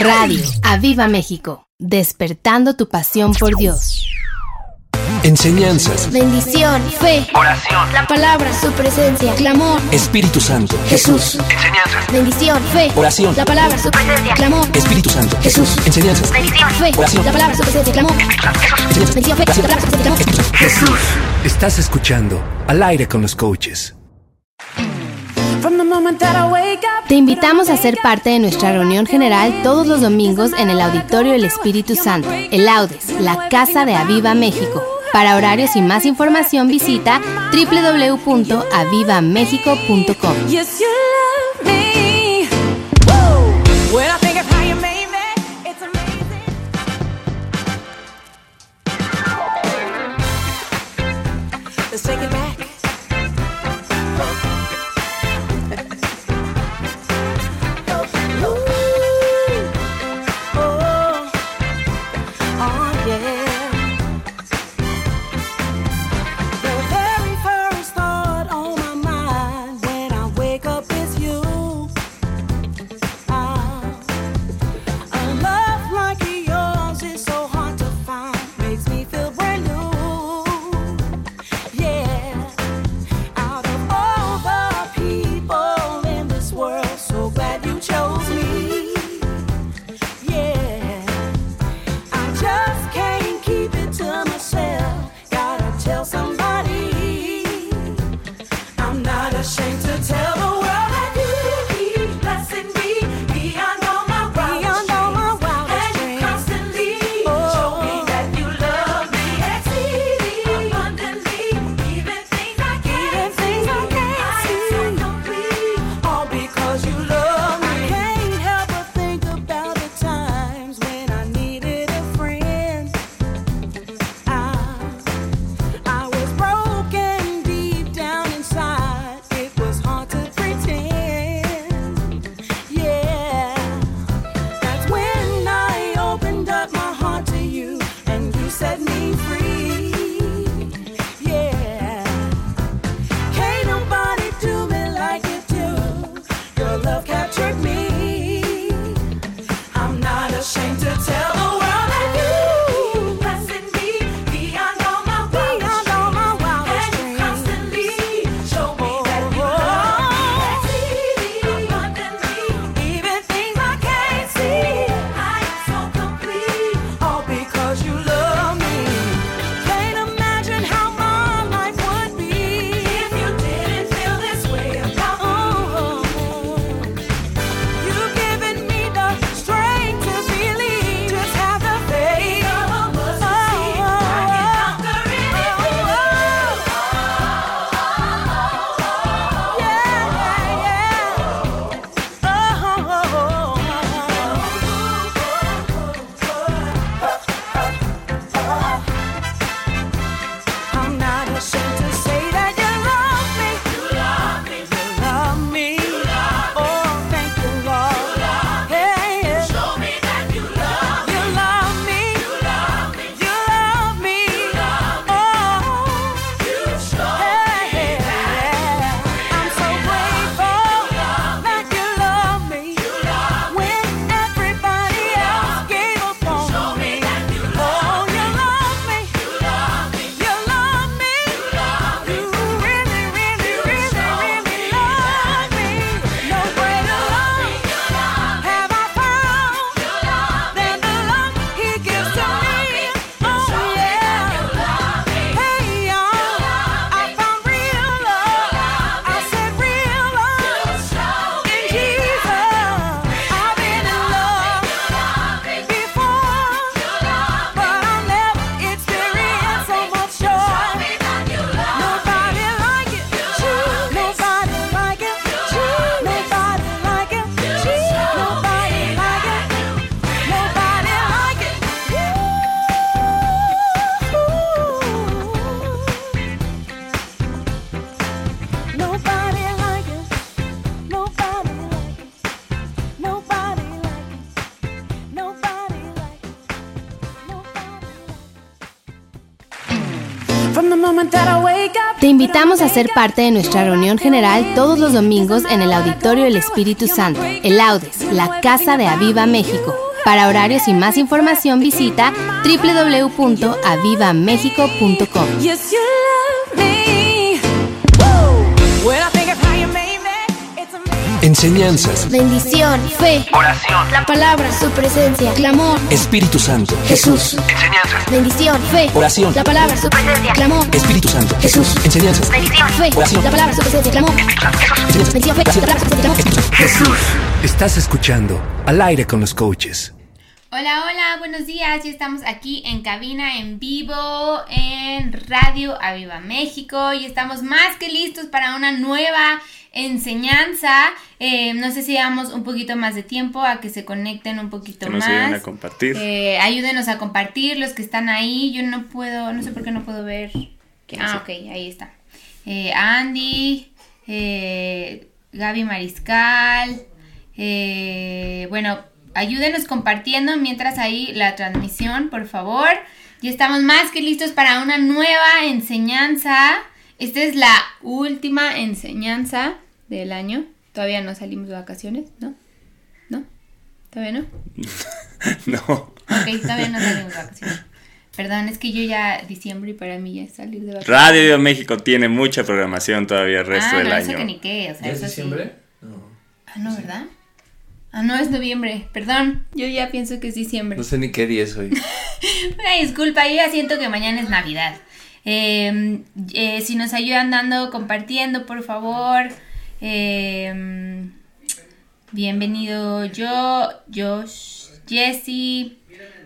Radio Aviva México, despertando tu pasión por Dios. Enseñanzas. Bendición. Fe. Oración. La palabra. Su presencia. Clamor. Espíritu Santo. Jesús. Enseñanzas. Bendición. Fe. Oración. La palabra. Su presencia. Clamor. Espíritu Santo. Jesús. Enseñanzas. Bendición. Fe. Oración. La palabra. Su presencia. Clamor. Jesús. Bendición. Fe. La palabra. Su presencia. Clamor. Jesús. Estás escuchando Al aire con los coaches. Te invitamos a ser parte de nuestra reunión general todos los domingos en el Auditorio El Espíritu Santo, el Audes, la Casa de Aviva México. Para horarios y más información visita www.avivamexico.com. invitamos a ser parte de nuestra reunión general todos los domingos en el Auditorio del Espíritu Santo, el Audes, la Casa de Aviva México. Para horarios y más información visita www.avivamexico.com. Enseñanzas, Bendición, fe, Oración. la palabra, su presencia, clamor, Espíritu Santo, Jesús. Enseñanzas. Bendición, fe, Oración. la palabra, su presencia, clamor, Espíritu Santo, Jesús. Enseñanzas, bendición, fe, Oración. la palabra, su presencia, clamor, bendición, fe, la palabra, su presencia, clamor, Jesús. Estás escuchando Al aire con los coaches. Hola, hola, buenos días. Ya estamos aquí en cabina en vivo en Radio Aviva México. Y estamos más que listos para una nueva enseñanza. Eh, no sé si damos un poquito más de tiempo a que se conecten un poquito Que nos más. ayuden a compartir. Eh, ayúdenos a compartir los que están ahí. Yo no puedo, no sé por qué no puedo ver. que- ah, ok, ahí está. Eh, Andy, Gaby Mariscal. bueno, ayúdenos compartiendo mientras ahí la transmisión, por favor. Ya estamos más que listos para una nueva enseñanza. Esta es la última enseñanza del año. Todavía no salimos de vacaciones, ¿no? ¿No? ¿Todavía no? No. Ok, todavía no salimos de vacaciones. Perdón, es que yo ya diciembre y para mí ya es salir de vacaciones. Radio México tiene mucha programación todavía el resto ah, del no, año. eso que ni qué, o sea, ¿Ya es eso sí. diciembre? Ah, no, ¿verdad? Ah, no, es noviembre. Perdón, yo ya pienso que es diciembre. No sé ni qué día es hoy. Una disculpa, yo ya siento que mañana es Navidad. Eh, eh, si nos ayudan dando, compartiendo, por favor. Eh, bienvenido yo, Josh, Jesse,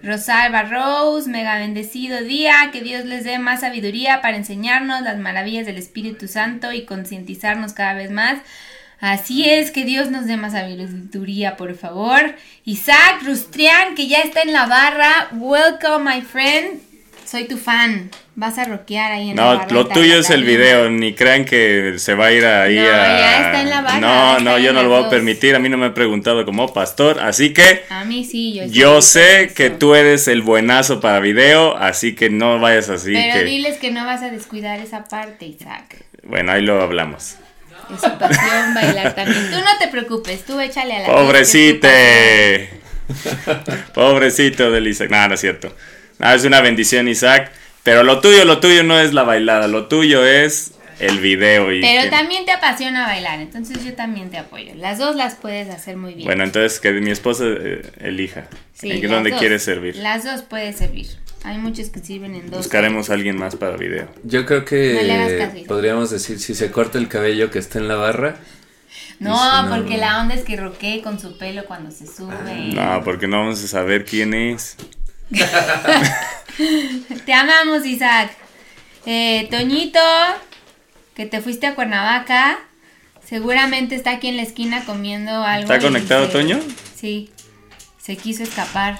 Rosalba Rose, mega bendecido día, que Dios les dé más sabiduría para enseñarnos las maravillas del Espíritu Santo y concientizarnos cada vez más. Así es, que Dios nos dé más sabiduría, por favor. Isaac Rustrián, que ya está en la barra. Welcome, my friend. Soy tu fan. Vas a rockear ahí en la No, barra. lo tuyo es el video, ni crean que se va a ir ahí No, a... ya está en la barra, No, no, yo no lo voy a permitir, a mí no me han preguntado como pastor, así que A mí sí, yo yo sé que tú eres el buenazo para video, así que no vayas así Pero que... diles que no vas a descuidar esa parte, Isaac. Bueno, ahí lo hablamos. Es su pasión bailar también. Tú no te preocupes, tú échale a la Pobrecite. Pobrecito del Isaac. No, no es cierto. No, es una bendición, Isaac. Pero lo tuyo, lo tuyo no es la bailada. Lo tuyo es el video. Y Pero que- también te apasiona bailar, entonces yo también te apoyo. Las dos las puedes hacer muy bien. Bueno, entonces que mi esposa eh, elija. Sí, ¿En dónde dos. quieres servir? Las dos puedes servir. Hay muchos que sirven en dos. Buscaremos a alguien más para video. Yo creo que No le hagas caso, Isaac. podríamos decir si se corta el cabello que está en la barra. No, Y si no, porque no. la onda es que roquee con su pelo cuando se sube. No, porque no vamos a saber quién es. Te amamos, Isaac. Eh, Toñito, que te fuiste a Cuernavaca, seguramente está aquí en la esquina comiendo algo. ¿Está conectado, se- Toño? Sí, se quiso escapar.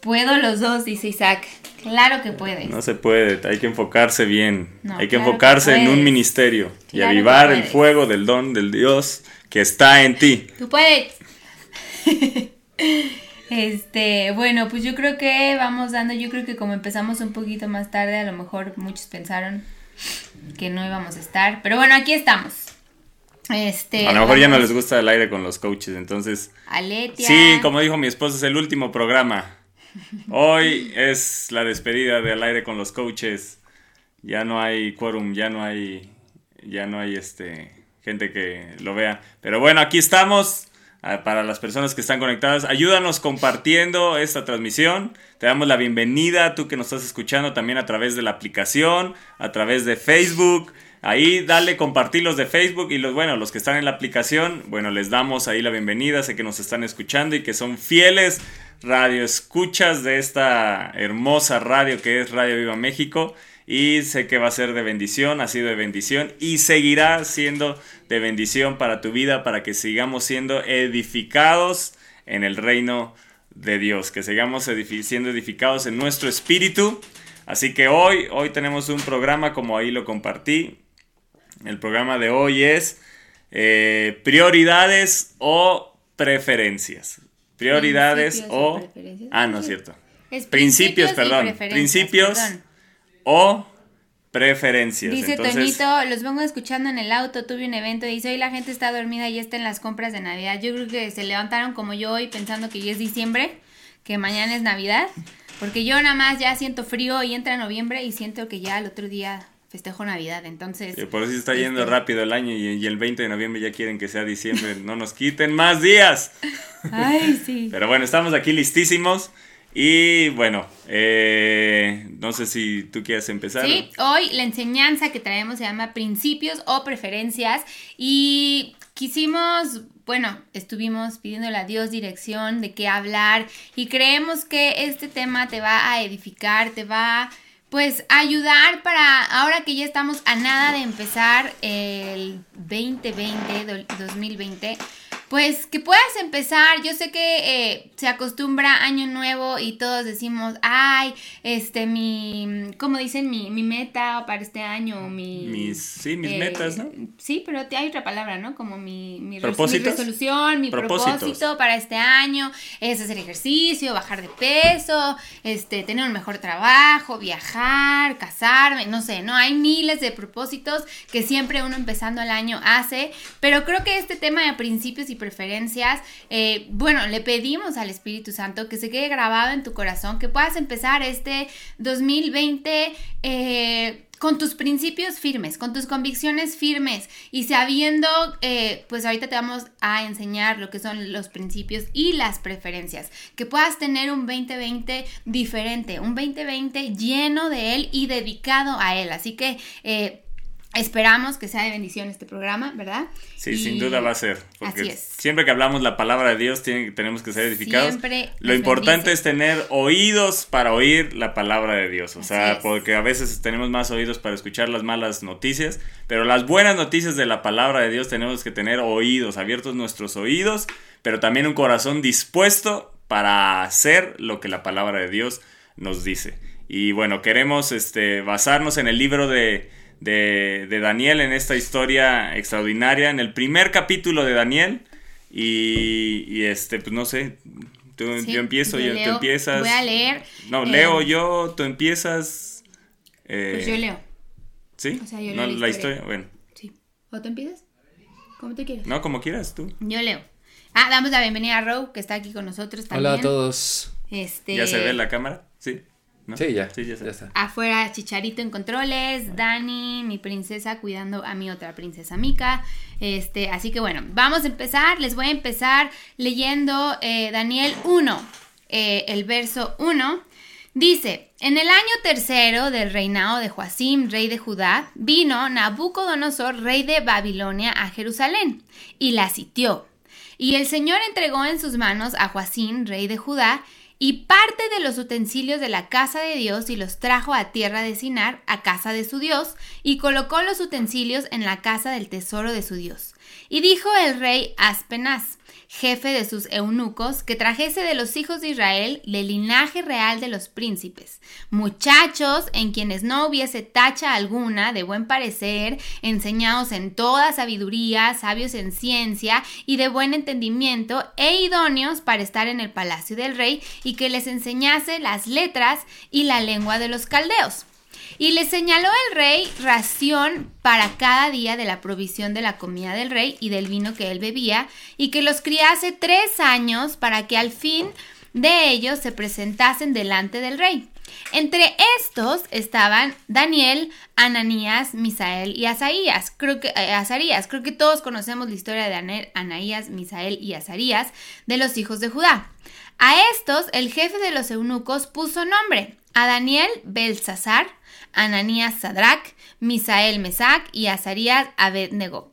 Puedo los dos, dice Isaac. Claro que puedes. No se puede, hay que enfocarse bien. No, hay que claro que enfocarse en un ministerio y Claro avivar el fuego del don del Dios que está en ti. Tú puedes. Este, bueno, pues yo creo que vamos dando, yo creo que como empezamos un poquito más tarde, a lo mejor muchos pensaron que no íbamos a estar, pero bueno, aquí estamos. Este, A lo mejor ya no les gusta el aire con los coaches, entonces... Sí, como dijo mi esposa, es el último programa. Hoy es la despedida del aire con los coaches. Ya no hay quórum, ya no hay, ya no hay este gente que lo vea. Pero bueno, aquí estamos. Ah, Para las personas que están conectadas, ayúdanos compartiendo esta transmisión. Te damos la bienvenida, tú que nos estás escuchando también a través de la aplicación, a través de Facebook. Ahí dale compartir los de Facebook y los, bueno, los que están en la aplicación, bueno, les damos ahí la bienvenida, sé que nos están escuchando y que son fieles radio escuchas de esta hermosa radio que es Radio Viva México y sé que va a ser de bendición, ha sido de bendición y seguirá siendo de bendición para tu vida, para que sigamos siendo edificados en el reino de Dios, que sigamos siendo edificados en nuestro espíritu. Así que hoy, hoy tenemos un programa como ahí lo compartí. El programa de hoy es eh, prioridades o preferencias. Prioridades Principios o. Ah, no es cierto. Es Principios, perdón. Principios perdón. O preferencias. Dice Entonces, Toñito, los vengo escuchando en el auto, tuve un evento y dice, hoy la gente está dormida y está en las compras de Navidad. Yo creo que se levantaron como yo hoy pensando que ya es diciembre, que mañana es Navidad, porque yo nada más ya siento frío y entra noviembre y siento que ya el otro día festejo Navidad, entonces... por eso está yendo este, rápido el año y, y el 20 de noviembre ya quieren que sea diciembre. no nos quiten más días. Ay, sí. Pero bueno, estamos aquí listísimos. Y bueno, eh, no sé si tú quieres empezar. Sí, hoy la enseñanza que traemos se llama principios o preferencias y quisimos, bueno, estuvimos pidiéndole a Dios dirección de qué hablar y creemos que este tema te va a edificar, te va pues ayudar para ahora que ya estamos a nada de empezar el 2020, do- 2020. Pues que puedas empezar, yo sé que eh, se acostumbra año nuevo y todos decimos, ay, este, mi, ¿cómo dicen? Mi, mi meta para este año, mi... Mis- sí, mis eh, metas, ¿no? Sí, pero hay otra palabra, ¿no? Como mi, mi, mi resolución, mi propósito para este año es hacer ejercicio, bajar de peso, este, tener un mejor trabajo, viajar, casarme, no sé, no hay miles de propósitos que siempre uno empezando el año hace, pero creo que este tema de principios y preferencias, eh, bueno, le pedimos al Espíritu Santo que se quede grabado en tu corazón, que puedas empezar este 2020 eh, con tus principios firmes, con tus convicciones firmes y sabiendo, eh, pues ahorita te vamos a enseñar lo que son los principios y las preferencias, que puedas tener un 2020 diferente, un 2020 lleno de Él y dedicado a Él. Así que... Esperamos que sea de bendición este programa, ¿verdad? Sí, Y- sin duda va a ser. Porque Así es. siempre que hablamos la palabra de Dios, tiene- tenemos que ser edificados. Siempre Lo importante bendice. es tener oídos para oír la palabra de Dios. O Así sea, es. porque a veces tenemos más oídos para escuchar las malas noticias, pero las buenas noticias de la palabra de Dios tenemos que tener oídos, abiertos nuestros oídos, pero también un corazón dispuesto para hacer lo que la palabra de Dios nos dice. Y bueno, queremos este, basarnos en el libro de, de, de Daniel, en esta historia extraordinaria, en el primer capítulo de Daniel. Y, y, este, pues no sé, tú, Sí, yo empiezo, yo yo, tú empiezas. Voy a leer, No, eh, leo yo, tú empiezas. eh, Pues yo leo. ¿Sí? O sea, yo no, leo la la historia. historia, bueno. Sí. ¿O tú empiezas? ¿Cómo te quieres? No, como quieras tú. Yo leo. Ah, damos la bienvenida a Row, que está aquí con nosotros también. Hola a todos. Este, ¿Ya se ve la cámara? Sí. ¿No? Sí, ya. Sí, ya, ya está. Afuera Chicharito en controles, Dani, mi princesa cuidando a mi otra princesa Mica. Este, así que bueno, vamos a empezar. Les voy a empezar leyendo eh, Daniel 1, eh, el verso 1. Dice, en el año tercero del reinado de Joacim, rey de Judá, vino Nabucodonosor, rey de Babilonia, a Jerusalén y la sitió. Y el Señor entregó en sus manos a Joacim, rey de Judá, y parte de los utensilios de la casa de Dios y los trajo a tierra de Sinar, a casa de su Dios, y colocó los utensilios en la casa del tesoro de su Dios. Y dijo el rey Aspenaz, jefe de sus eunucos, que trajese de los hijos de Israel del linaje real de los príncipes, muchachos en quienes no hubiese tacha alguna de buen parecer, enseñados en toda sabiduría, sabios en ciencia y de buen entendimiento, e idóneos para estar en el palacio del rey, y que les enseñase las letras y la lengua de los caldeos. Y le señaló el rey ración para cada día de la provisión de la comida del rey y del vino que él bebía, y que los criase tres años para que al fin de ellos se presentasen delante del rey. Entre estos estaban Daniel, Ananías, Misael y Azarías. Creo que, eh. Creo que todos conocemos la historia de Daniel, Anaías, Misael y Azarías de los hijos de Judá. A el jefe de los eunucos puso nombre. A Daniel Belsasar, Ananías Sadrach, Misael Mesac y Azarías Abednego.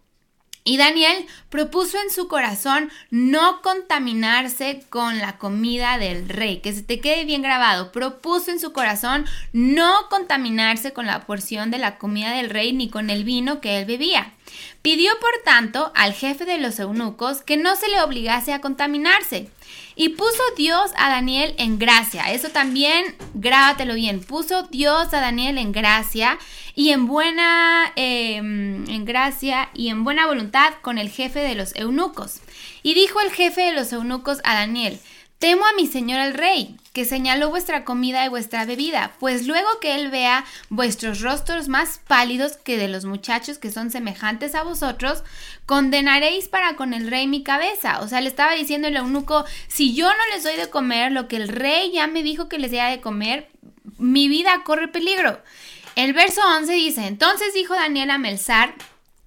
Y Daniel propuso en su corazón no contaminarse con la comida del rey, que se te quede bien grabado. Propuso en su corazón no contaminarse con la porción de la comida del rey ni con el vino que él bebía. Pidió por tanto al jefe de los eunucos que no se le obligase a contaminarse. Y puso Dios a Daniel en gracia. Eso también, grábatelo bien. Puso Dios a Daniel en gracia y en buena, eh, en gracia y en buena voluntad con el jefe de los eunucos. Y dijo el jefe de los eunucos a Daniel, Temo a mi señor el rey, que señaló vuestra comida y vuestra bebida, pues luego que él vea vuestros rostros más pálidos que de los muchachos que son semejantes a vosotros, condenaréis para con el rey mi cabeza. O sea, le estaba diciendo el eunuco, si yo no les doy de comer lo que el rey ya me dijo que les diera de comer, mi vida corre peligro. El verso 11 dice, entonces dijo Daniel a Melzar,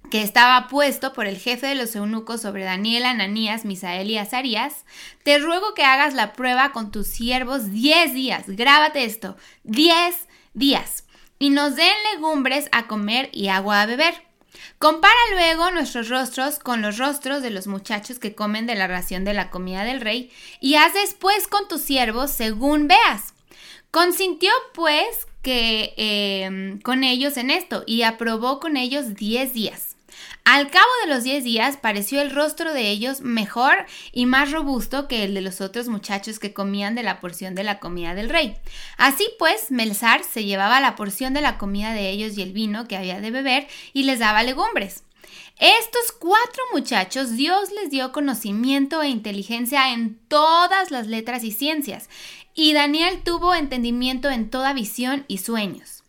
que estaba puesto por el jefe de los eunucos sobre Daniel, Ananías, Misael y Azarías, te ruego que hagas la prueba con tus siervos diez días. Grábate esto, diez días. Y nos den legumbres a comer y agua a beber. Compara luego nuestros rostros con los rostros de los muchachos que comen de la ración de la comida del rey, y haz después con tus siervos según veas. Consintió pues que eh, con ellos en esto, y aprobó con ellos diez días. Al cabo de los diez días pareció el rostro de ellos mejor y más robusto que el de los otros muchachos que comían de la porción de la comida del rey. Así pues, Melzar se llevaba la porción de la comida de ellos y el vino que había de beber y les daba legumbres. Estos cuatro muchachos Dios les dio conocimiento e inteligencia en todas las letras y ciencias, y Daniel tuvo entendimiento en toda visión y sueños.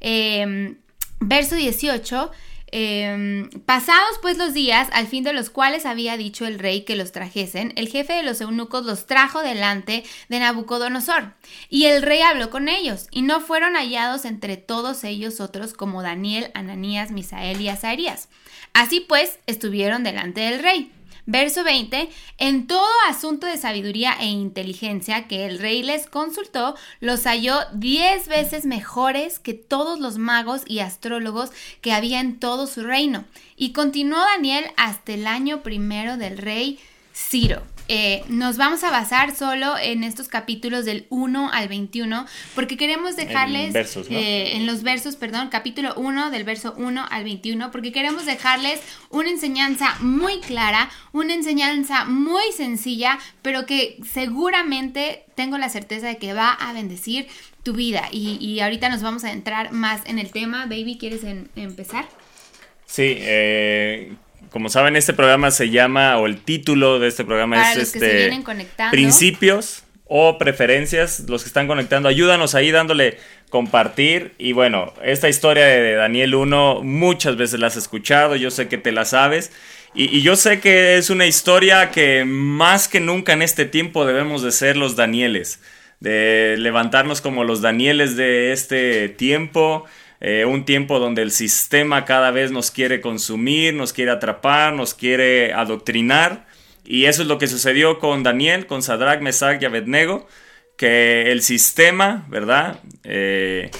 Eh, verso 18. Eh, pasados pues los días, al fin de los cuales había dicho el rey que los trajesen, el jefe de los eunucos los trajo delante de Nabucodonosor. Y el rey habló con ellos, y no fueron hallados entre todos ellos otros como Daniel, Ananías, Misael y Azarías. Así pues, estuvieron delante del rey. Verso 20, en todo asunto de sabiduría e inteligencia que el rey les consultó, los halló diez veces mejores que todos los magos y astrólogos que había en todo su reino. Y continuó Daniel hasta el año primero del rey Ciro. Eh, nos vamos a basar solo en estos capítulos del 1 al 21 porque queremos dejarles versos, ¿no? eh, en los versos, perdón, capítulo 1 del verso 1 al 21 porque queremos dejarles una enseñanza muy clara, una enseñanza muy sencilla, pero que seguramente tengo la certeza de que va a bendecir tu vida. Y, y ahorita nos vamos a entrar más en el tema. Baby, ¿quieres en- empezar? Sí, eh, como saben, este programa se llama, o el título de este programa Para es los que se este, vienen conectando. Principios o preferencias, los que están conectando, ayúdanos ahí dándole compartir. Y bueno, esta historia de Daniel 1 muchas veces la has escuchado, yo sé que te la sabes. Y, y yo sé que es una historia que más que nunca en este tiempo debemos de ser los Danieles, de levantarnos como los Danieles de este tiempo. Eh, un tiempo donde el sistema cada vez nos quiere consumir, nos quiere atrapar, nos quiere adoctrinar. Y eso es lo que sucedió con Daniel, con Sadrach, Mesach y Abednego, que el sistema, ¿verdad? Eh,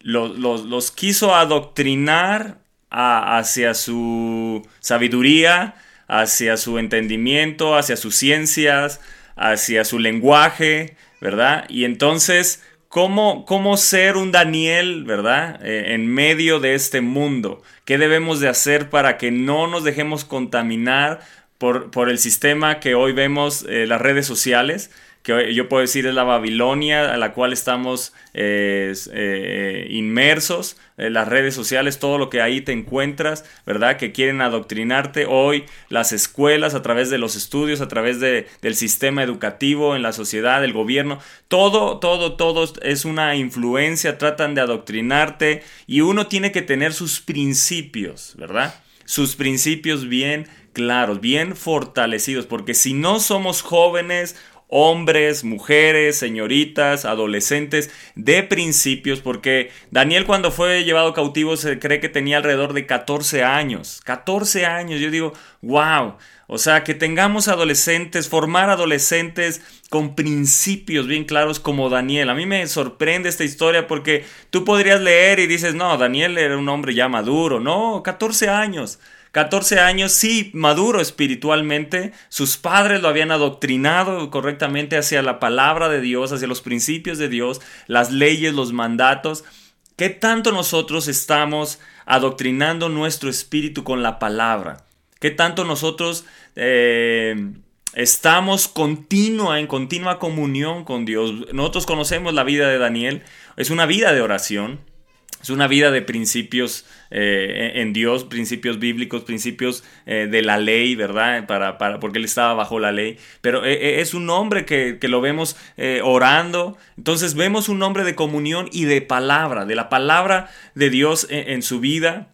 lo- lo- los quiso adoctrinar hacia su sabiduría, hacia su entendimiento, hacia sus ciencias, hacia su lenguaje, ¿verdad? Y entonces, ¿cómo, cómo ser un Daniel, ¿verdad? Eh, en medio de este mundo. ¿Qué debemos de hacer para que no nos dejemos contaminar por, por el sistema que hoy vemos, eh, las redes sociales? Que yo puedo decir es la Babilonia a la cual estamos eh, s- eh, inmersos, eh, las redes sociales, todo lo que ahí te encuentras, ¿verdad? Que quieren adoctrinarte hoy, las escuelas a través de los estudios, a través de- del sistema educativo, en la sociedad, el gobierno, todo, todo, todo es una influencia, tratan de adoctrinarte y uno tiene que tener sus principios, ¿verdad? sus principios bien claros, bien fortalecidos, porque si no somos jóvenes, hombres, mujeres, señoritas, adolescentes de principios, porque Daniel cuando fue llevado cautivo se cree que tenía alrededor de 14 años, 14 años, yo digo, wow, o sea, que tengamos adolescentes, formar adolescentes con principios bien claros como Daniel. A mí me sorprende esta historia porque tú podrías leer y dices, no, Daniel era un hombre ya maduro. No, 14 años. 14 años, sí, maduro espiritualmente. Sus padres lo habían adoctrinado correctamente hacia la palabra de Dios, hacia los principios de Dios, las leyes, los mandatos. ¿Qué tanto nosotros estamos adoctrinando nuestro espíritu con la palabra? ¿Qué tanto nosotros eh, estamos continua, en continua comunión con Dios? Nosotros conocemos la vida de Daniel, es una vida de oración, Es una vida de principios eh, en Dios, principios bíblicos, principios eh, de la ley, ¿verdad? Para, para, porque él estaba bajo la ley. Pero eh, es un hombre que, que lo vemos orando. Entonces vemos un hombre de comunión y de palabra, de la palabra de Dios en su vida.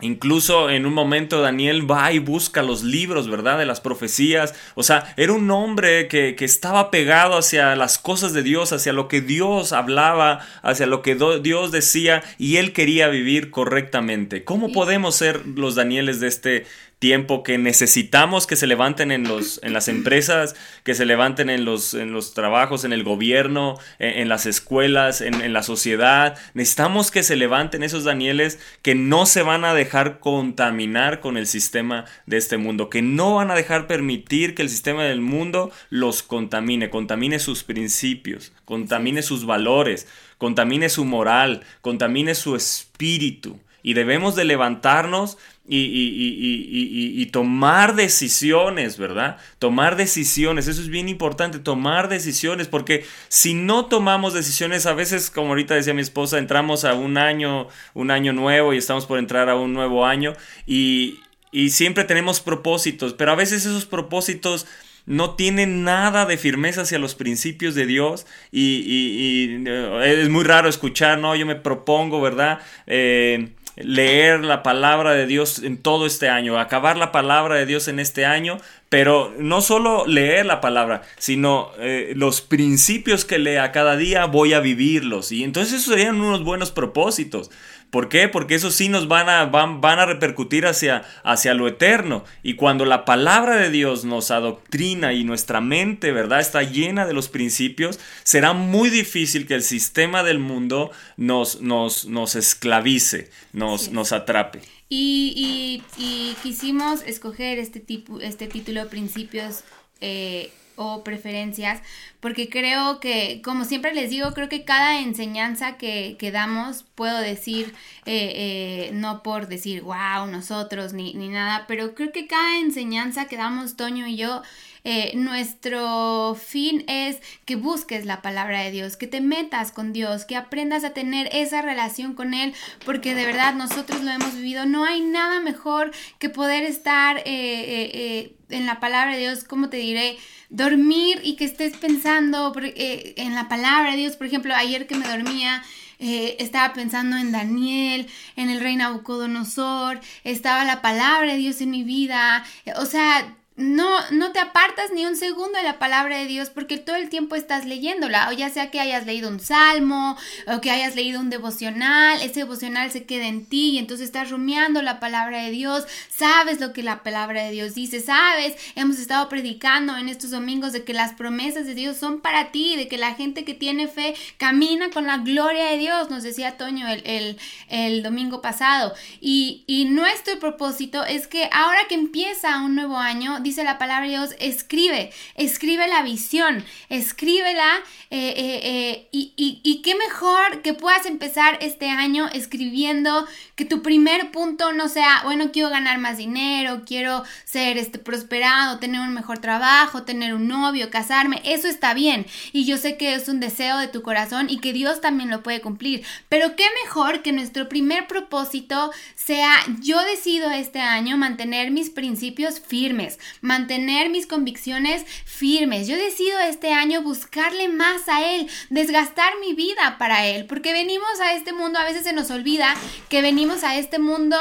Incluso en un momento Daniel va y busca los libros, ¿verdad? De las profecías. O sea, era un hombre que, que estaba pegado hacia las cosas de Dios, hacia lo que Dios hablaba, hacia lo que Dios decía y él quería vivir correctamente. ¿Cómo podemos ser los Danieles de este tiempo que necesitamos que se levanten en, los, en las empresas, que se levanten en los, en los trabajos, en el gobierno, en, las escuelas, en, en la sociedad. Necesitamos que se levanten esos Danieles que no se van a dejar contaminar con el sistema de este mundo, que no van a dejar permitir que el sistema del mundo los contamine, contamine sus principios, contamine sus valores, contamine su moral, contamine su espíritu. Y debemos de levantarnos y, y- y- y- tomar decisiones, ¿verdad? Tomar decisiones, eso es bien importante, tomar decisiones, porque si no tomamos decisiones, a veces, como ahorita decía mi esposa, entramos a un año, un año nuevo y estamos por entrar a un nuevo año y, y siempre tenemos propósitos, pero a veces esos propósitos no tienen nada de firmeza hacia los principios de Dios y, y- y, eh, es muy raro escuchar, no, yo me propongo, ¿verdad? Eh, leer la palabra de Dios en todo este año, acabar la palabra de Dios en este año, pero no solo leer la palabra, sino eh, los principios que lea cada día voy a vivirlos. Y entonces esos serían unos buenos propósitos. ¿Por qué? Porque eso sí nos van a, van, van a repercutir hacia, hacia lo eterno. Y cuando la palabra de Dios nos adoctrina y nuestra mente, ¿verdad?, está llena de los principios, será muy difícil que el sistema del mundo nos, nos, nos esclavice, nos, nos atrape. Y, y- y quisimos escoger este, tipo, este título, Principios eh, o Preferencias, porque creo que, como siempre les digo, creo que cada enseñanza que, damos, puedo decir, eh, eh, no por decir, wow, nosotros, ni, ni nada, pero creo que cada enseñanza que damos, Toño y yo, eh, nuestro fin es que busques la palabra de Dios, que te metas con Dios, que aprendas a tener esa relación con Él, porque de verdad nosotros lo hemos vivido. No hay nada mejor que poder estar eh, eh, en la palabra de Dios, como te diré, dormir y que estés pensando en la palabra de Dios. Por ejemplo, ayer que me dormía, estaba pensando en Daniel, en el rey Nabucodonosor, estaba la palabra de Dios en mi vida, o sea, no, no te apartas ni un segundo de la palabra de Dios porque todo el tiempo estás leyéndola, o ya sea que hayas leído un salmo o que hayas leído un devocional, ese devocional se queda en ti y entonces estás rumiando la palabra de Dios, sabes lo que la palabra de Dios dice, sabes, hemos estado predicando en estos domingos de que las promesas de Dios son para ti, de que la gente que tiene fe camina con la gloria de Dios, nos decía Toño el, el, el domingo pasado. Y, y nuestro propósito es que ahora que empieza un nuevo año, dice la palabra de Dios, escribe, escribe la visión, escríbela eh, eh, eh, y, y, y qué mejor que puedas empezar este año escribiendo que tu primer punto no sea, bueno, quiero ganar más dinero, quiero ser este prosperado, tener un mejor trabajo, tener un novio, casarme, eso está bien. Y yo sé que es un deseo de tu corazón y que Dios también lo puede cumplir, pero qué mejor que nuestro primer propósito sea yo decido este año mantener mis principios firmes, mantener mis convicciones firmes. Yo decido este año buscarle más a Él, desgastar mi vida para Él, porque venimos a este mundo, a veces se nos olvida que venimos a este mundo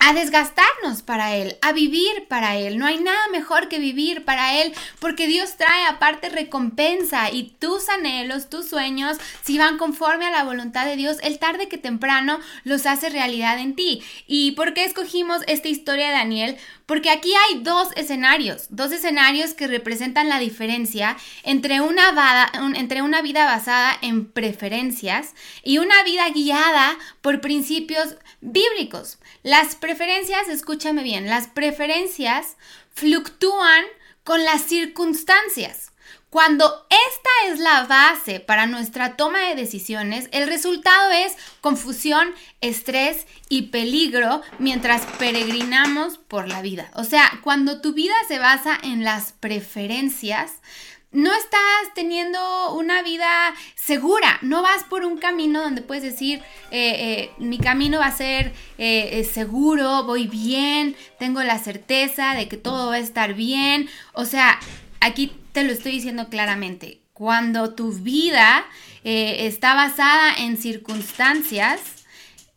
a desgastarnos para Él, a vivir para Él. No hay nada mejor que vivir para Él, porque Dios trae aparte recompensa y tus anhelos, tus sueños, si van conforme a la voluntad de Dios, el tarde que temprano los hace realidad en ti. ¿Y por qué escogimos esta historia de Daniel? Porque aquí hay dos escenarios, dos escenarios que representan la diferencia entre una, vada- entre una vida basada en preferencias y una vida guiada por principios bíblicos. Las preferencias, escúchame bien, las preferencias fluctúan con las circunstancias. Cuando esta es la base para nuestra toma de decisiones, el resultado es confusión, estrés y peligro mientras peregrinamos por la vida. O sea, cuando tu vida se basa en las preferencias, no estás teniendo una vida segura, no vas por un camino donde puedes decir, eh, eh, mi camino va a ser eh, eh, seguro, voy bien, tengo la certeza de que todo va a estar bien. O sea, aquí te lo estoy diciendo claramente, cuando tu vida está basada en circunstancias,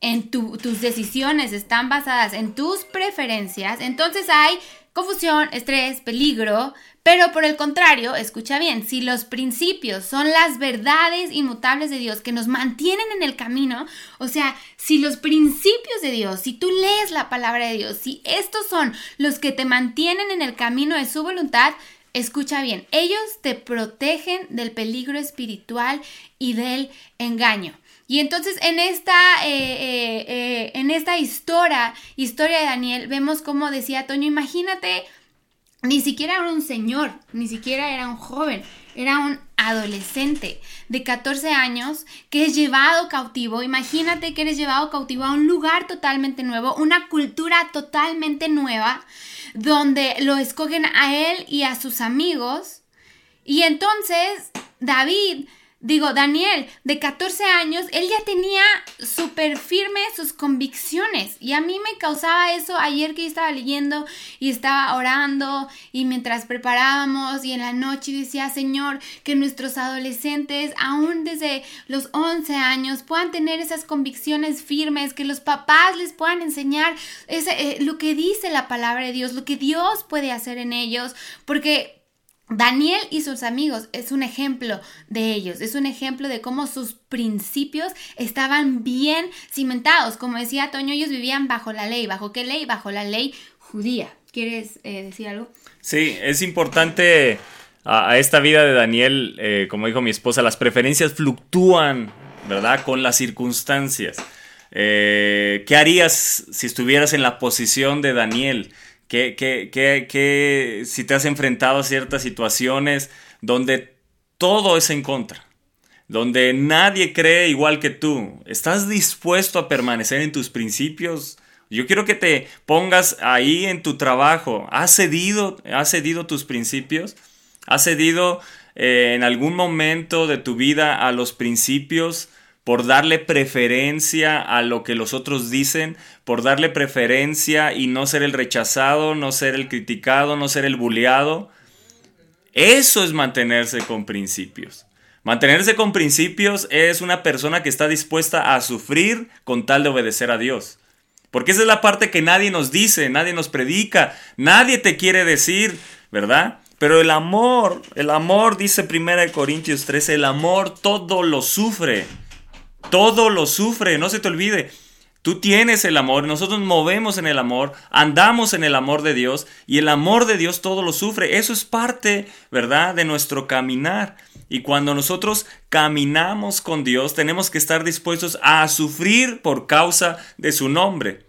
en tu- tus decisiones están basadas en tus preferencias, entonces hay confusión, estrés, peligro, pero por el contrario, escucha bien, si los principios son las verdades inmutables de Dios que nos mantienen en el camino, o sea, si los principios de Dios, si tú lees la palabra de Dios, si estos son los que te mantienen en el camino de su voluntad, Escucha bien, ellos te protegen del peligro espiritual y del engaño. Y entonces en esta, eh, eh, eh, en esta historia, historia de Daniel, vemos como decía Toño, imagínate, ni siquiera era un señor, ni siquiera era un joven, era un adolescente de 14 años que es llevado cautivo. Imagínate que eres llevado cautivo a un lugar totalmente nuevo, una cultura totalmente nueva, donde lo escogen a él y a sus amigos. Y entonces David, digo Daniel, de 14 años, él ya tenía súper firme sus convicciones. Y a mí me causaba eso ayer que yo estaba leyendo y estaba orando y mientras preparábamos y en la noche decía, Señor, que nuestros adolescentes, aún desde los 11 años, puedan tener esas convicciones firmes, que los papás les puedan enseñar ese, eh, lo que dice la palabra de Dios, lo que Dios puede hacer en ellos, porque... Daniel y sus amigos es un ejemplo de ellos, es un ejemplo de cómo sus principios estaban bien cimentados. Como decía Toño, ellos vivían bajo la ley. ¿Bajo qué ley? Bajo la ley judía. ¿Quieres eh, decir algo? Sí, es importante a, esta vida de Daniel, eh, como dijo mi esposa, las preferencias fluctúan, ¿verdad? Con las circunstancias. Eh, ¿Qué harías si estuvieras en la posición de Daniel? ¿Qué, qué, qué, qué- si te has enfrentado a ciertas situaciones donde todo es en contra? Donde nadie cree igual que tú. ¿Estás dispuesto a permanecer en tus principios? Yo quiero que te pongas ahí en tu trabajo. ¿Has cedido, has cedido tus principios? ¿Has cedido eh, en algún momento de tu vida a los principios por darle preferencia a lo que los otros dicen, por darle preferencia y no ser el rechazado, no ser el criticado, no ser el bulleado? Eso es mantenerse con principios. Mantenerse con principios es una persona que está dispuesta a sufrir con tal de obedecer a Dios. Porque esa es la parte que nadie nos dice, nadie nos predica, nadie te quiere decir, ¿verdad? Pero el amor, el amor, dice 1 Corintios 13, el amor todo lo sufre. Todo lo sufre, no se te olvide. Tú tienes el amor, nosotros nos movemos en el amor, andamos en el amor de Dios y el amor de Dios todo lo sufre. Eso es parte, ¿verdad?, de nuestro caminar. Y cuando nosotros caminamos con Dios, tenemos que estar dispuestos a sufrir por causa de su nombre.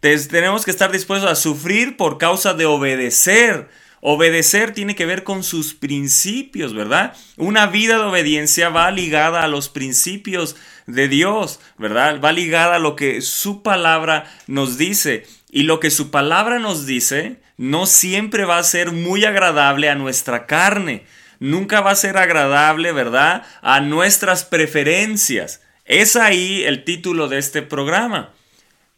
Te- Tenemos que estar dispuestos a sufrir por causa de obedecer. Obedecer tiene que ver con sus principios, ¿verdad? Una vida de obediencia va ligada a los principios de Dios, ¿verdad? Va ligada a lo que su palabra nos dice. Y lo que su palabra nos dice no siempre va a ser muy agradable a nuestra carne. Nunca va a ser agradable, ¿verdad? A nuestras preferencias. Es ahí el título de este programa.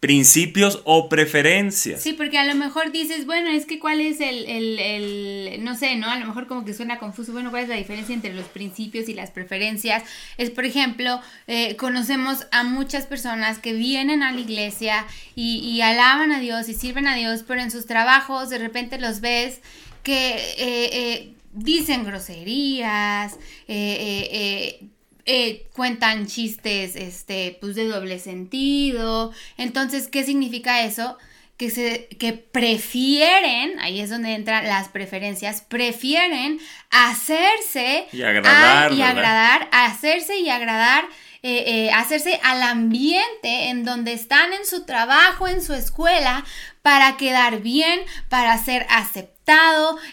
Principios o preferencias. Sí, porque a lo mejor dices, bueno, es que cuál es el, el, no sé, ¿no? A lo mejor como que suena confuso, bueno, ¿cuál es la diferencia entre los principios y las preferencias? Es, por ejemplo, eh, conocemos a muchas personas que vienen a la iglesia y, y alaban a Dios y sirven a Dios, pero en sus trabajos de repente los ves que eh, eh, dicen groserías, eh, eh, eh, eh, cuentan chistes este, pues de doble sentido. Entonces, ¿qué significa eso? Que, se, que prefieren, ahí es donde entran las preferencias, prefieren hacerse Y agradar, a- y agradar, hacerse y agradar, eh, eh, hacerse al ambiente en donde están en su trabajo, en su escuela, para quedar bien, para ser aceptado,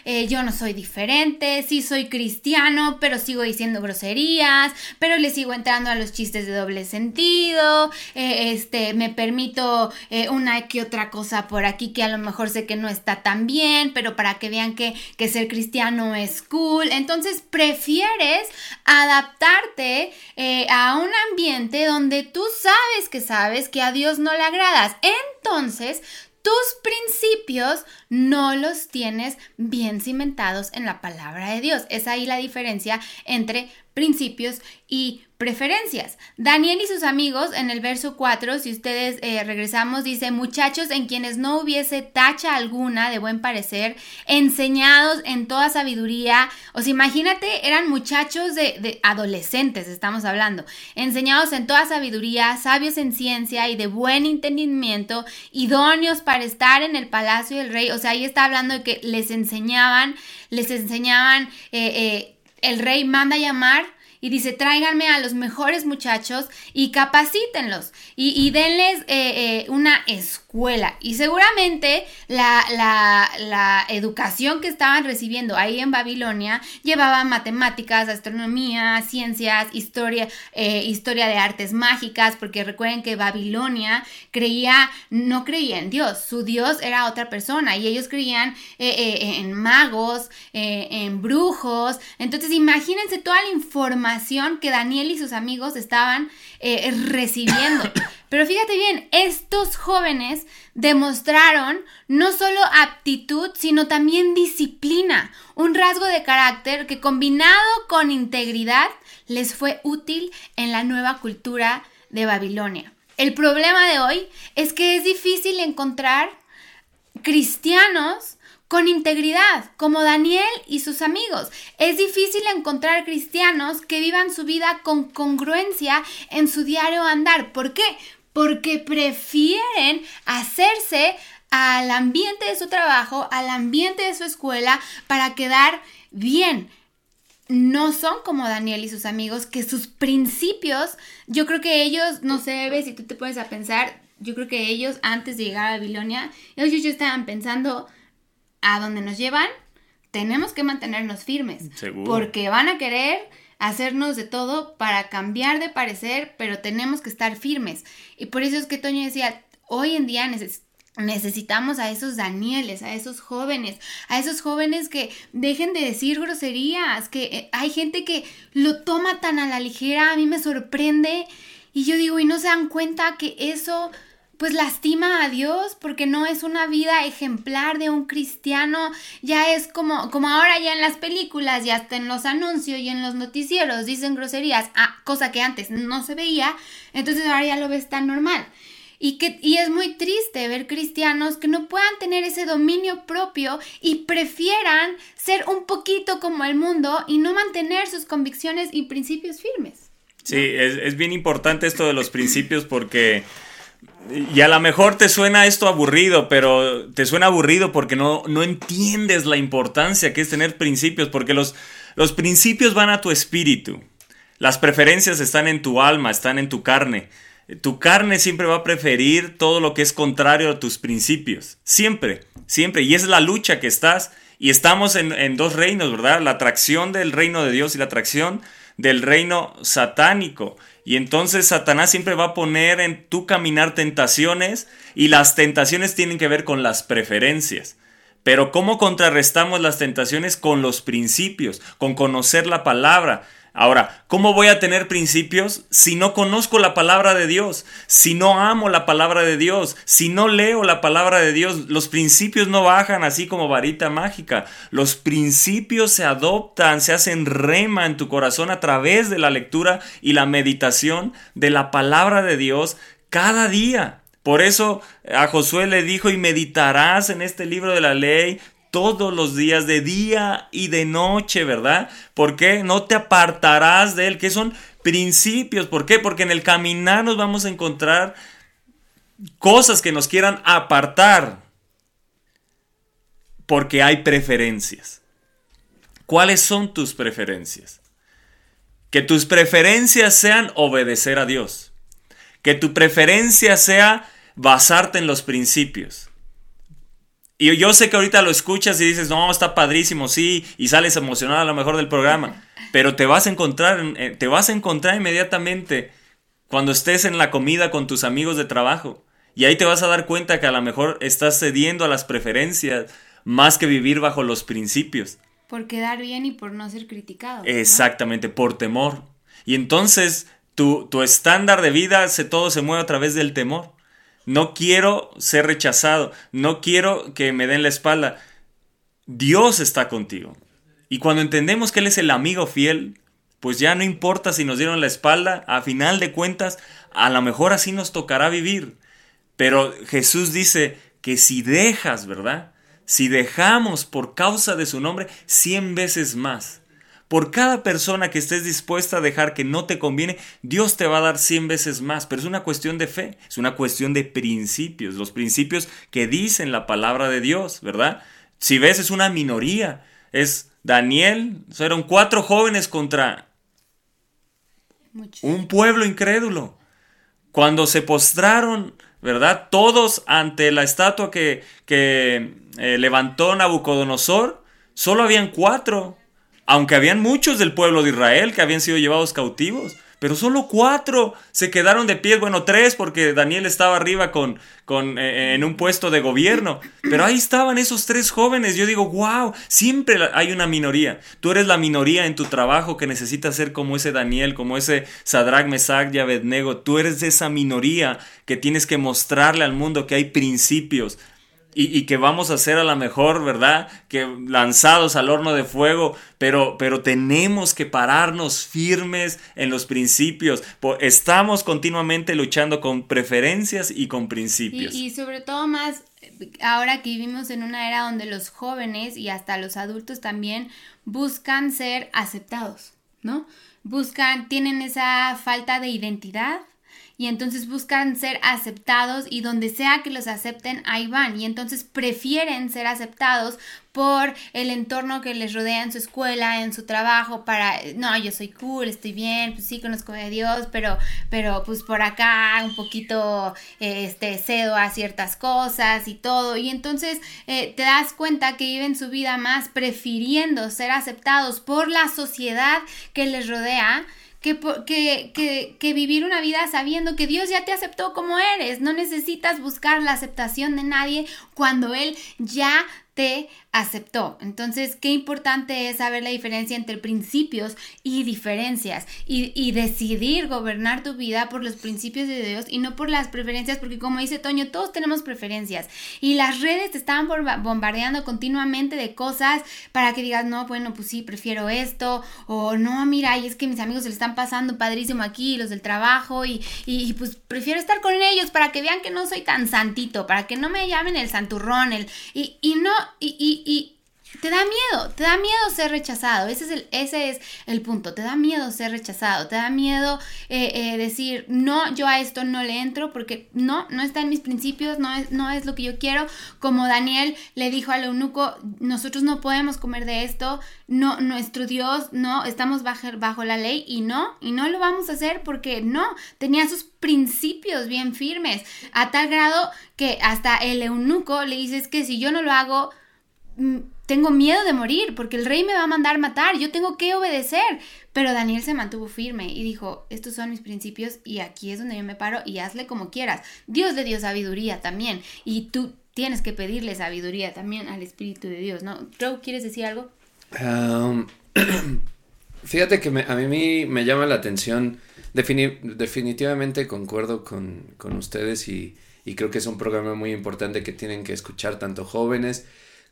eh, yo no soy diferente, sí soy cristiano, pero sigo diciendo groserías, pero le sigo entrando a los chistes de doble sentido, eh, este, me permito eh, una que otra cosa por aquí que a lo mejor sé que no está tan bien, pero para que vean que, que ser cristiano es cool. Entonces prefieres adaptarte a un ambiente donde tú sabes que sabes que a Dios no le agradas. Entonces, tus principios no los tienes bien cimentados en la palabra de Dios. Es ahí la diferencia entre principios y preferencias. Daniel y sus amigos en el verso 4, si ustedes eh, regresamos, dice, muchachos en quienes no hubiese tacha alguna de buen parecer, enseñados en toda sabiduría, o sea, imagínate, eran muchachos de, adolescentes, estamos hablando, enseñados en toda sabiduría, sabios en ciencia y de buen entendimiento, idóneos para estar en el palacio del rey, o sea, ahí está hablando de que les enseñaban, les enseñaban, eh, eh, el rey manda llamar y dice, tráiganme a los mejores muchachos y capacítenlos y, denles eh, eh, una escuela. Y seguramente la, la, educación que estaban recibiendo ahí en Babilonia llevaba matemáticas, astronomía, ciencias, historia, eh, historia de artes mágicas, porque recuerden que Babilonia creía, no creía en Dios, su Dios era otra persona y ellos creían eh, eh, en magos, en brujos. Entonces imagínense toda la información que Daniel y sus amigos estaban eh, recibiendo. Pero fíjate bien, estos jóvenes demostraron no solo aptitud, sino también disciplina, un rasgo de carácter que combinado con integridad les fue útil en la nueva cultura de Babilonia. El problema de hoy es que es difícil encontrar cristianos con integridad, como Daniel y sus amigos. Es difícil encontrar cristianos que vivan su vida con congruencia en su diario andar. ¿Por qué? Porque prefieren hacerse al ambiente de su trabajo, al ambiente de su escuela, para quedar bien. No son como Daniel y sus amigos, que sus principios, yo creo que ellos, no sé, Bebe, si tú te pones a pensar, yo creo que ellos antes de llegar a Babilonia, ellos ya estaban pensando, a donde nos llevan, tenemos que mantenernos firmes. Seguro. Porque van a querer hacernos de todo para cambiar de parecer, pero tenemos que estar firmes. Y por eso es que Toño decía, hoy en día neces necesitamos a esos Danieles, a esos jóvenes, a esos jóvenes que dejen de decir groserías, que eh, hay gente que lo toma tan a la ligera, a mí me sorprende. Y yo digo, y no se dan cuenta que eso pues lastima a Dios porque no es una vida ejemplar de un cristiano, ya es como, como ahora ya en las películas, ya hasta en los anuncios y en los noticieros dicen groserías, ah, cosa que antes no se veía, entonces ahora ya lo ves tan normal. Y, que, y es muy triste ver cristianos que no puedan tener ese dominio propio y prefieran ser un poquito como el mundo y no mantener sus convicciones y principios firmes. Sí, es, es bien importante esto de los principios porque... Y a lo mejor te suena esto aburrido, pero te suena aburrido porque no, no entiendes la importancia que es tener principios, porque los, los principios van a tu espíritu. Las preferencias están en tu alma, están en tu carne. Tu carne siempre va a preferir todo lo que es contrario a tus principios. Siempre, siempre. Y es la lucha que estás. Y estamos en, en dos reinos, ¿verdad? La atracción del reino de Dios y la atracción del reino satánico. Y entonces Satanás siempre va a poner en tu caminar tentaciones y las tentaciones tienen que ver con las preferencias. Pero ¿cómo contrarrestamos las tentaciones? Con los principios, con conocer la palabra. Ahora, ¿cómo voy a tener principios si no conozco la palabra de Dios? Si no amo la palabra de Dios, si no leo la palabra de Dios, los principios no bajan así como varita mágica. Los principios se adoptan, se hacen rema en tu corazón a través de la lectura y la meditación de la palabra de Dios cada día. Por eso a Josué le dijo, y meditarás en este libro de la ley todos los días, de día y de noche, ¿verdad? ¿Por qué? No te apartarás de él, que son principios. ¿Por qué? Porque en el caminar nos vamos a encontrar cosas que nos quieran apartar. Porque hay preferencias. ¿Cuáles son tus preferencias? Que tus preferencias sean obedecer a Dios. Que tu preferencia sea basarte en los principios. Y yo sé que ahorita lo escuchas y dices, no, está padrísimo, sí, y sales emocionado a lo mejor del programa, pero te vas a encontrar, en- eh, te vas a encontrar inmediatamente cuando estés en la comida con tus amigos de trabajo. Y ahí te vas a dar cuenta que a lo mejor estás cediendo a las preferencias más que vivir bajo los principios. Por quedar bien y por no ser criticado. ¿no? Exactamente, por temor. Y entonces tu, tu estándar de vida se, todo se mueve a través del temor. No quiero ser rechazado, no quiero que me den la espalda. Dios está contigo. Y cuando entendemos que Él es el amigo fiel, pues ya no importa si nos dieron la espalda, a final de cuentas, a lo mejor así nos tocará vivir. Pero Jesús dice que si dejas, ¿verdad? Si dejamos por causa de su nombre, cien veces más. Por cada persona que estés dispuesta a dejar que no te conviene, Dios te va a dar cien veces más. Pero es una cuestión de fe, es una cuestión de principios, los principios que dicen la palabra de Dios, ¿verdad? Si ves, es una minoría. Es Daniel, fueron cuatro jóvenes contra un pueblo incrédulo. Cuando se postraron, ¿verdad? Todos ante la estatua que, que eh, levantó Nabucodonosor, solo habían cuatro. Aunque habían muchos del pueblo de Israel que habían sido llevados cautivos. Pero solo cuatro se quedaron de pie. Bueno, tres porque Daniel estaba arriba con, con, eh, en un puesto de gobierno. Pero ahí estaban esos tres jóvenes. Yo digo, wow, siempre hay una minoría. Tú eres la minoría en tu trabajo que necesitas ser como ese Daniel, como ese Sadrach, Mesach y Abednego. Tú eres de esa minoría que tienes que mostrarle al mundo que hay principios. Y, que vamos a ser a la mejor, ¿verdad? Que lanzados al horno de fuego, pero, pero tenemos que pararnos firmes en los principios. Estamos continuamente luchando con preferencias y con principios. Y, y sobre todo más ahora que vivimos en una era donde los jóvenes y hasta los adultos también buscan ser aceptados, ¿no? Buscan, tienen esa falta de identidad y entonces buscan ser aceptados y donde sea que los acepten, ahí van. Y entonces prefieren ser aceptados por el entorno que les rodea en su escuela, en su trabajo, para, no, yo soy cool, estoy bien, pues sí, conozco a Dios, pero, pero pues por acá un poquito, este, cedo a ciertas cosas y todo. Y entonces eh, te das cuenta que viven su vida más prefiriendo ser aceptados por la sociedad que les rodea que, que, que vivir una vida sabiendo que Dios ya te aceptó como eres. No necesitas buscar la aceptación de nadie cuando Él ya te aceptó. Entonces, qué importante es saber la diferencia entre principios y diferencias y, y decidir gobernar tu vida por los principios de Dios y no por las preferencias, porque como dice Toño, todos tenemos preferencias y las redes te están bomba- bombardeando continuamente de cosas para que digas, no, bueno, pues sí, prefiero esto, o no, mira, y es que mis amigos se le están pasando padrísimo aquí, los del trabajo, y, y, pues prefiero estar con ellos para que vean que no soy tan santito, para que no me llamen el santurrón, el, y, y no, y, y, y te da miedo, te da miedo ser rechazado, ese es el, ese es el punto, te da miedo ser rechazado, te da miedo eh, eh, decir, no, yo a esto no le entro porque no, no está en mis principios, no es, no es lo que yo quiero, como Daniel le dijo al eunuco, nosotros no podemos comer de esto, no, nuestro Dios, no, estamos bajo, bajo la ley y no, y no lo vamos a hacer porque no, tenía sus principios bien firmes, a tal grado que hasta el eunuco le dice, es que si yo no lo hago, tengo miedo de morir porque el rey me va a mandar matar, yo tengo que obedecer. Pero Daniel se mantuvo firme y dijo, estos son mis principios y aquí es donde yo me paro y hazle como quieras. Dios le dio sabiduría también y tú tienes que pedirle sabiduría también al Espíritu de Dios, ¿no? Joe, ¿quieres decir algo? Fíjate que me- a mí me llama la atención, defini- definitivamente concuerdo con, con ustedes y, y creo que es un programa muy importante que tienen que escuchar tanto jóvenes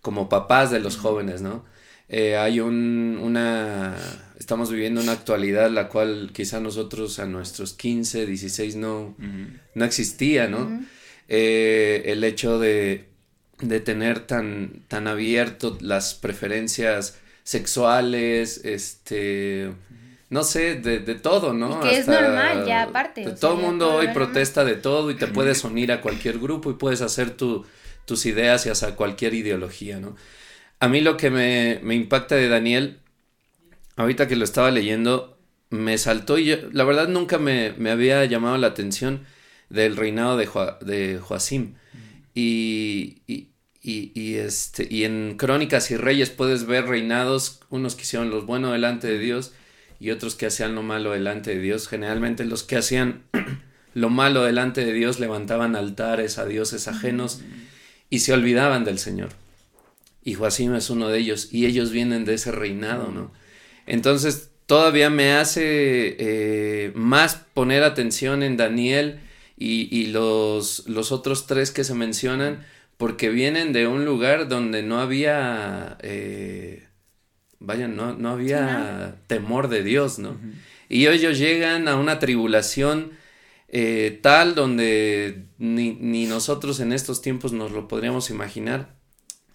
como papás de los jóvenes, ¿no? Eh, hay un, una, estamos viviendo una actualidad la cual quizá nosotros a nuestros 15, 16 no, no existía, ¿no? Eh, el hecho de, de tener tan, tan abierto las preferencias sexuales, este, no sé, de, de todo, ¿no? Y que es normal ya, aparte, de todo el mundo hoy protesta de todo y te puedes unir a cualquier grupo y puedes hacer tu, tus ideas y hacia cualquier ideología, ¿no? A mí lo que me, me impacta de Daniel, ahorita que lo estaba leyendo, me saltó y yo, la verdad nunca me, me había llamado la atención del reinado de, Joa- de Joacim. Y, y, y, y, este, y en Crónicas y Reyes puedes ver reinados, unos que hicieron lo bueno delante de Dios y otros que hacían lo malo delante de Dios. Generalmente los que hacían lo malo delante de Dios levantaban altares a dioses ajenos y se olvidaban del Señor. Y Joacim es uno de ellos y ellos vienen de ese reinado, ¿no? Entonces todavía me hace eh, más poner atención en Daniel y, y los, los otros tres que se mencionan porque vienen de un lugar donde no había, eh, vaya, no, no había temor de Dios, ¿no? Y ellos llegan a una tribulación eh, tal donde ni, ni nosotros en estos tiempos nos lo podríamos imaginar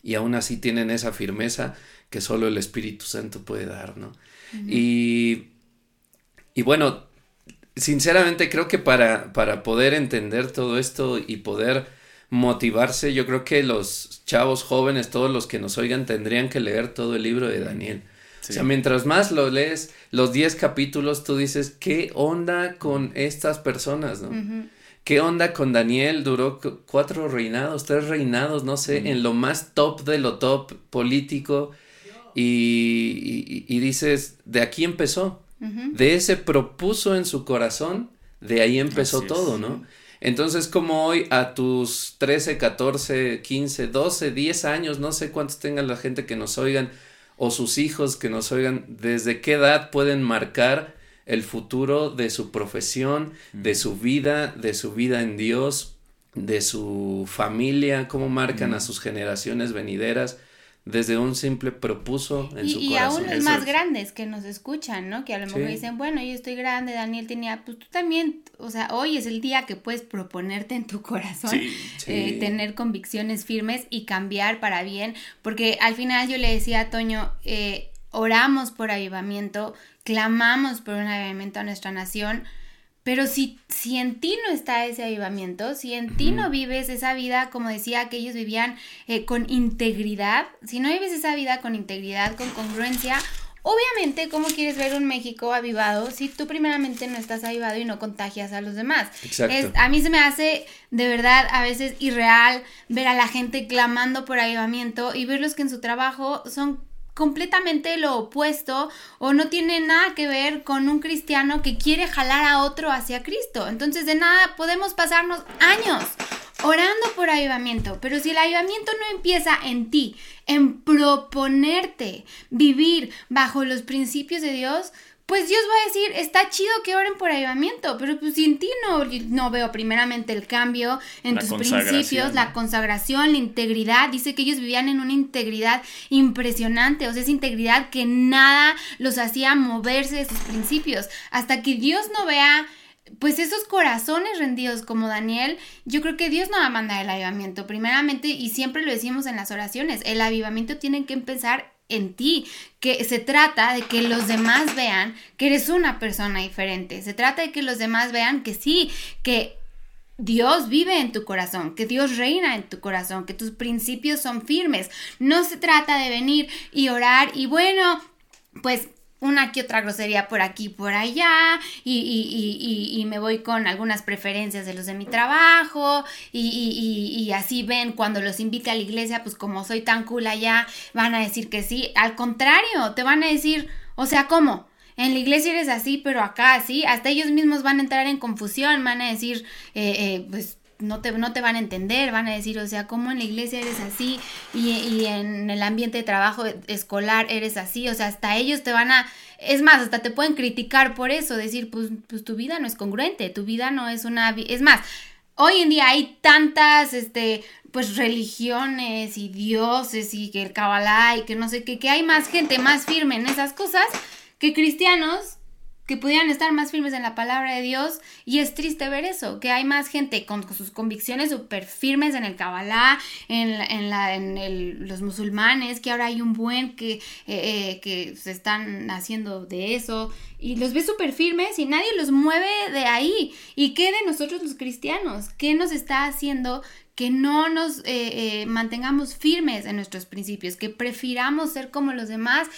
y aún así tienen esa firmeza que solo el Espíritu Santo puede dar, ¿no? y, y bueno, sinceramente creo que para, para poder entender todo esto y poder motivarse, yo creo que los chavos jóvenes, todos los que nos oigan, tendrían que leer todo el libro de Daniel. O sea, mientras más lo lees, los 10 capítulos, tú dices, ¿qué onda con estas personas, no? ¿Qué onda con Daniel? Duró cu- cuatro reinados, tres reinados, no sé, en lo más top de lo top político. Y, y- y dices, de aquí empezó. De ese propuso en su corazón, de ahí empezó Así es. todo, ¿no? Entonces, como hoy a tus 13, 14, 15, 12, 10 años, no sé cuántos tengan la gente que nos oigan, o sus hijos que nos oigan, desde qué edad pueden marcar el futuro de su profesión, de su vida, de su vida en Dios, de su familia, cómo marcan a sus generaciones venideras, desde un simple propuso en Y, su y corazón. aún los más es. grandes que nos escuchan, ¿no? Que a lo mejor Sí. dicen, bueno, yo estoy grande, Daniel tenía, pues tú también, o sea, hoy es el día que puedes proponerte en tu corazón, Sí, sí. eh, tener convicciones firmes y cambiar para bien, porque al final yo le decía a Toño, eh, oramos por avivamiento, clamamos por un avivamiento a nuestra nación, pero si, si en ti no está ese avivamiento, si en ti no vives esa vida, como decía, que ellos vivían eh, con integridad, si no vives esa vida con integridad, con congruencia, obviamente, ¿cómo quieres ver un México avivado si tú primeramente no estás avivado y no contagias a los demás? Exacto. Es- a mí se me hace de verdad a veces irreal ver a la gente clamando por avivamiento y verlos que en su trabajo son completamente lo opuesto o no tiene nada que ver con un cristiano que quiere jalar a otro hacia Cristo. Entonces de nada podemos pasarnos años orando por avivamiento, pero si el avivamiento no empieza en ti, en proponerte vivir bajo los principios de Dios, pues Dios va a decir, está chido que oren por avivamiento, pero pues si en ti no, no veo primeramente el cambio en La tus principios, la consagración, la integridad, dice que ellos vivían en una integridad impresionante, o sea, esa integridad que nada los hacía moverse de sus principios, hasta que Dios no vea pues esos corazones rendidos como Daniel, yo creo que Dios no va a mandar el avivamiento. Primeramente, y siempre lo decimos en las oraciones, el avivamiento tiene que empezar en ti, que se trata de que los demás vean que eres una persona diferente, se trata de que los demás vean que sí, que Dios vive en tu corazón, que Dios reina en tu corazón, que tus principios son firmes. No se trata de venir y orar y bueno, pues una que otra grosería por aquí por allá y, y- y- y- me voy con algunas preferencias de los de mi trabajo y, y- y- y así ven cuando los invite a la iglesia pues como soy tan cool allá van a decir que sí al contrario te van a decir o sea ¿cómo? En la iglesia eres así, pero acá así, hasta ellos mismos van a entrar en confusión, van a decir, eh, eh, pues no te, no te van a entender, van a decir, o sea, ¿cómo en la iglesia eres así y, y en el ambiente de trabajo escolar eres así? O sea, hasta ellos te van a, es más, hasta te pueden criticar por eso, decir, pues, pues tu vida no es congruente, tu vida no es una, es más, hoy en día hay tantas, este, pues religiones y dioses y que el Kabbalah y que no sé qué, que hay más gente más firme en esas cosas que cristianos que pudieran estar más firmes en la palabra de Dios y es triste ver eso, que hay más gente con, sus convicciones súper firmes en el Kabbalah, en, los musulmanes, que ahora hay un buen que, eh, eh, que se están haciendo de eso y los ve súper firmes y nadie los mueve de ahí. ¿Y qué de nosotros los cristianos? ¿Qué nos está haciendo que no nos eh, mantengamos firmes en nuestros principios, que prefiramos ser como los demás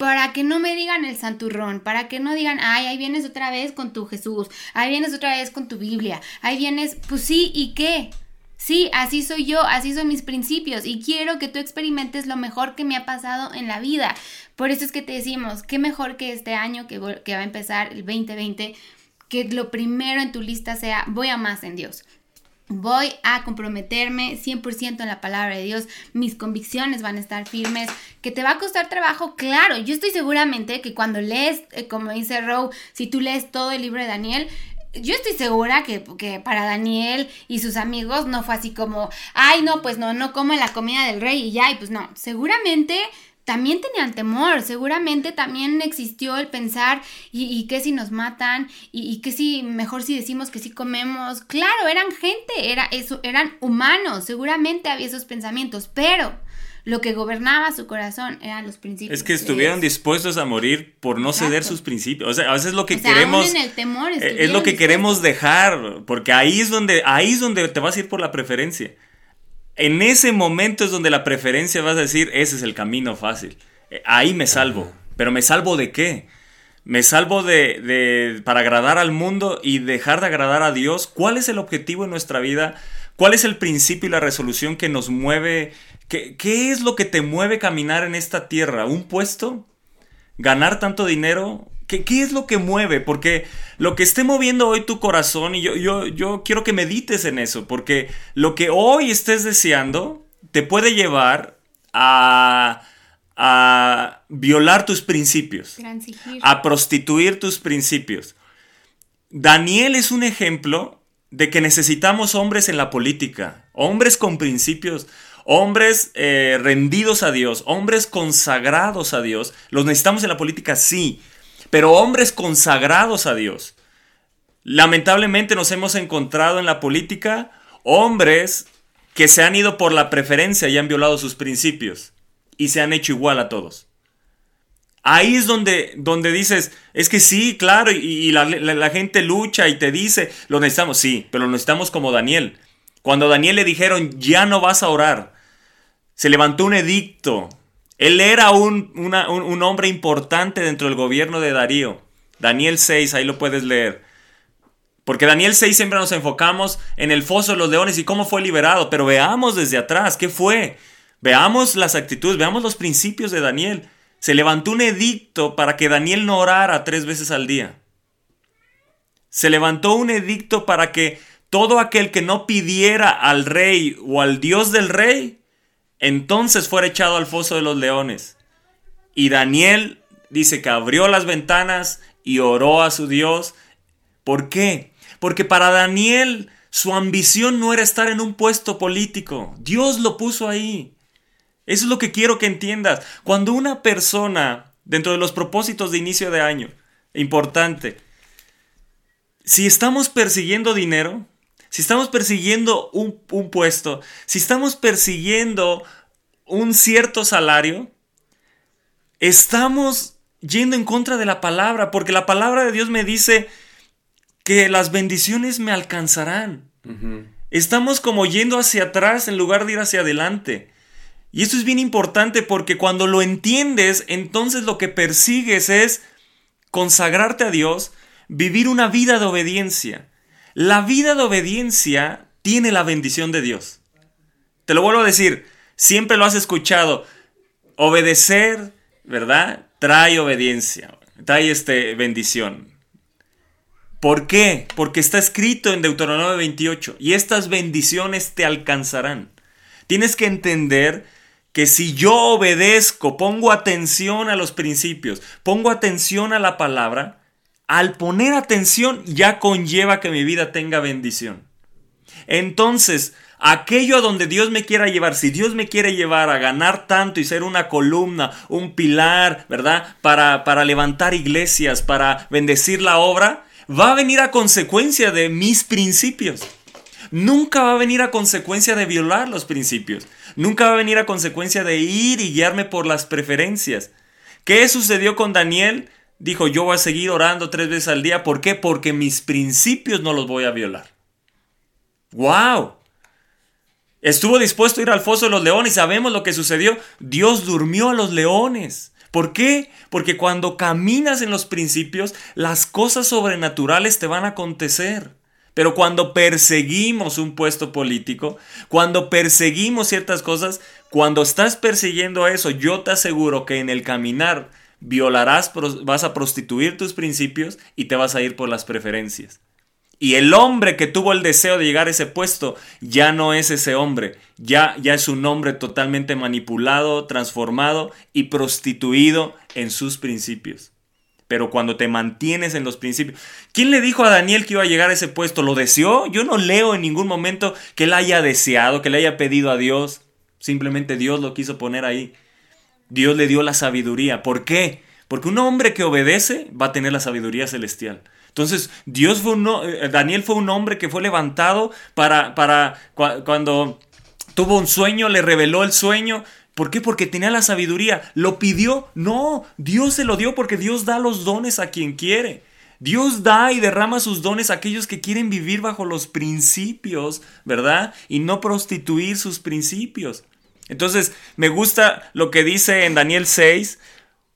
para que no me digan el santurrón, para que no digan, ay, ahí vienes otra vez con tu Jesús, ahí vienes otra vez con tu Biblia, ahí vienes, pues sí, ¿y qué? Sí, así soy yo, así son mis principios y quiero que tú experimentes lo mejor que me ha pasado en la vida. Por eso es que te decimos, qué mejor que este año que, que va a empezar el 2020, que lo primero en tu lista sea voy a más en Dios. Voy a comprometerme 100% en la palabra de Dios. Mis convicciones van a estar firmes. Que te va a costar trabajo, claro. Yo estoy seguramente que cuando lees, eh, como dice Rowe, si tú lees todo el libro de Daniel, yo estoy segura que, para Daniel y sus amigos no fue así como, ay, no, pues no, no como la comida del rey y ya, y pues no. Seguramente también tenían temor, seguramente también existió el pensar y, y qué si nos matan y, y qué si mejor si decimos que sí comemos. Claro, eran gente, era eso, eran humanos, seguramente había esos pensamientos, pero lo que gobernaba su corazón eran los principios. Es que estuvieron dispuestos a morir por no ceder sus principios. O sea, a veces lo que O sea, queremos aún en el temor eh, es lo que queremos dispuestos. dejar, porque ahí es donde ahí es donde te vas a ir por la preferencia. En ese momento es donde la preferencia vas a decir, ese es el camino fácil. Eh, Ahí me salvo. Pero me salvo de qué? Me salvo de, de para agradar al mundo y dejar de agradar a Dios. ¿Cuál es el objetivo en nuestra vida? ¿Cuál es el principio y la resolución que nos mueve? ¿Qué, qué es lo que te mueve caminar en esta tierra? ¿Un puesto? ¿Ganar tanto dinero? ¿Qué, qué es lo que mueve? Porque lo que esté moviendo hoy tu corazón, y yo, yo, yo quiero que medites en eso, porque lo que hoy estés deseando te puede llevar a, a violar tus principios Transigir. a prostituir tus principios. Daniel es un ejemplo de que necesitamos hombres en la política, hombres con principios, hombres eh, rendidos a Dios, hombres consagrados a Dios. Los necesitamos en la política, sí, pero hombres consagrados a Dios. Lamentablemente nos hemos encontrado en la política hombres que se han ido por la preferencia y han violado sus principios y se han hecho igual a todos. Ahí es donde, donde dices, es que sí, claro, y, la- la gente lucha y te dice, lo necesitamos, sí, pero lo necesitamos como Daniel. Cuando a Daniel le dijeron, ya no vas a orar, se levantó un edicto. Él era un, un- un hombre importante dentro del gobierno de Darío. Daniel 6, ahí lo puedes leer. Porque Daniel 6 siempre nos enfocamos en el foso de los leones y cómo fue liberado, pero veamos desde atrás, ¿qué fue? Veamos las actitudes, veamos los principios de Daniel. Se levantó un edicto para que Daniel no orara tres veces al día. Se levantó un edicto para que todo aquel que no pidiera al rey o al dios del rey, entonces fuera echado al foso de los leones. Y Daniel dice que abrió las ventanas y oró a su Dios. ¿Por qué? Porque para Daniel su ambición no era estar en un puesto político. Dios lo puso ahí. Eso es lo que quiero que entiendas. Cuando una persona, dentro de los propósitos de inicio de año, importante, si estamos persiguiendo dinero, si estamos persiguiendo un, un puesto, si estamos persiguiendo un cierto salario, estamos yendo en contra de la palabra, porque la palabra de Dios me dice que las bendiciones me alcanzarán. Estamos como yendo hacia atrás en lugar de ir hacia adelante. Y esto es bien importante porque cuando lo entiendes, entonces lo que persigues es consagrarte a Dios, vivir una vida de obediencia. La vida de obediencia tiene la bendición de Dios. Te lo vuelvo a decir, siempre lo has escuchado. Obedecer, ¿verdad? Trae obediencia, trae este bendición. ¿Por qué? Porque está escrito en Deuteronomio 28 y estas bendiciones te alcanzarán. Tienes que entender que si yo obedezco, pongo atención a los principios, pongo atención a la palabra, al poner atención ya conlleva que mi vida tenga bendición. Entonces, aquello a donde Dios me quiera llevar, si Dios me quiere llevar a ganar tanto y ser una columna, un pilar, ¿verdad? Para, para levantar iglesias, para bendecir la obra, va a venir a consecuencia de mis principios. Nunca va a venir a consecuencia de violar los principios. Nunca va a venir a consecuencia de ir y guiarme por las preferencias. ¿Qué sucedió con Daniel? Dijo, yo voy a seguir orando tres veces al día. ¿Por qué? Porque mis principios no los voy a violar. ¡Wow! Estuvo dispuesto a ir al foso de los leones. Sabemos lo que sucedió. Dios durmió a los leones. ¿Por qué? Porque cuando caminas en los principios, las cosas sobrenaturales te van a acontecer. Pero cuando perseguimos un puesto político, cuando perseguimos ciertas cosas, cuando estás persiguiendo eso, yo te aseguro que en el caminar violarás, vas a prostituir tus principios y te vas a ir por las preferencias. Y el hombre que tuvo el deseo de llegar a ese puesto ya no es ese hombre, ya, ya es un hombre totalmente manipulado, transformado y prostituido en sus principios. Pero cuando te mantienes en los principios. ¿Quién le dijo a Daniel que iba a llegar a ese puesto? ¿Lo deseó? Yo no leo en ningún momento que él haya deseado, que le haya pedido a Dios. Simplemente Dios lo quiso poner ahí. Dios le dio la sabiduría. ¿Por qué? Porque un hombre que obedece va a tener la sabiduría celestial. Entonces, Dios fue un, eh, Daniel fue un hombre que fue levantado para, para cua- cuando tuvo un sueño, le reveló el sueño. ¿Por qué? Porque tenía la sabiduría. ¿Lo pidió? No, Dios se lo dio porque Dios da los dones a quien quiere. Dios da y derrama sus dones a aquellos que quieren vivir bajo los principios, ¿verdad? Y no prostituir sus principios. Entonces, me gusta lo que dice en Daniel 6,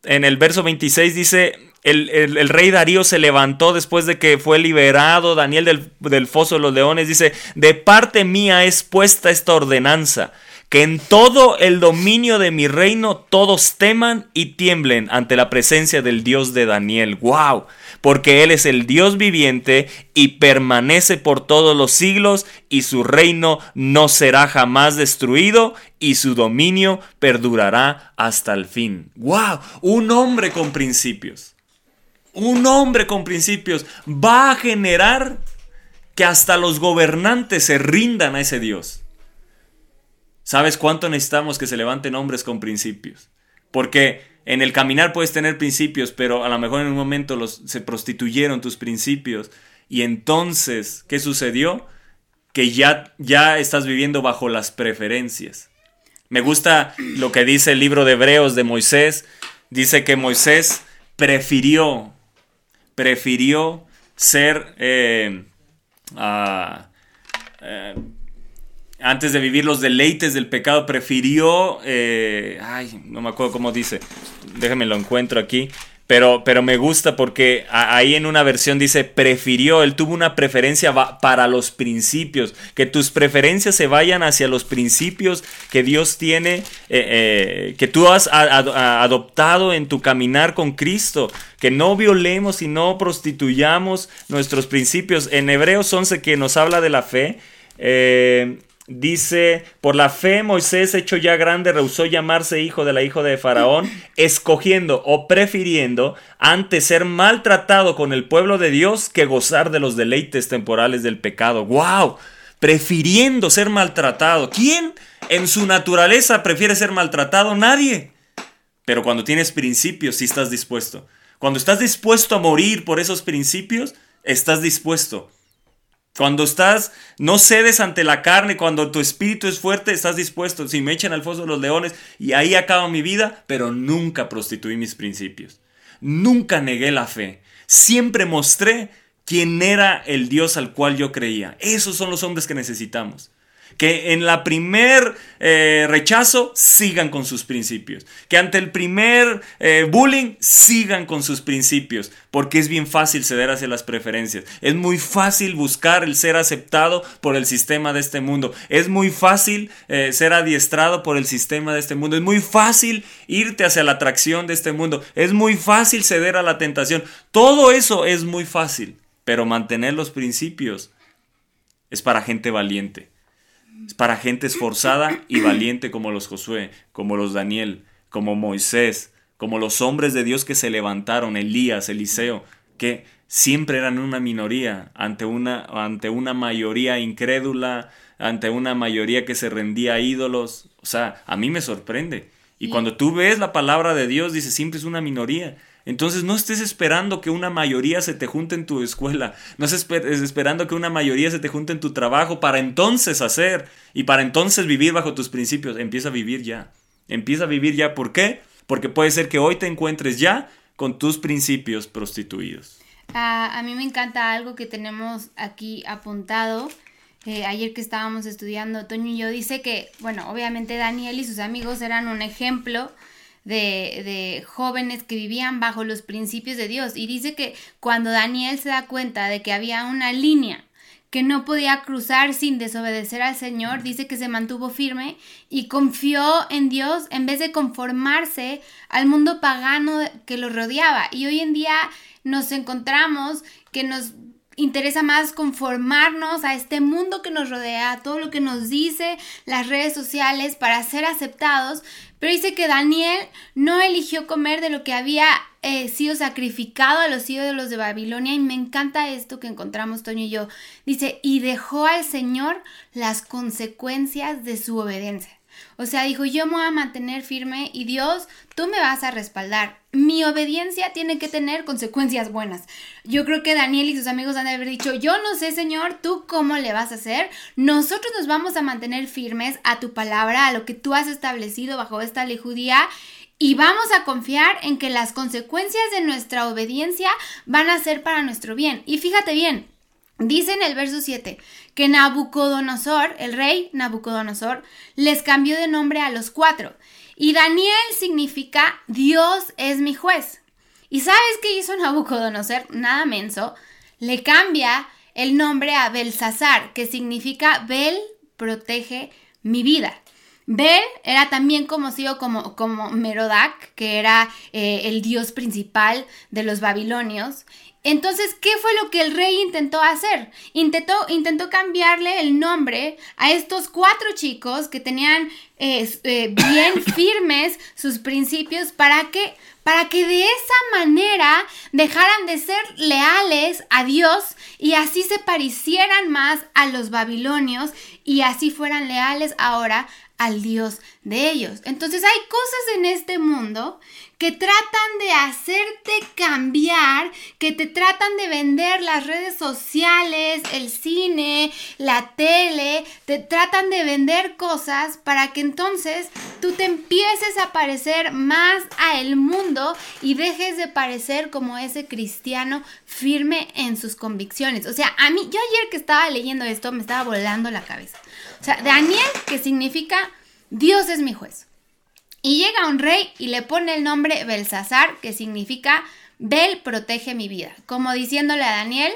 en el verso 26 dice, el, el- el rey Darío se levantó después de que fue liberado Daniel del, del foso de los leones, dice, de parte mía es puesta esta ordenanza, que en todo el dominio de mi reino todos teman y tiemblen ante la presencia del Dios de Daniel. ¡Wow! Porque Él es el Dios viviente y permanece por todos los siglos y su reino no será jamás destruido y su dominio perdurará hasta el fin. ¡Wow! Un hombre con principios. Un hombre con principios va a generar que hasta los gobernantes se rindan a ese Dios. ¿Sabes cuánto necesitamos que se levanten hombres con principios? Porque en el caminar puedes tener principios, pero a lo mejor en un momento los, se prostituyeron tus principios. Y entonces, ¿qué sucedió? Que ya, ya estás viviendo bajo las preferencias. Me gusta lo que dice el libro de Hebreos de Moisés. Dice que Moisés prefirió, prefirió ser eh, ah, eh, antes de vivir los deleites del pecado, prefirió, eh, ay, no me acuerdo cómo dice, déjame lo encuentro aquí, pero, pero me gusta porque ahí en una versión dice, prefirió, él tuvo una preferencia para los principios, que tus preferencias se vayan hacia los principios que Dios tiene, eh, eh, que tú has adoptado en tu caminar con Cristo, que no violemos y no prostituyamos nuestros principios. En Hebreos 11 que nos habla de la fe, dice, por la fe Moisés, hecho ya grande, rehusó llamarse hijo de la hija de Faraón, escogiendo o prefiriendo antes ser maltratado con el pueblo de Dios que gozar de los deleites temporales del pecado. ¡Wow! Prefiriendo ser maltratado. ¿Quién en su naturaleza prefiere ser maltratado? Nadie. Pero cuando tienes principios, sí estás dispuesto. Cuando estás dispuesto a morir por esos principios, estás dispuesto. Cuando estás, no cedes ante la carne, cuando tu espíritu es fuerte, estás dispuesto. Si me echan al foso de los leones y ahí acaba mi vida, pero nunca prostituí mis principios. Nunca negué la fe. Siempre mostré quién era el Dios al cual yo creía. Esos son los hombres que necesitamos. Que en la primer eh, rechazo sigan con sus principios. Que ante el primer eh, bullying sigan con sus principios. Porque es bien fácil ceder hacia las preferencias. Es muy fácil buscar el ser aceptado por el sistema de este mundo. Es muy fácil eh, ser adiestrado por el sistema de este mundo. Es muy fácil irte hacia la atracción de este mundo. Es muy fácil ceder a la tentación. Todo eso es muy fácil. Pero mantener los principios es para gente valiente. Es para gente esforzada y valiente como los Josué, como los Daniel, como Moisés, como los hombres de Dios que se levantaron, Elías, Eliseo, que siempre eran una minoría ante una, ante una mayoría incrédula, ante una mayoría que se rendía a ídolos. O sea, a mí me sorprende. Y cuando tú ves la palabra de Dios, dice, siempre es una minoría. Entonces no estés esperando que una mayoría se te junte en tu escuela, no estés esper- esperando que una mayoría se te junte en tu trabajo para entonces hacer y para entonces vivir bajo tus principios. Empieza a vivir ya. Empieza a vivir ya. ¿Por qué? Porque puede ser que hoy te encuentres ya con tus principios prostituidos. Ah, a mí me encanta algo que tenemos aquí apuntado. Eh, ayer que estábamos estudiando, Toño y yo, dice que, bueno, obviamente Daniel y sus amigos eran un ejemplo de, jóvenes que vivían bajo los principios de Dios. Y dice que cuando Daniel se da cuenta de que había una línea que no podía cruzar sin desobedecer al Señor, dice que se mantuvo firme y confió en Dios en vez de conformarse al mundo pagano que lo rodeaba. Y hoy en día nos encontramos que nos interesa más conformarnos a este mundo que nos rodea, a todo lo que nos dice las redes sociales para ser aceptados, pero dice que Daniel no eligió comer de lo que había eh, sido sacrificado a los ídolos de Babilonia y me encanta esto que encontramos Toño y yo. Dice, y dejó al Señor las consecuencias de su obediencia. O sea, dijo, yo me voy a mantener firme y Dios, tú me vas a respaldar. Mi obediencia tiene que tener consecuencias buenas. Yo creo que Daniel y sus amigos han de haber dicho, yo no sé, Señor, tú cómo le vas a hacer. Nosotros nos vamos a mantener firmes a tu palabra, a lo que tú has establecido bajo esta ley judía. Y vamos a confiar en que las consecuencias de nuestra obediencia van a ser para nuestro bien. Y fíjate bien, Dice en el verso 7 que Nabucodonosor, el rey Nabucodonosor, les cambió de nombre a los cuatro. Y Daniel significa Dios es mi juez. ¿Y sabes qué hizo Nabucodonosor? Nada menso. Le cambia el nombre a Belsasar, que significa Bel protege mi vida. Bel era también conocido como, como Merodac, que era eh, el dios principal de los babilonios. Entonces, ¿qué fue lo que el rey intentó hacer? Intentó, intentó cambiarle el nombre a estos cuatro chicos que tenían eh, eh, bien firmes sus principios para que, para que de esa manera dejaran de ser leales a Dios y así se parecieran más a los babilonios y así fueran leales ahora al Dios de ellos. Entonces hay cosas en este mundo que tratan de hacerte cambiar, que te tratan de vender las redes sociales, el cine, la tele, te tratan de vender cosas para que entonces tú te empieces a parecer más a el mundo y dejes de parecer como ese cristiano firme en sus convicciones. O sea, a mí, yo ayer que estaba leyendo esto me estaba volando la cabeza. O sea, Daniel, que significa Dios es mi juez. Y llega un rey y le pone el nombre Belsasar, que significa Bel protege mi vida, como diciéndole a Daniel,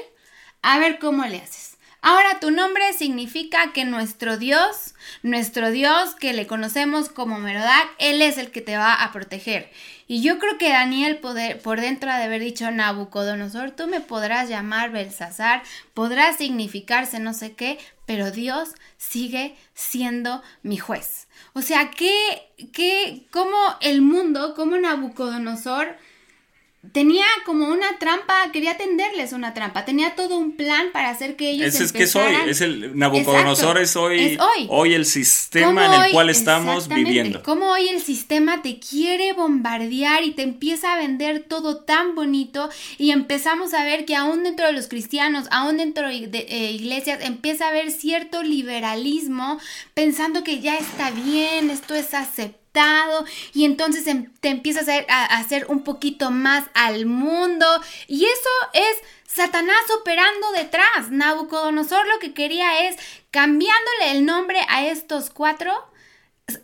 a ver cómo le haces. Ahora tu nombre significa que nuestro Dios, nuestro Dios que le conocemos como Merodac, Él es el que te va a proteger. Y yo creo que Daniel poder, por dentro de haber dicho Nabucodonosor, tú me podrás llamar Belsasar, podrás significarse no sé qué, pero Dios sigue siendo mi juez. O sea, que, que, como el mundo, como Nabucodonosor tenía como una trampa, quería tenderles una trampa, tenía todo un plan para hacer que ellos Ese es que soy, empezaran- es el Nabucodonosor es hoy, es hoy. hoy el sistema en el hoy- cual estamos viviendo. Cómo hoy el sistema te quiere bombardear y te empieza a vender todo tan bonito y empezamos a ver que aún dentro de los cristianos, aún dentro de eh, iglesias, empieza a haber cierto liberalismo pensando que ya está bien, esto es y entonces em- te empiezas a hacer un poquito más al mundo y eso es Satanás operando detrás. Nabucodonosor lo que quería es cambiándole el nombre a estos cuatro.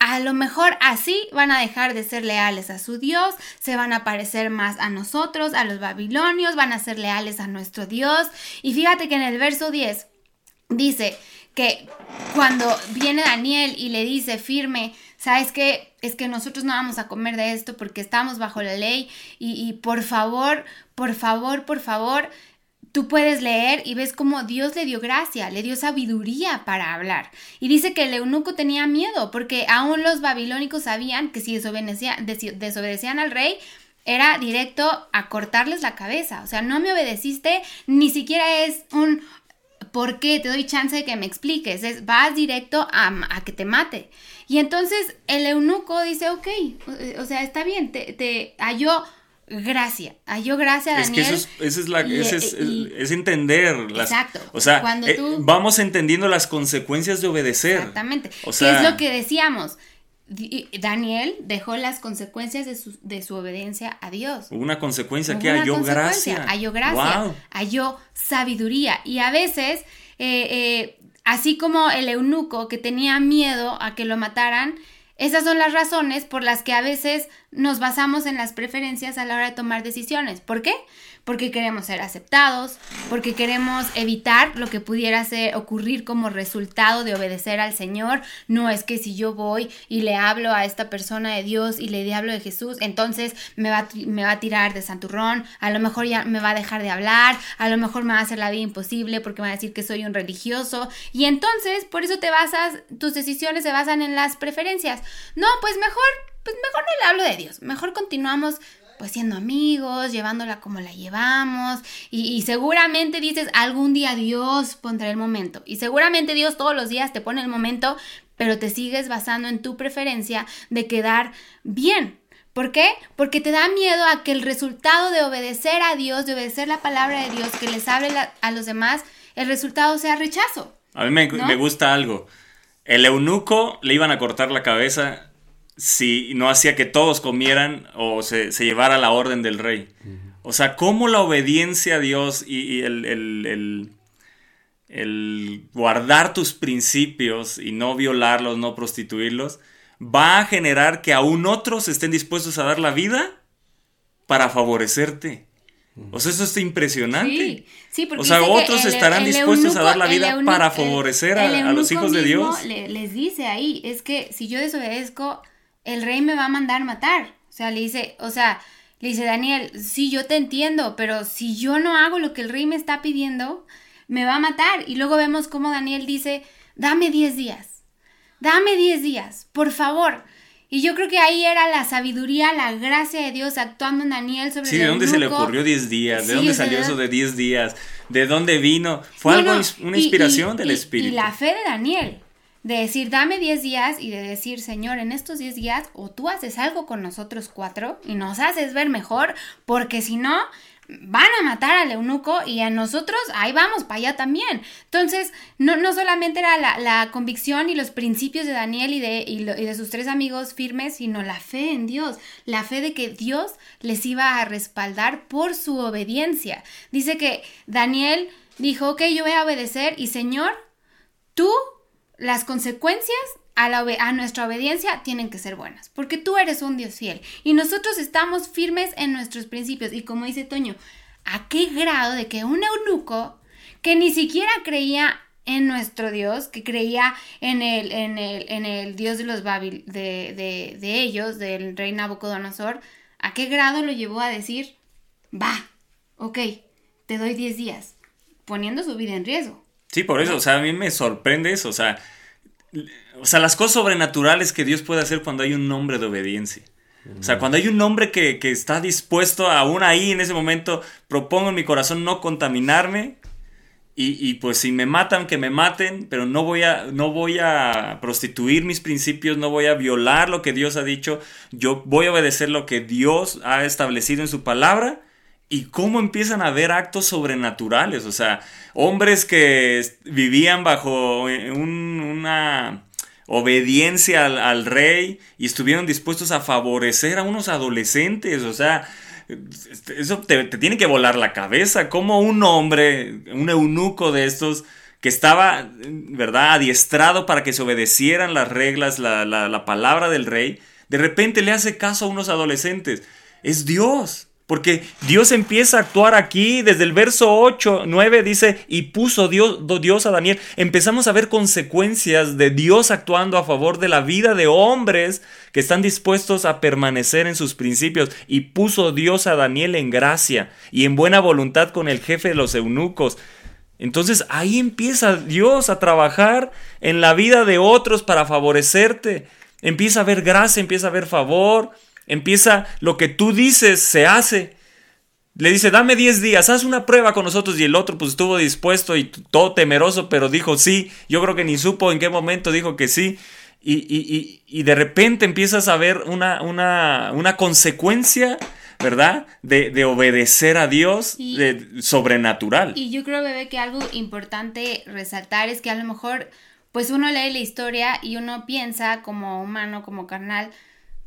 A lo mejor así van a dejar de ser leales a su Dios, se van a parecer más a nosotros, a los babilonios, van a ser leales a nuestro Dios. Y fíjate que en el verso 10 dice que cuando viene Daniel y le dice firme, ¿sabes qué? Es que nosotros no vamos a comer de esto porque estamos bajo la ley y, por favor, por favor, por favor, tú puedes leer y ves cómo Dios le dio gracia, le dio sabiduría para hablar. Y dice que el eunuco tenía miedo porque aún los babilónicos sabían que si desobedecían, desobedecían al rey, era directo a cortarles la cabeza. O sea, no me obedeciste, ni siquiera es un ¿por qué? Te doy chance de que me expliques. Es, vas directo a que te mate. Y entonces el eunuco dice, ok, o, o sea, está bien, te, te halló gracia, halló gracia a Es que Daniel. eso es, esa es la, y- ese es, y- es entender las, Exacto. o sea, Cuando eh, vamos entendiendo las consecuencias de obedecer. Exactamente. O sea, es lo que decíamos. Daniel dejó las consecuencias de su, de su obediencia a Dios. una consecuencia que halló consecuencia, gracia. Halló gracia, Wow. halló sabiduría. Y a veces, eh, eh, así como el eunuco que tenía miedo a que lo mataran, esas son las razones por las que a veces nos basamos en las preferencias a la hora de tomar decisiones. ¿Por qué? Porque queremos ser aceptados, porque queremos evitar lo que pudiera ocurrir como resultado de obedecer al Señor. No es que si yo voy y le hablo a esta persona de Dios y le hablo de Jesús, entonces me va, me va a tirar de santurrón, a lo mejor ya me va a dejar de hablar, a lo mejor me va a hacer la vida imposible porque me va a decir que soy un religioso. Y entonces, por eso te basas, tus decisiones se basan en las preferencias. No, pues mejor pues mejor no le hablo de Dios, mejor continuamos pues siendo amigos, llevándola como la llevamos y, y seguramente dices algún día Dios pondrá el momento y seguramente Dios todos los días te pone el momento, pero te sigues basando en tu preferencia de quedar bien. ¿Por qué? Porque te da miedo a que el resultado de obedecer a Dios, de obedecer la palabra de Dios, que les hable la- a los demás, el resultado sea rechazo. A mí me, ¿No? me gusta algo. El eunuco le iban a cortar la cabeza si no hacía que todos comieran o se, se llevara la orden del rey. O sea, cómo la obediencia a Dios y, y el, el- el- el guardar tus principios y no violarlos, no prostituirlos, va a generar que aún otros estén dispuestos a dar la vida para favorecerte. O sea, eso está impresionante. Sí, sí, porque O sea, otros el- estarán el dispuestos a dar la vida eunuco- para favorecer a- los hijos de Dios. le- les dice ahí, es que si yo desobedezco, el rey me va a mandar matar. O sea, le dice, o sea, le dice Daniel, sí, yo te entiendo, pero si yo no hago lo que el rey me está pidiendo, me va a matar. Y luego vemos cómo Daniel dice, dame 10 días, dame 10 días, por favor. Y yo creo que ahí era la sabiduría, la gracia de Dios actuando en Daniel sobre Sí, ¿de dónde se le ocurrió 10 días? ¿De Sí, dónde salió eso de 10 días? ¿De dónde vino? Fue No, algo, no, una y- inspiración y- del y- Espíritu. Y la fe de Daniel, de decir, dame 10 días y de decir, Señor, en estos 10 días o tú haces algo con nosotros cuatro y nos haces ver mejor, porque si no, van a matar al eunuco y a nosotros, ahí vamos, para allá también. Entonces, no, no solamente era la, la convicción y los principios de Daniel y de, y y de sus tres amigos firmes, sino la fe en Dios, la fe de que Dios les iba a respaldar por su obediencia. Dice que Daniel dijo, ok, yo voy a obedecer y Señor, tú, las consecuencias a, nuestra obediencia tienen que ser buenas, porque tú eres un Dios fiel y nosotros estamos firmes en nuestros principios. Y como dice Toño, ¿a qué grado de que un eunuco que ni siquiera creía en nuestro Dios, que creía en el, en el, Dios de los Babil, de, de, de ellos, del rey Nabucodonosor, ¿a qué grado lo llevó a decir, va, ok, te doy 10 días, poniendo su vida en riesgo? Sí, por eso, o sea, a mí me sorprende eso, o sea, o sea, las cosas sobrenaturales que Dios puede hacer cuando hay un hombre de obediencia. O sea, cuando hay un hombre que, que está dispuesto, aún ahí en ese momento, propongo en mi corazón no contaminarme. Y, y, pues si me matan, que me maten, pero no voy, a, no voy a prostituir mis principios, no voy a violar lo que Dios ha dicho, yo voy a obedecer lo que Dios ha establecido en su palabra y cómo empiezan a haber actos sobrenaturales, o sea, hombres que vivían bajo eh, un- una obediencia al, rey y estuvieron dispuestos a favorecer a unos adolescentes, o sea, este, eso te, tiene que volar la cabeza, como un hombre, un eunuco de estos que estaba, ¿verdad?, adiestrado para que se obedecieran las reglas, la, la- la palabra del rey, de repente le hace caso a unos adolescentes. Es Dios. Porque Dios empieza a actuar aquí desde el verso 8, 9 dice, y puso Dios, Dios a Daniel. Empezamos a ver consecuencias de Dios actuando a favor de la vida de hombres que están dispuestos a permanecer en sus principios. Y puso Dios a Daniel en gracia y en buena voluntad con el jefe de los eunucos. Entonces ahí empieza Dios a trabajar en la vida de otros para favorecerte. Empieza a haber gracia, empieza a haber favor, empieza lo que tú dices se hace. Le dice, dame 10 días, haz una prueba con nosotros. Y el otro pues estuvo dispuesto y todo temeroso, pero dijo sí. Yo creo que ni supo en qué momento dijo que sí. Y, y- y- y de repente empiezas a ver una, una, una consecuencia, ¿verdad? De, de obedecer a Dios de- sobrenatural. Y yo creo, bebé, que algo importante resaltar es que a lo mejor, pues uno lee la historia y uno piensa como humano, como carnal,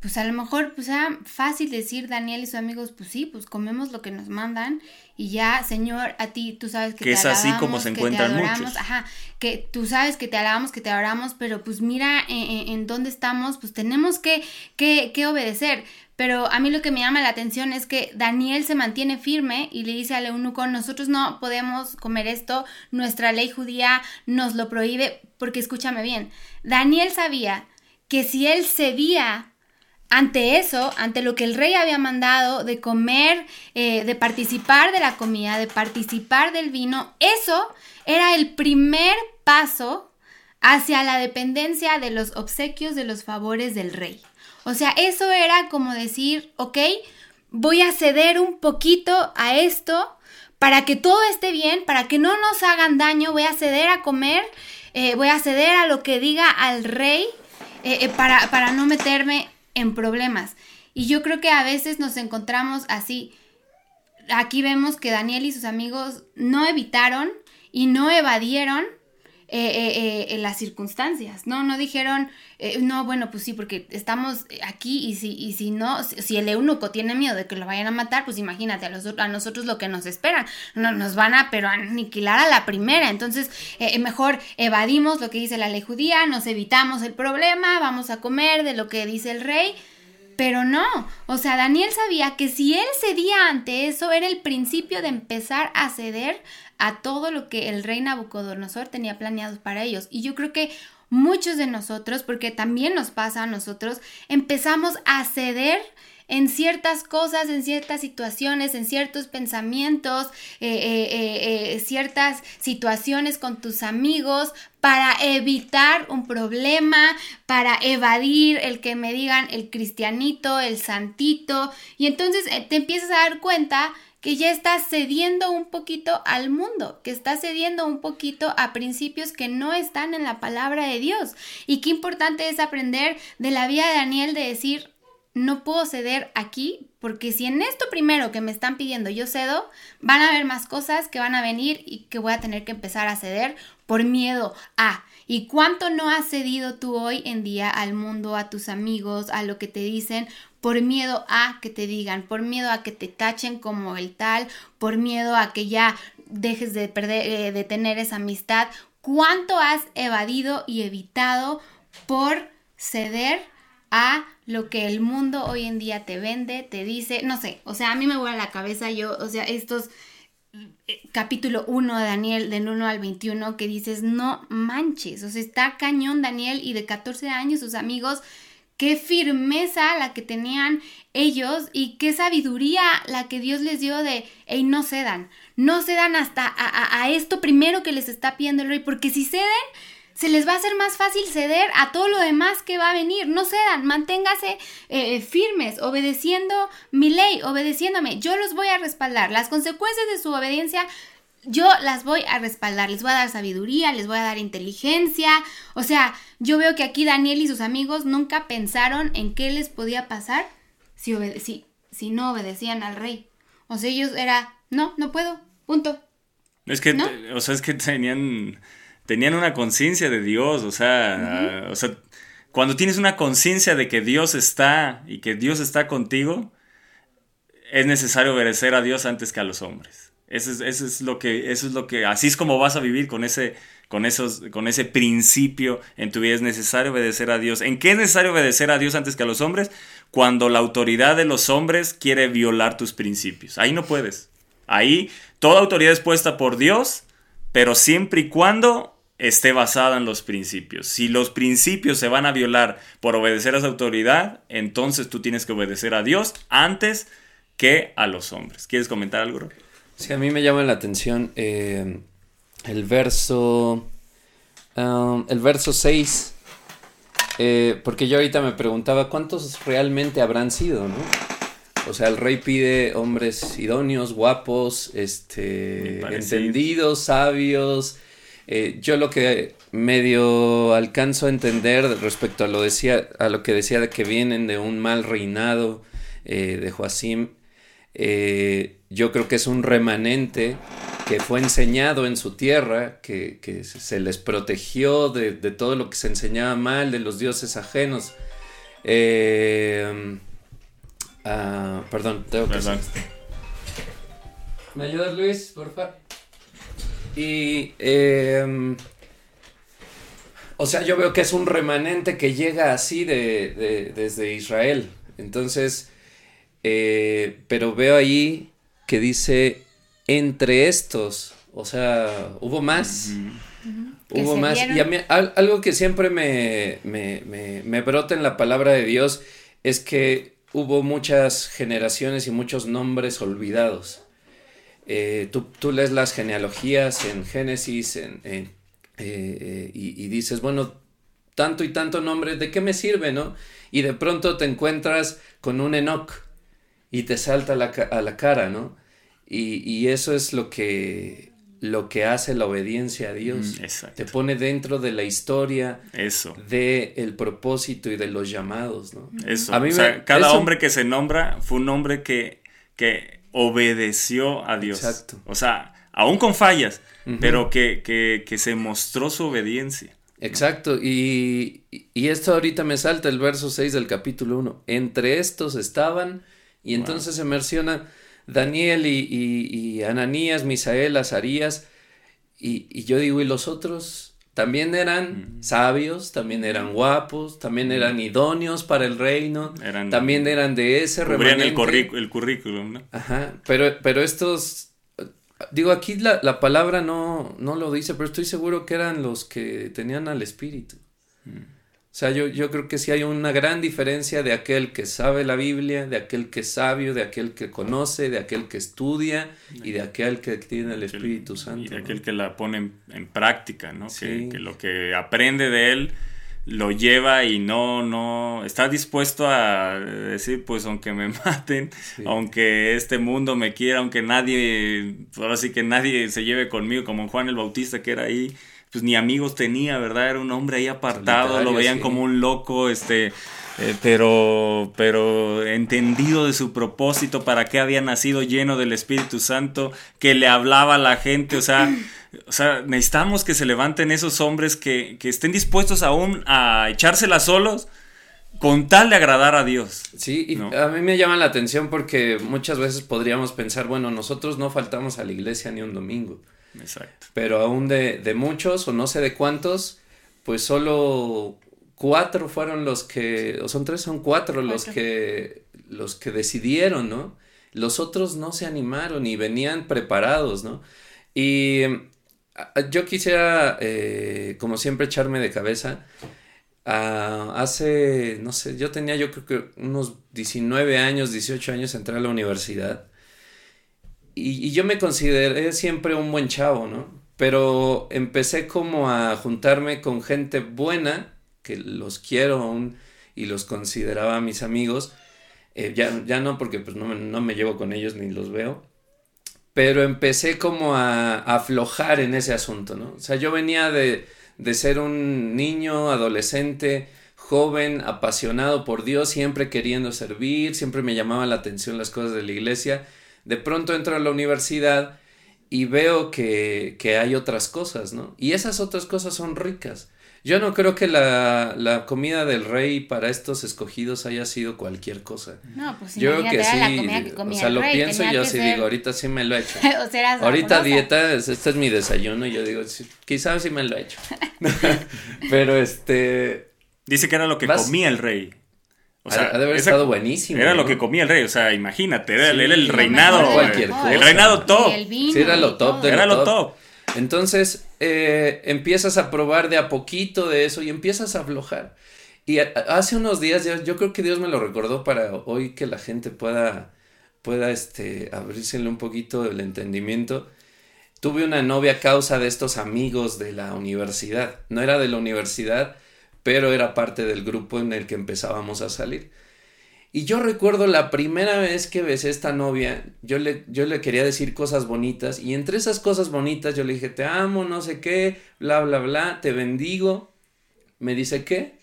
pues a lo mejor, pues era fácil decir Daniel y sus amigos, pues sí, pues comemos lo que nos mandan y ya, Señor, a ti, tú sabes que, Que te es así como alabamos, se que te encuentran adoramos, muchos. Ajá, que tú sabes que te alabamos, que te adoramos, pero pues mira en, en- en dónde estamos, pues tenemos que, que, que obedecer. pero a mí lo que me llama la atención es que Daniel se mantiene firme y le dice al eunuco, nosotros no podemos comer esto, nuestra ley judía nos lo prohíbe, porque escúchame bien, Daniel sabía que si él cedía ante eso, ante lo que el rey había mandado de comer, eh, de participar de la comida, de participar del vino, eso era el primer paso hacia la dependencia de los obsequios, de los favores del rey. O sea, eso era como decir, ok, voy a ceder un poquito a esto para que todo esté bien, para que no nos hagan daño, voy a ceder a comer, eh, voy a ceder a lo que diga al rey eh, para, para no meterme en problemas. Y yo creo que a veces nos encontramos así. Aquí vemos que Daniel y sus amigos no evitaron y no evadieron eh, eh, eh, las circunstancias, ¿no? No dijeron, no, bueno, pues sí, porque estamos aquí y si, y si no, si, el eunuco tiene miedo de que lo vayan a matar, pues imagínate a, los, a nosotros lo que nos esperan, no, nos van a, pero aniquilar a la primera, entonces mejor evadimos lo que dice la ley judía, nos evitamos el problema, vamos a comer de lo que dice el rey, pero no, o sea, Daniel sabía que si él cedía ante eso era el principio de empezar a ceder a todo lo que el rey Nabucodonosor tenía planeado para ellos. Y yo creo que muchos de nosotros, porque también nos pasa a nosotros, empezamos a ceder en ciertas cosas, en ciertas situaciones, en ciertos pensamientos, eh, eh, eh, ciertas situaciones con tus amigos para evitar un problema, para evadir el que me digan el cristianito, el santito. Y entonces te empiezas a dar cuenta que ya estás cediendo un poquito al mundo, que estás cediendo un poquito a principios que no están en la palabra de Dios. Y qué importante es aprender de la vida de Daniel de decir, no puedo ceder aquí, porque si en esto primero que me están pidiendo yo cedo, van a haber más cosas que van a venir y que voy a tener que empezar a ceder por miedo a. ¿Y cuánto no has cedido tú hoy en día al mundo, a tus amigos, a lo que te dicen, por miedo a que te digan, por miedo a que te tachen como el tal, por miedo a que ya dejes de perder, eh, de tener esa amistad? ¿Cuánto has evadido y evitado por ceder a lo que el mundo hoy en día te vende, te dice, no sé, o sea, a mí me vuela la cabeza yo, o sea, estos capítulo 1 de Daniel, del 1 al 21, que dices, no manches, o sea, está cañón Daniel y de 14 años sus amigos, qué firmeza la que tenían ellos y qué sabiduría la que Dios les dio de, hey, no cedan, no cedan hasta a- a esto primero que les está pidiendo el rey, porque si ceden, se les va a hacer más fácil ceder a todo lo demás que va a venir. No cedan, manténgase eh, firmes, obedeciendo mi ley, obedeciéndome. Yo los voy a respaldar. Las consecuencias de su obediencia, yo las voy a respaldar. Les voy a dar sabiduría, les voy a dar inteligencia. O sea, yo veo que aquí Daniel y sus amigos nunca pensaron en qué les podía pasar si, obede- si, si no obedecían al rey. O sea, ellos era, no, no puedo, punto. Es que, o sea, es que tenían, tenían una conciencia de Dios, o sea, o sea, cuando tienes una conciencia de que Dios está y que Dios está contigo, es necesario obedecer a Dios antes que a los hombres. Eso es, eso es lo que, eso es lo que, así es como vas a vivir con ese, con esos, con ese principio en tu vida. Es necesario obedecer a Dios. ¿En qué es necesario obedecer a Dios antes que a los hombres? Cuando la autoridad de los hombres quiere violar tus principios. Ahí no puedes. Ahí toda autoridad es puesta por Dios, pero siempre y cuando esté basada en los principios. Si los principios se van a violar por obedecer a esa autoridad, entonces tú tienes que obedecer a Dios antes que a los hombres. ¿Quieres comentar algo? Ro? Sí, a mí me llama la atención eh, el verso. um, el verso 6. eh, porque yo ahorita me preguntaba cuántos realmente habrán sido, ¿no? O sea, el rey pide hombres idóneos, guapos, este, entendidos, sabios. Eh, yo lo que medio alcanzo a entender respecto a lo, decía, a lo que decía de que vienen de un mal reinado eh, de Joacim, eh, yo creo que es un remanente que fue enseñado en su tierra, que, que se les protegió de, de todo lo que se enseñaba mal, de los dioses ajenos. Eh, ah, perdón, tengo que Perdón. ¿Me ayudas, Luis, por favor? Y, eh, o sea, yo veo que es un remanente que llega así de, de- desde Israel. Entonces, eh, pero veo ahí que dice entre estos, o sea, hubo más. Hubo más. vieron. Y a mí, al- algo que siempre me, me, me, me brota en la palabra de Dios es que hubo muchas generaciones y muchos nombres olvidados. Eh, tú, tú lees las genealogías en Génesis en, en, eh, eh, y, y dices, bueno, tanto y tanto nombre, ¿de qué me sirve, no? Y de pronto te encuentras con un Enoch y te salta a la, a la cara, ¿no? Y, y eso es lo que, lo que hace la obediencia a Dios. Mm, exacto. Te pone dentro de la historia, Eso. de el propósito y de los llamados, ¿no? Eso. A mí o sea, me- cada eso- hombre que se nombra fue un hombre que, que obedeció a Dios. Exacto. O sea, aún con fallas, pero que, que, que se mostró su obediencia. Exacto, y, y esto ahorita me salta el verso 6 del capítulo 1. Entre estos estaban, y entonces se menciona Daniel y, y- y Ananías, Misael, Azarías, y, y yo digo, ¿y los otros? También eran sabios, también eran guapos, también eran idóneos para el reino, Eran- también eran de ese el, remanente. currícu- el currículum, ¿no? Ajá, pero, pero estos, digo, aquí la, la palabra no, no lo dice, pero estoy seguro que eran los que tenían al Espíritu. Sea, yo, yo creo que sí hay una gran diferencia de aquel que sabe la Biblia, de aquel que es sabio, de aquel que conoce, de aquel que estudia y de aquel que tiene el Espíritu Santo. Y de ¿no? aquel que la pone en, en práctica, ¿no? Sí. Que, que lo que aprende de él lo lleva y no, no, está dispuesto a decir, pues aunque me maten, Sí. aunque este mundo me quiera, aunque nadie, ahora sí que nadie se lleve conmigo, como Juan el Bautista que era ahí, pues ni amigos tenía, ¿verdad? Era un hombre ahí apartado, Solitario, lo veían sí. como un loco, este, eh, pero, pero entendido de su propósito, para qué había nacido lleno del Espíritu Santo, que le hablaba a la gente, o sea, o sea, necesitamos que se levanten esos hombres que, que estén dispuestos aún a echársela solos con tal de agradar a Dios. Sí, y ¿no? a mí me llama la atención porque muchas veces podríamos pensar, bueno, nosotros no faltamos a la iglesia ni un domingo. Exacto. pero aún de, de muchos o no sé de cuántos, pues solo cuatro fueron los que, o son tres, son cuatro, los Cuatro. que los que decidieron, ¿no? Los otros no se animaron y venían preparados, ¿no? Y yo quisiera, eh, como siempre, echarme de cabeza. Hace, no sé, yo tenía yo creo que unos 19 años, 18 años, entré a la universidad. Y, yo me consideré siempre un buen chavo, ¿no? Pero empecé como a juntarme con gente buena, que los quiero aún y los consideraba mis amigos. Eh, ya, ya no, porque pues no, no me llevo con ellos ni los veo. Pero empecé como a, a aflojar en ese asunto, ¿no? O sea, yo venía de, de ser un niño, adolescente, joven, apasionado por Dios, siempre queriendo servir, siempre me llamaban la atención las cosas de la iglesia. De pronto entro a la universidad y veo que, que hay otras cosas, ¿no? Y esas otras cosas son ricas. Yo no creo que la, la comida del rey para estos escogidos haya sido cualquier cosa. No, pues Yo creo que era sí, la comida que o comía sea, el lo rey, pienso y yo sí ser- digo, ahorita sí me lo he hecho. o sea, Ahorita sabrosa. dieta, es- este es mi desayuno y yo digo, sí, quizás sí me lo he hecho. Pero este, Dice que era lo que Vas- comía el rey. O ha, ha de haber esa- estado buenísimo. Era lo que comía el rey, o sea, imagínate, era, Sí, era el reinado. cualquier cosa. El reinado top. Y el vino Sí, era lo top de Era lo top. Entonces eh, empiezas a probar de a poquito de eso y empiezas a aflojar. Y a- hace unos días, yo, yo creo que Dios me lo recordó para hoy que la gente pueda, pueda este, abrírsele un poquito el entendimiento. Tuve una novia a causa de estos amigos de la universidad. No era de la universidad, pero era parte del grupo en el que empezábamos a salir. Y yo recuerdo la primera vez que besé a esta novia, yo le, yo le quería decir cosas bonitas y entre esas cosas bonitas yo le dije, te amo, no sé qué, bla, bla, bla, te bendigo. Me dice, ¿qué?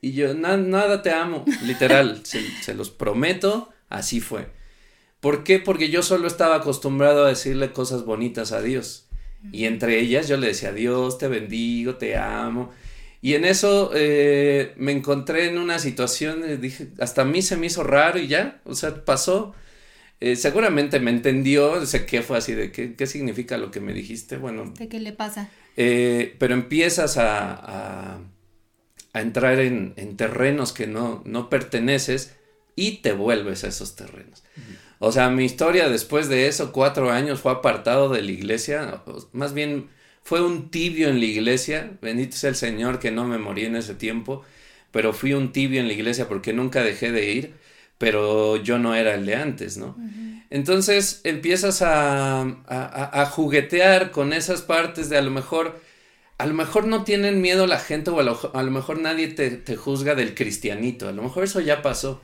Y yo, "Na- nada te amo, literal, se, se los prometo, así fue. ¿Por qué? Porque yo solo estaba acostumbrado a decirle cosas bonitas a Dios. Y entre ellas yo le decía, Dios, te bendigo, te amo. Y en eso eh, me encontré en una situación, eh, dije, hasta a mí se me hizo raro y ya, o sea, pasó. Eh, seguramente me entendió, sé qué fue así de qué, qué significa lo que me dijiste, bueno, ¿De qué le pasa? eh, pero empiezas a, a, a entrar en, en terrenos que no, no perteneces y te vuelves a esos terrenos. O sea, mi historia después de eso, cuatro años, fue apartado de la iglesia, o- más bien fue un tibio en la iglesia, bendito sea el Señor que no me morí en ese tiempo, pero fui un tibio en la iglesia porque nunca dejé de ir, pero yo no era el de antes, ¿no? Entonces empiezas a, a- a- a juguetear con esas partes de a lo mejor, a lo mejor no tienen miedo la gente o a lo, a lo mejor nadie te, te juzga del cristianito, a lo mejor eso ya pasó.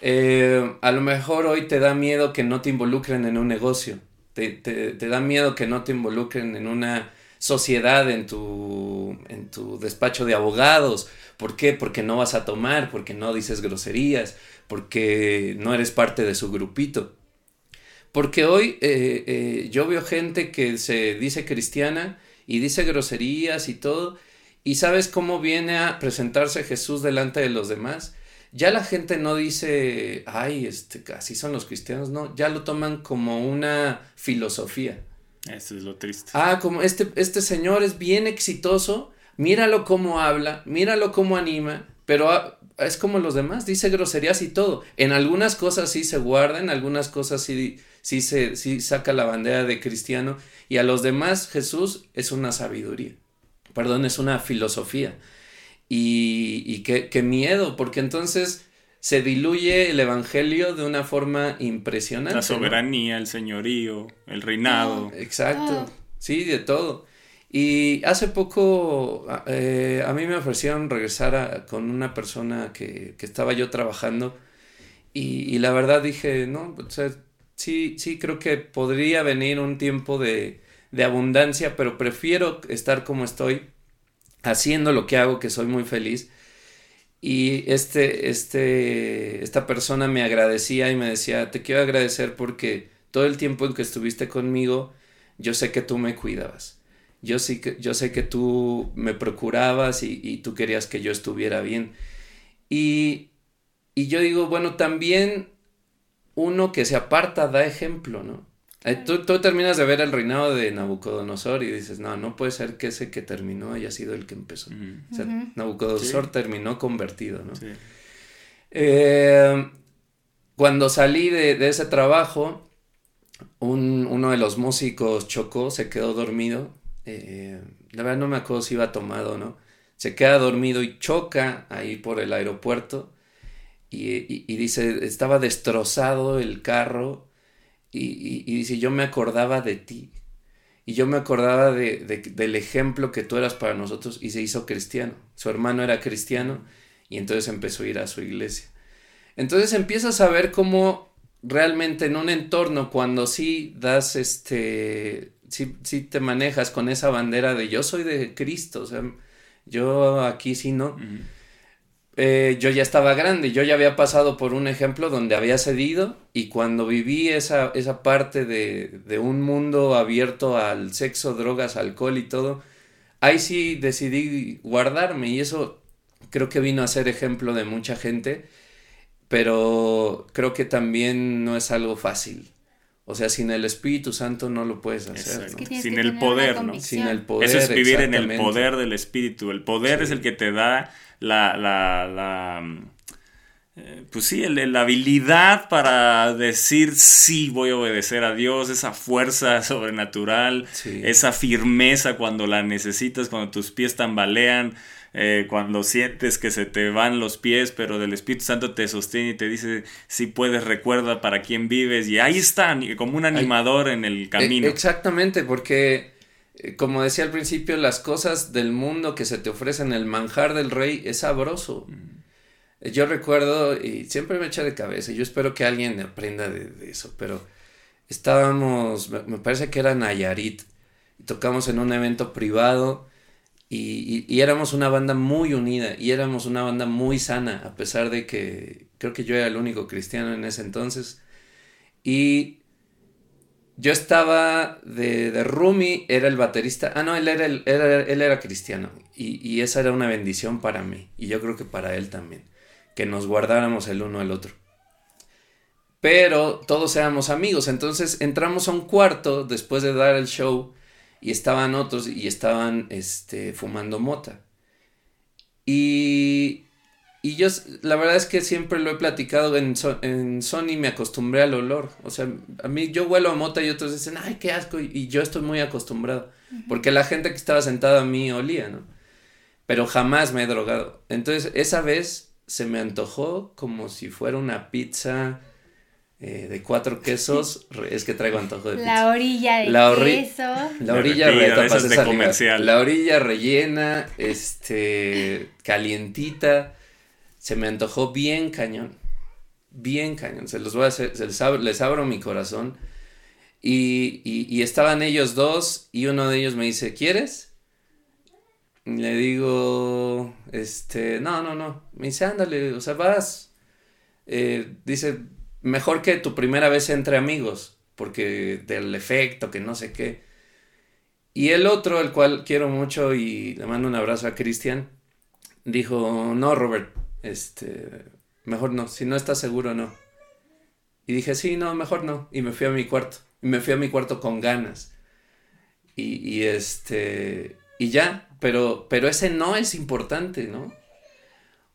Eh, a lo mejor hoy te da miedo que no te involucren en un negocio, te, te- da miedo que no te involucren en una sociedad, en tu, en tu despacho de abogados. ¿Por qué? Porque no vas a tomar, porque no dices groserías, porque no eres parte de su grupito. Porque hoy eh, eh, yo veo gente que se dice cristiana y dice groserías y todo, y sabes cómo viene a presentarse Jesús delante de los demás. Ya la gente no dice, ay, este, así son los cristianos, no, ya lo toman como una filosofía. Eso es lo triste. Ah, como este, este señor es bien exitoso, míralo cómo habla, míralo cómo anima, pero ah, es como los demás, dice groserías y todo. En algunas cosas sí se guarda, en algunas cosas sí, sí, se, sí saca la bandera de cristiano, y a los demás Jesús es una sabiduría, perdón, es una filosofía. Y, y qué, qué miedo, porque entonces se diluye el evangelio de una forma impresionante. La ¿no? soberanía, el señorío, el reinado. Exacto, Ah. sí, de todo. Y hace poco a- eh, a mí me ofrecieron regresar a- con una persona que, que estaba yo trabajando y, y la verdad dije, no, o sea, sí, sí creo que podría venir un tiempo de, de abundancia, pero prefiero estar como estoy, haciendo lo que hago, que soy muy feliz. Y este, este, esta persona me agradecía y me decía, te quiero agradecer porque todo el tiempo en que estuviste conmigo, yo sé que tú me cuidabas. Yo, que, yo sé que tú me procurabas y, y tú querías que yo estuviera bien. Y, y yo digo, bueno, también uno que se aparta da ejemplo, ¿no? Eh, Tú, tú terminas de ver el reinado de Nabucodonosor y dices, no, no puede ser que ese que terminó haya sido el que empezó. Ujú. O sea, Nabucodonosor Sí. terminó convertido, ¿no? Sí. Eh, cuando salí de, de ese trabajo, un- uno de los músicos chocó, se quedó dormido. eh, la verdad no me acuerdo si iba tomado o no. Se queda dormido y choca ahí por el aeropuerto. Y, y- y dice, estaba destrozado el carro. Y, dice, yo me acordaba de ti. Y yo me acordaba de, de- del ejemplo que tú eras para nosotros. Y se hizo cristiano. Su hermano era cristiano. Y entonces empezó a ir a su iglesia. Entonces empiezas a ver cómo realmente en un entorno, cuando sí das este, sí, sí te manejas con esa bandera de yo soy de Cristo, o sea, yo aquí sí no. Eh, yo ya estaba grande, yo ya había pasado por un ejemplo donde había cedido y cuando viví esa, esa parte de, de un mundo abierto al sexo, drogas, alcohol y todo, ahí sí decidí guardarme y eso creo que vino a ser ejemplo de mucha gente, pero creo que también no es algo fácil. O sea, sin el Espíritu Santo no lo puedes hacer. Sin el poder, ¿no? Sin el poder. Eso es vivir en el poder del espíritu. El poder Sí. es el que te da la, la, la, mm, eh, pues sí, el- la habilidad para decir sí voy a obedecer a Dios, esa fuerza sobrenatural, Sí. esa firmeza cuando la necesitas, cuando tus pies tambalean, eh, cuando sientes que se te van los pies, pero del Espíritu Santo te sostiene y te dice si puedes, recuerda para quién vives y ahí están, como un animador en el camino. E- Exactamente, porque como decía al principio, las cosas del mundo que se te ofrecen, el manjar del rey es sabroso. Eh, Yo recuerdo, y siempre me echa de cabeza, y yo espero que alguien aprenda de, de eso, pero estábamos, me, me parece que era Nayarit, y tocamos en un evento privado, y, y- y éramos una banda muy unida, y éramos una banda muy sana, a pesar de que creo que yo era el único cristiano en ese entonces, y yo estaba de, de roomie, era el baterista. Ah, no, él era, el- era- él era cristiano. Y, y esa era una bendición para mí. Y yo creo que para él también. Que nos guardáramos el uno al otro. Pero todos éramos amigos. Entonces entramos a un cuarto después de dar el show. Y estaban otros y estaban este, fumando mota. Y y yo, la verdad es que siempre lo he platicado en, So- en Sony, me acostumbré al olor. O sea, a mí yo huelo a mota y otros dicen, ay, qué asco. Y, y yo estoy muy acostumbrado. Porque la gente que estaba sentada a mí olía, ¿no? Pero jamás me he drogado. Entonces, esa vez se me antojó como si fuera una pizza eh, de cuatro quesos. Es que traigo antojo de pizza. La orilla de La orri- queso. La orilla comercial. La orilla rellena, este, calientita. Se me antojó bien cañón. Bien cañón. Se los voy a hacer, les abro, mi corazón. Y, estaban ellos dos y uno de ellos me dice, ¿quieres? Le digo, este, no, no, no. Me dice, ándale, o sea, vas. Eh, dice, mejor que tu primera vez entre amigos, porque del efecto, que no sé qué. Y el otro, el cual quiero mucho y le mando un abrazo a Cristian, dijo, no, Robert, este, mejor no, si no estás seguro, no. Y dije, sí, no, mejor no. Y me fui a mi cuarto. Y me fui a mi cuarto con ganas. Y, y este, y ya, pero, pero ese no es importante, ¿no?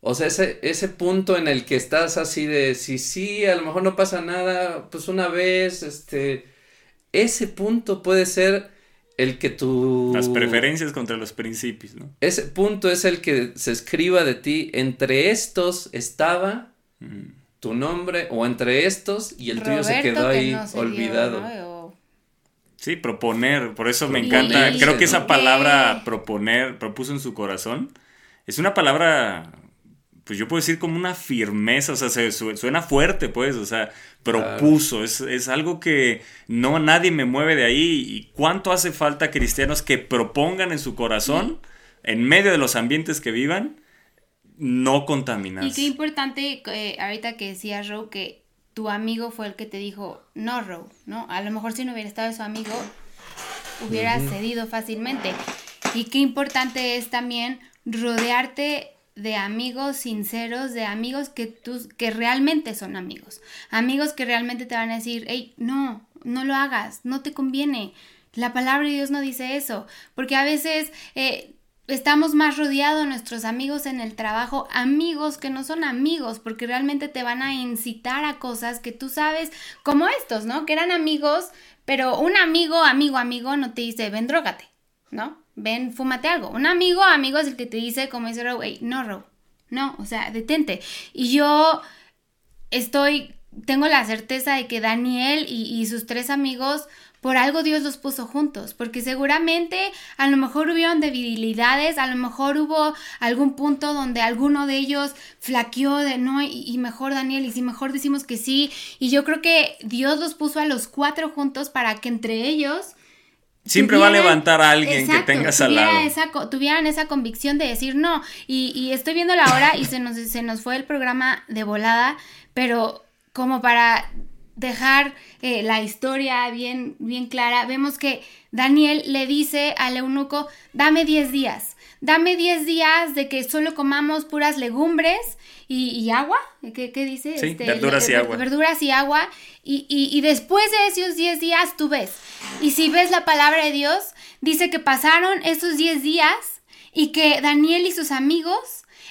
O sea, ese, ese punto en el que estás así de, si sí, a lo mejor no pasa nada, pues una vez, este, ese punto puede ser el que tu... Las preferencias contra los principios, ¿no? Ese punto es el que se escriba de ti, entre estos estaba Mm. tu nombre, o entre estos, y el tuyo se quedó que ahí no se dio, olvidado. Sí, proponer, por eso me Y- encanta. y- Creo que esa palabra proponer, propuso en su corazón, es una palabra, pues yo puedo decir como una firmeza, o sea, se, su- suena fuerte, pues, o sea, propuso, es, es algo que no nadie me mueve de ahí. ¿Y cuánto hace falta cristianos que propongan en su corazón, en medio de los ambientes que vivan, no contaminarse? Y qué importante, eh, ahorita que decías, Ro, que tu amigo fue el que te dijo, no, Ro, ¿no? A lo mejor si no hubiera estado su amigo, hubiera cedido fácilmente. Y qué importante es también rodearte de amigos sinceros, de amigos que tú, que realmente son amigos. Amigos que realmente te van a decir, hey, no, no lo hagas, no te conviene. La palabra de Dios no dice eso, porque a veces eh, estamos más rodeados de nuestros amigos en el trabajo, amigos que no son amigos, porque realmente te van a incitar a cosas que tú sabes, como estos, ¿no? Que eran amigos, pero un amigo, amigo, amigo no te dice, ven, drogate, ¿no? Ven, fúmate algo. Un amigo, amigo es el que te dice, como dice Row, no, Row, no, o sea, detente. Y yo estoy, tengo la certeza de que Daniel y, y sus tres amigos, por algo Dios los puso juntos, porque seguramente a lo mejor hubieron debilidades, a lo mejor hubo algún punto donde alguno de ellos flaqueó de no, y, y mejor Daniel, y si mejor decimos que sí, y yo creo que Dios los puso a los cuatro juntos para que entre ellos Siempre va a levantar a alguien Exacto, que tengas al lado. Esa, tuvieran esa convicción de decir no. Y, y estoy viendo la hora y se nos, se nos fue el programa de volada, pero como para dejar eh, la historia bien, bien clara, vemos que Daniel le dice al eunuco, dame 10 días, dame 10 días de que solo comamos puras legumbres y, y agua, ¿qué, qué dice? Sí, verduras y agua. Verduras y agua, y, y- y después de esos 10 días tú ves. Y si ves la palabra de Dios, dice que pasaron esos 10 días y que Daniel y sus amigos,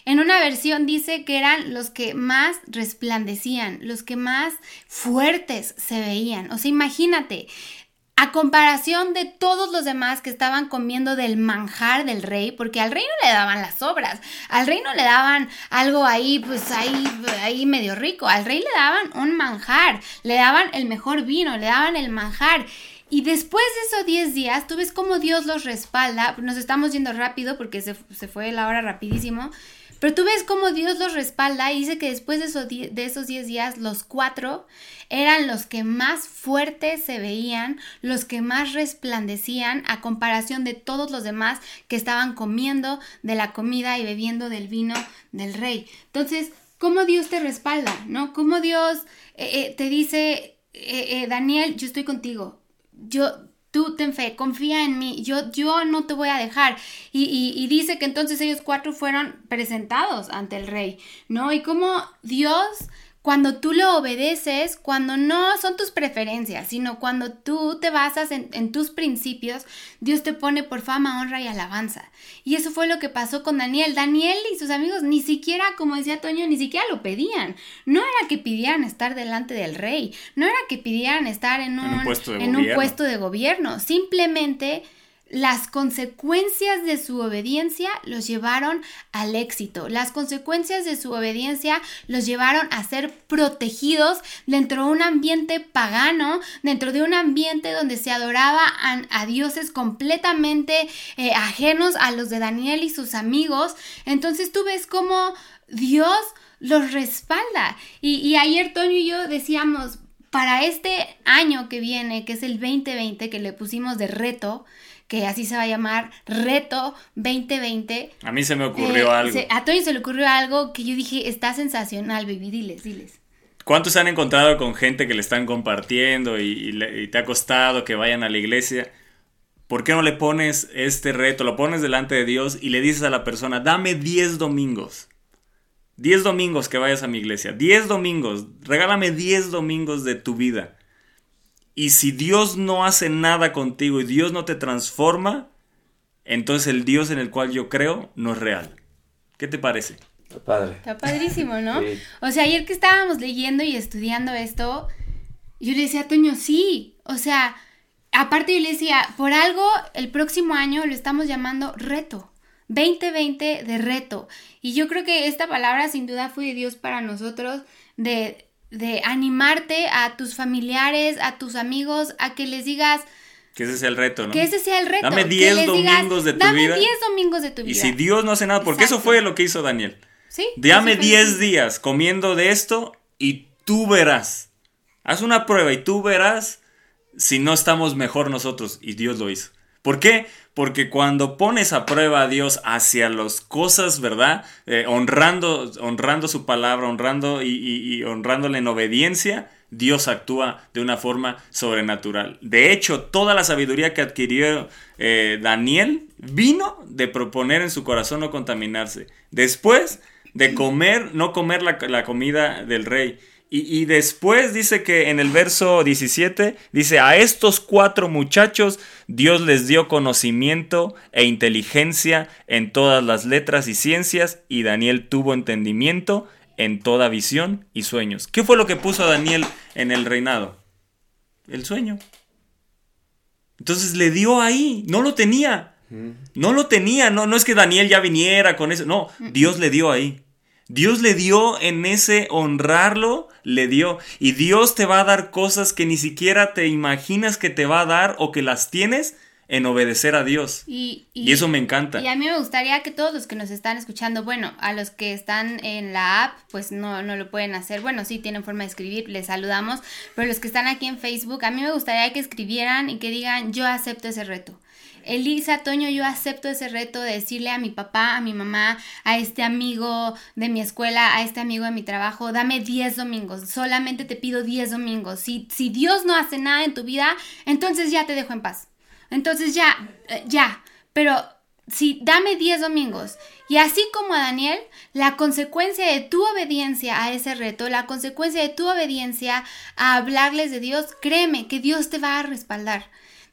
en una versión dice que eran los que más resplandecían, los que más fuertes se veían. O sea, imagínate, a comparación de todos los demás que estaban comiendo del manjar del rey, porque al rey no le daban las obras, al rey no le daban algo ahí, pues ahí, ahí medio rico, al rey le daban un manjar, le daban el mejor vino, le daban el manjar. Y después de esos 10 días, tú ves cómo Dios los respalda, nos estamos yendo rápido porque se, se fue la hora rapidísimo, pero tú ves cómo Dios los respalda y dice que después de esos, die- de esos 10 días, los cuatro eran los que más fuertes se veían, los que más resplandecían a comparación de todos los demás que estaban comiendo de la comida y bebiendo del vino del rey. Entonces, ¿cómo Dios te respalda? ¿No? ¿Cómo Dios eh, eh, te dice, eh, Daniel, yo estoy contigo? Yo, tú ten fe, confía en mí, yo, yo no te voy a dejar. Y, y- y dice que entonces ellos cuatro fueron presentados ante el rey, ¿no? Y cómo Dios, cuando tú lo obedeces, cuando no son tus preferencias, sino cuando tú te basas en, en, tus principios, Dios te pone por fama, honra y alabanza. Y eso fue lo que pasó con Daniel. Daniel y sus amigos ni siquiera, como decía Toño, ni siquiera lo pedían. No era que pidieran estar delante del rey, no era que pidieran estar en un, En un puesto de en un gobierno. puesto de gobierno. Simplemente las consecuencias de su obediencia los llevaron al éxito. Las consecuencias de su obediencia los llevaron a ser protegidos dentro de un ambiente pagano, dentro de un ambiente donde se adoraba a, dioses completamente eh, ajenos a los de Daniel y sus amigos. Entonces tú ves cómo Dios los respalda. Y, y ayer Toño y yo decíamos, para este año que viene, que es el 2020, que le pusimos de reto, que así se va a llamar Reto 2020. A mí se me ocurrió eh, algo. se- a Toño se le ocurrió algo que yo dije, está sensacional, baby, diles, diles. ¿Cuántos se han encontrado con gente que le están compartiendo y, y te ha costado que vayan a la iglesia? ¿Por qué no le pones este reto? Lo pones delante de Dios y le dices a la persona, dame 10 domingos. 10 domingos que vayas a mi iglesia. 10 domingos. Regálame 10 domingos de tu vida. Y si Dios no hace nada contigo y Dios no te transforma, entonces el Dios en el cual yo creo no es real. ¿Qué te parece? Está padre. Está padrísimo, ¿no? Sí. O sea, ayer que estábamos leyendo y estudiando esto, yo le decía a Toño, sí, o sea, aparte yo le decía, por algo el próximo año lo estamos llamando reto. 2020 de reto. Y yo creo que esta palabra sin duda fue de Dios para nosotros, de, de animarte a tus familiares, a tus amigos, a que les digas Que ese es el reto, ¿no? que ese sea el reto. Dame que 10 les digas, domingos de tu Dame vida". 10 domingos de tu vida. Y si Dios no hace nada, porque eso fue lo que hizo Daniel. ¿Sí? Dame Eso fue- 10 días comiendo de esto y tú verás. Haz una prueba y tú verás si no estamos mejor nosotros. Y Dios lo hizo. ¿Por qué? Porque cuando pones a prueba a Dios hacia las cosas, ¿verdad? Eh, honrando, honrando su palabra, honrando y, honrándole en obediencia, Dios actúa de una forma sobrenatural. De hecho, toda la sabiduría que adquirió eh, Daniel vino de proponer en su corazón no contaminarse. Después de comer, no comer la comida del rey. Y, y después dice que en el verso 17, dice, a estos cuatro muchachos Dios les dio conocimiento e inteligencia en todas las letras y ciencias, y Daniel tuvo entendimiento en toda visión y sueños. ¿Qué fue lo que puso a Daniel en el reinado? El sueño. Entonces le dio ahí, no lo tenía. No lo tenía, no, no es que Daniel ya viniera con eso, no, Dios le dio ahí. Dios le dio en ese honrarlo, le dio. Y Dios te va a dar cosas que ni siquiera te imaginas que te va a dar o que las tienes en obedecer a Dios. Y, Y eso me encanta. Y a mí me gustaría que todos los que nos están escuchando, bueno, a los que están en la app, pues no, no lo pueden hacer. Bueno, sí tienen forma de escribir, les saludamos. Pero los que están aquí en Facebook, a mí me gustaría que escribieran y que digan, yo acepto ese reto. Elisa, Toño, yo acepto ese reto de decirle a mi papá, a mi mamá, a este amigo de mi escuela, a este amigo de mi trabajo, dame 10 domingos, solamente te pido 10 domingos. Si, si Dios no hace nada en tu vida, entonces ya te dejo en paz. Entonces ya, eh, ya, pero si dame 10 domingos. Y así como a Daniel, la consecuencia de tu obediencia a ese reto, la consecuencia de tu obediencia a hablarles de Dios, créeme que Dios te va a respaldar.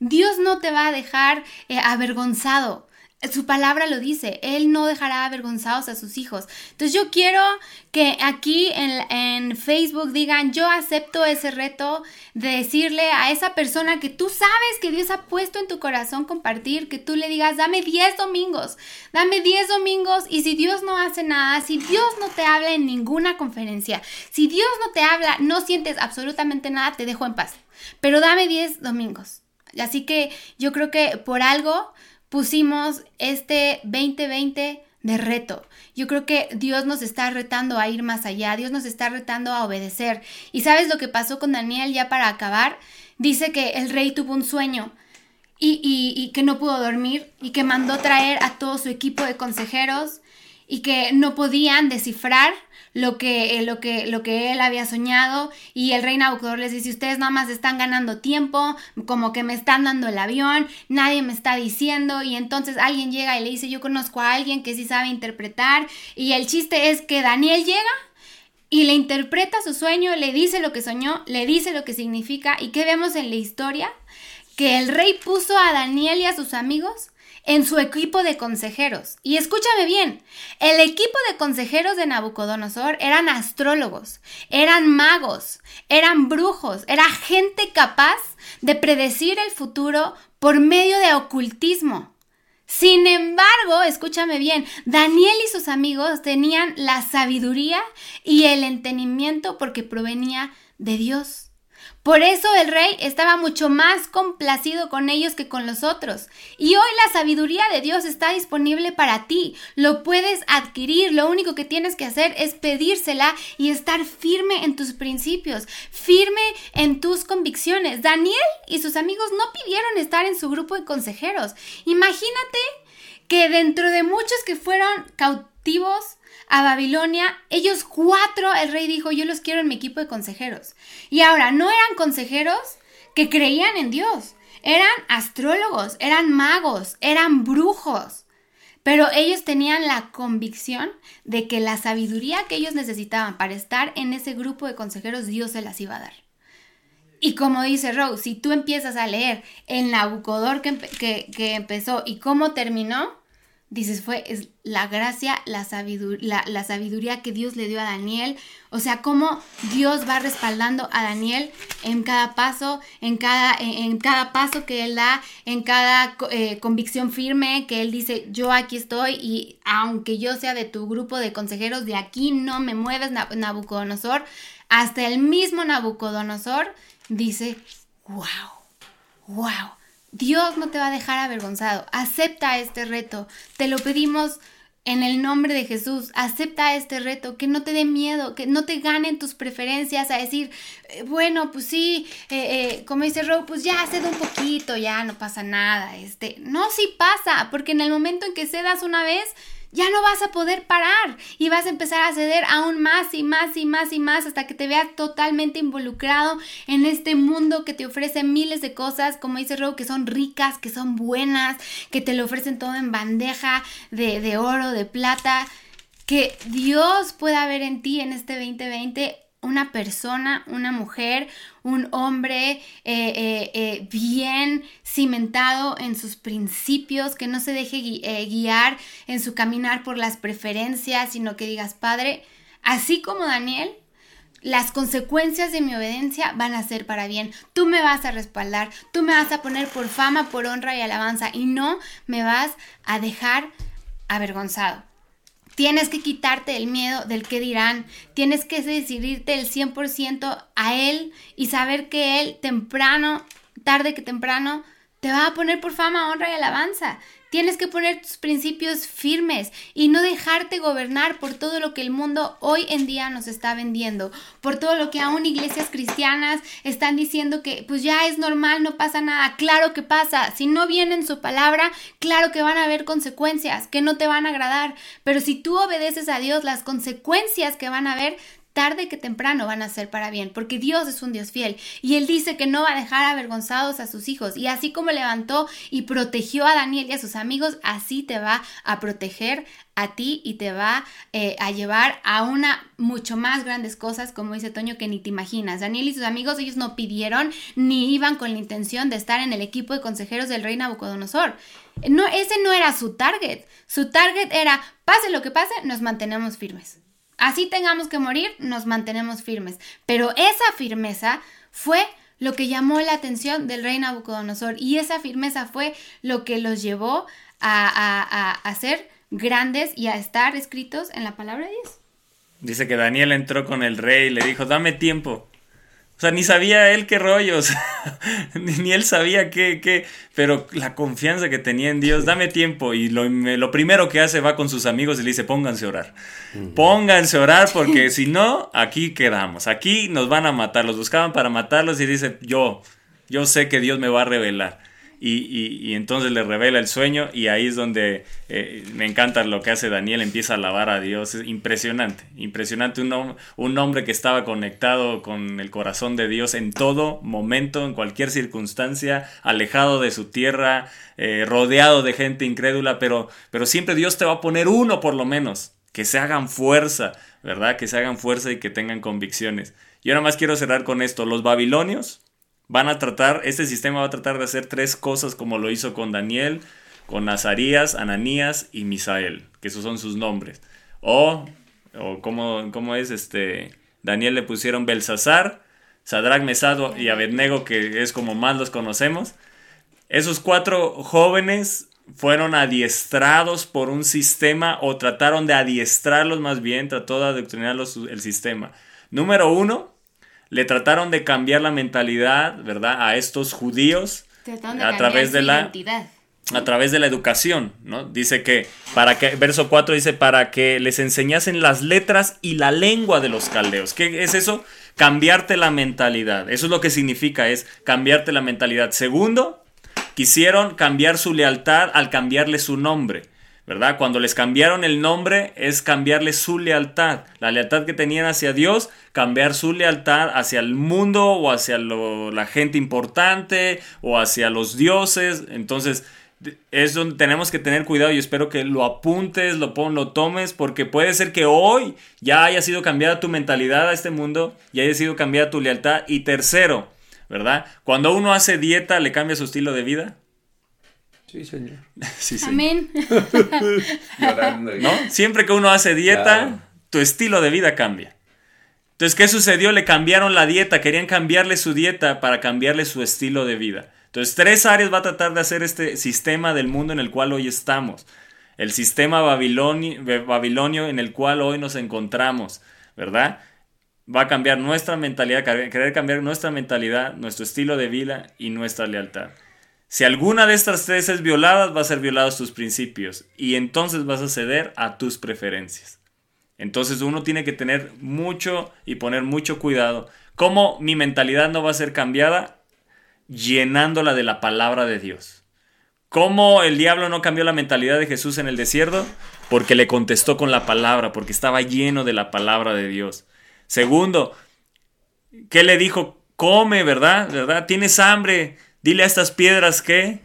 Dios no te va a dejar eh, avergonzado. Su palabra lo dice, Él no dejará avergonzados a sus hijos. Entonces yo quiero que aquí en, en, Facebook digan, yo acepto ese reto de decirle a esa persona que tú sabes que Dios ha puesto en tu corazón compartir, que tú le digas, dame 10 domingos, dame 10 domingos y si Dios no hace nada, si Dios no te habla en ninguna conferencia, si Dios no te habla, no sientes absolutamente nada, te dejo en paz. Pero dame 10 domingos. Así que yo creo que por algo pusimos este 2020 de reto. Yo creo que Dios nos está retando a ir más allá, Dios nos está retando a obedecer. ¿Y sabes lo que pasó con Daniel ya para acabar? Dice que el rey tuvo un sueño y, y, y que no pudo dormir y que mandó traer a todo su equipo de consejeros y que no podían descifrar lo que, lo que, lo que él había soñado y el rey Nabucodonosor les dice, ustedes nada más están ganando tiempo, como que me están dando el avión, nadie me está diciendo y entonces alguien llega y le dice, yo conozco a alguien que sí sabe interpretar y el chiste es que Daniel llega y le interpreta su sueño, le dice lo que soñó, le dice lo que significa. ¿Y qué vemos en la historia? Que el rey puso a Daniel y a sus amigos en su equipo de consejeros. Y escúchame bien, el equipo de consejeros de Nabucodonosor eran astrólogos, eran magos, eran brujos, era gente capaz de predecir el futuro por medio de ocultismo. Sin embargo, escúchame bien, Daniel y sus amigos tenían la sabiduría y el entendimiento porque provenía de Dios. Por eso el rey estaba mucho más complacido con ellos que con los otros. Y hoy la sabiduría de Dios está disponible para ti. Lo puedes adquirir. Lo único que tienes que hacer es pedírsela y estar firme en tus principios, firme en tus convicciones. Daniel y sus amigos no pidieron estar en su grupo de consejeros. Imagínate que dentro de muchos que fueron cautivos, a Babilonia, ellos cuatro, el rey dijo, yo los quiero en mi equipo de consejeros. Y ahora, no eran consejeros que creían en Dios, eran astrólogos, eran magos, eran brujos. Pero ellos tenían la convicción de que la sabiduría que ellos necesitaban para estar en ese grupo de consejeros, Dios se las iba a dar. Y como dice Rose, si tú empiezas a leer el Nabucodor que, que, que empezó y cómo terminó, dices, fue es la gracia, la sabiduría, la, sabiduría que Dios le dio a Daniel. O sea, cómo Dios va respaldando a Daniel en cada paso, en cada, en, cada paso que él da, en cada eh, convicción firme que él dice, yo aquí estoy y aunque yo sea de tu grupo de consejeros, de aquí no me mueves, Nabucodonosor. Hasta el mismo Nabucodonosor dice, wow, wow Dios no te va a dejar avergonzado. Acepta este reto. Te lo pedimos en el nombre de Jesús. Acepta este reto. Que no te dé miedo. Que no te ganen tus preferencias a decir, eh, bueno, pues sí, eh, eh, como dice Rob, pues ya cedo un poquito, ya no pasa nada. Este, no, sí pasa, porque en el momento en que cedas una vez, ya no vas a poder parar y vas a empezar a ceder aún más y más y más y más hasta que te veas totalmente involucrado en este mundo que te ofrece miles de cosas, como dice Rob, que son ricas, que son buenas, que te lo ofrecen todo en bandeja de, de oro, de plata. Que Dios pueda ver en ti en este 2020 una persona, una mujer, un hombre eh, eh, eh, bien cimentado en sus principios, que no se deje guiar en su caminar por las preferencias, sino que digas, Padre, así como Daniel, las consecuencias de mi obediencia van a ser para bien. Tú me vas a respaldar, tú me vas a poner por fama, por honra y alabanza y no me vas a dejar avergonzado. Tienes que quitarte el miedo del que dirán. Tienes que decidirte el 100% a Él y saber que Él temprano, tarde que temprano, te va a poner por fama, honra y alabanza. Tienes que poner tus principios firmes y no dejarte gobernar por todo lo que el mundo hoy en día nos está vendiendo, por todo lo que aún iglesias cristianas están diciendo que pues ya es normal, no pasa nada. Claro que pasa. Si no vienen su palabra, claro que van a haber consecuencias que no te van a agradar. Pero si tú obedeces a Dios, las consecuencias que van a haber tarde que temprano van a ser para bien, porque Dios es un Dios fiel y Él dice que no va a dejar avergonzados a sus hijos y así como levantó y protegió a Daniel y a sus amigos, así te va a proteger a ti y te va eh, a llevar a una mucho más grandes cosas, como dice Toño, que ni te imaginas. Daniel y sus amigos, ellos no pidieron ni iban con la intención de estar en el equipo de consejeros del rey Nabucodonosor. No, ese no era su target. Su target era, pase lo que pase, nos mantenemos firmes. Así tengamos que morir, nos mantenemos firmes. Pero esa firmeza fue lo que llamó la atención del rey Nabucodonosor y esa firmeza fue lo que los llevó a, a ser grandes y a estar escritos en la palabra de Dios. Dice que Daniel entró con el rey y le dijo, dame tiempo. O sea, ni sabía él qué rollos, ni él sabía qué, qué, pero la confianza que tenía en Dios, dame tiempo. Y lo, lo, primero que hace va con sus amigos y le dice, pónganse a orar. Pónganse a orar porque si no, aquí quedamos, aquí nos van a matar. Los buscaban para matarlos y dice, yo, yo sé que Dios me va a revelar y, entonces le revela el sueño y ahí es donde eh, me encanta lo que hace Daniel, empieza a alabar a Dios, es impresionante, impresionante un, un hombre que estaba conectado con el corazón de Dios en todo momento, en cualquier circunstancia, alejado de su tierra, eh, rodeado de gente incrédula, pero, pero siempre Dios te va a poner uno por lo menos que se hagan fuerza, ¿verdad? Que se hagan fuerza y que tengan convicciones. Yo nada más quiero cerrar con esto. Los babilonios van a tratar, este sistema va a tratar de hacer tres cosas como lo hizo con Daniel, con Nazarías, Ananías y Misael, que esos son sus nombres. O, o como, ¿cómo es este? Daniel le pusieron Belsasar, Sadrach, Mesado y Abednego, que es como más los conocemos. Esos cuatro jóvenes fueron adiestrados por un sistema o trataron de adiestrarlos más bien, trató de adoctrinarlos el sistema. Número uno, le trataron de cambiar la mentalidad, ¿verdad? A estos judíos de a través de la identidad. a través de la educación, ¿no? Dice que para que verso 4 dice para que les enseñasen las letras y la lengua de los caldeos. ¿Qué es eso? Cambiarte la mentalidad. Eso es lo que significa es cambiarte la mentalidad. Segundo, quisieron cambiar su lealtad al cambiarle su nombre. ¿Verdad? Cuando les cambiaron el nombre es cambiarle su lealtad. La lealtad que tenían hacia Dios, cambiar su lealtad hacia el mundo o hacia la gente importante o hacia los dioses. Entonces, es donde tenemos que tener cuidado y espero que lo apuntes, lo, pon, lo tomes, porque puede ser que hoy ya haya sido cambiada tu mentalidad a este mundo y haya sido cambiada tu lealtad. Y tercero, ¿verdad? Cuando uno hace dieta, ¿le cambia su estilo de vida? Sí, señor. Sí. Amén. Llorando. ¿No? Siempre que uno hace dieta, Claro. tu estilo de vida cambia. Entonces, ¿qué sucedió? Le cambiaron la dieta, querían cambiarle su dieta para cambiarle su estilo de vida. Entonces, tres áreas va a tratar de hacer este sistema del mundo en el cual hoy estamos. El sistema babiloni- babilonio en el cual hoy nos encontramos, ¿verdad? Va a cambiar nuestra mentalidad, querer cambiar nuestra mentalidad, nuestro estilo de vida y nuestra lealtad. Si alguna de estas tres es violada, va a ser violados tus principios y entonces vas a ceder a tus preferencias. Entonces uno tiene que tener mucho y poner mucho cuidado. ¿Cómo mi mentalidad no va a ser cambiada? Llenándola de la palabra de Dios. ¿Cómo el diablo no cambió la mentalidad de Jesús en el desierto? Porque le contestó con la palabra, porque estaba lleno de la palabra de Dios. Segundo, ¿qué le dijo? Come, ¿verdad? ¿verdad? ¿Tienes hambre? Dile a estas piedras que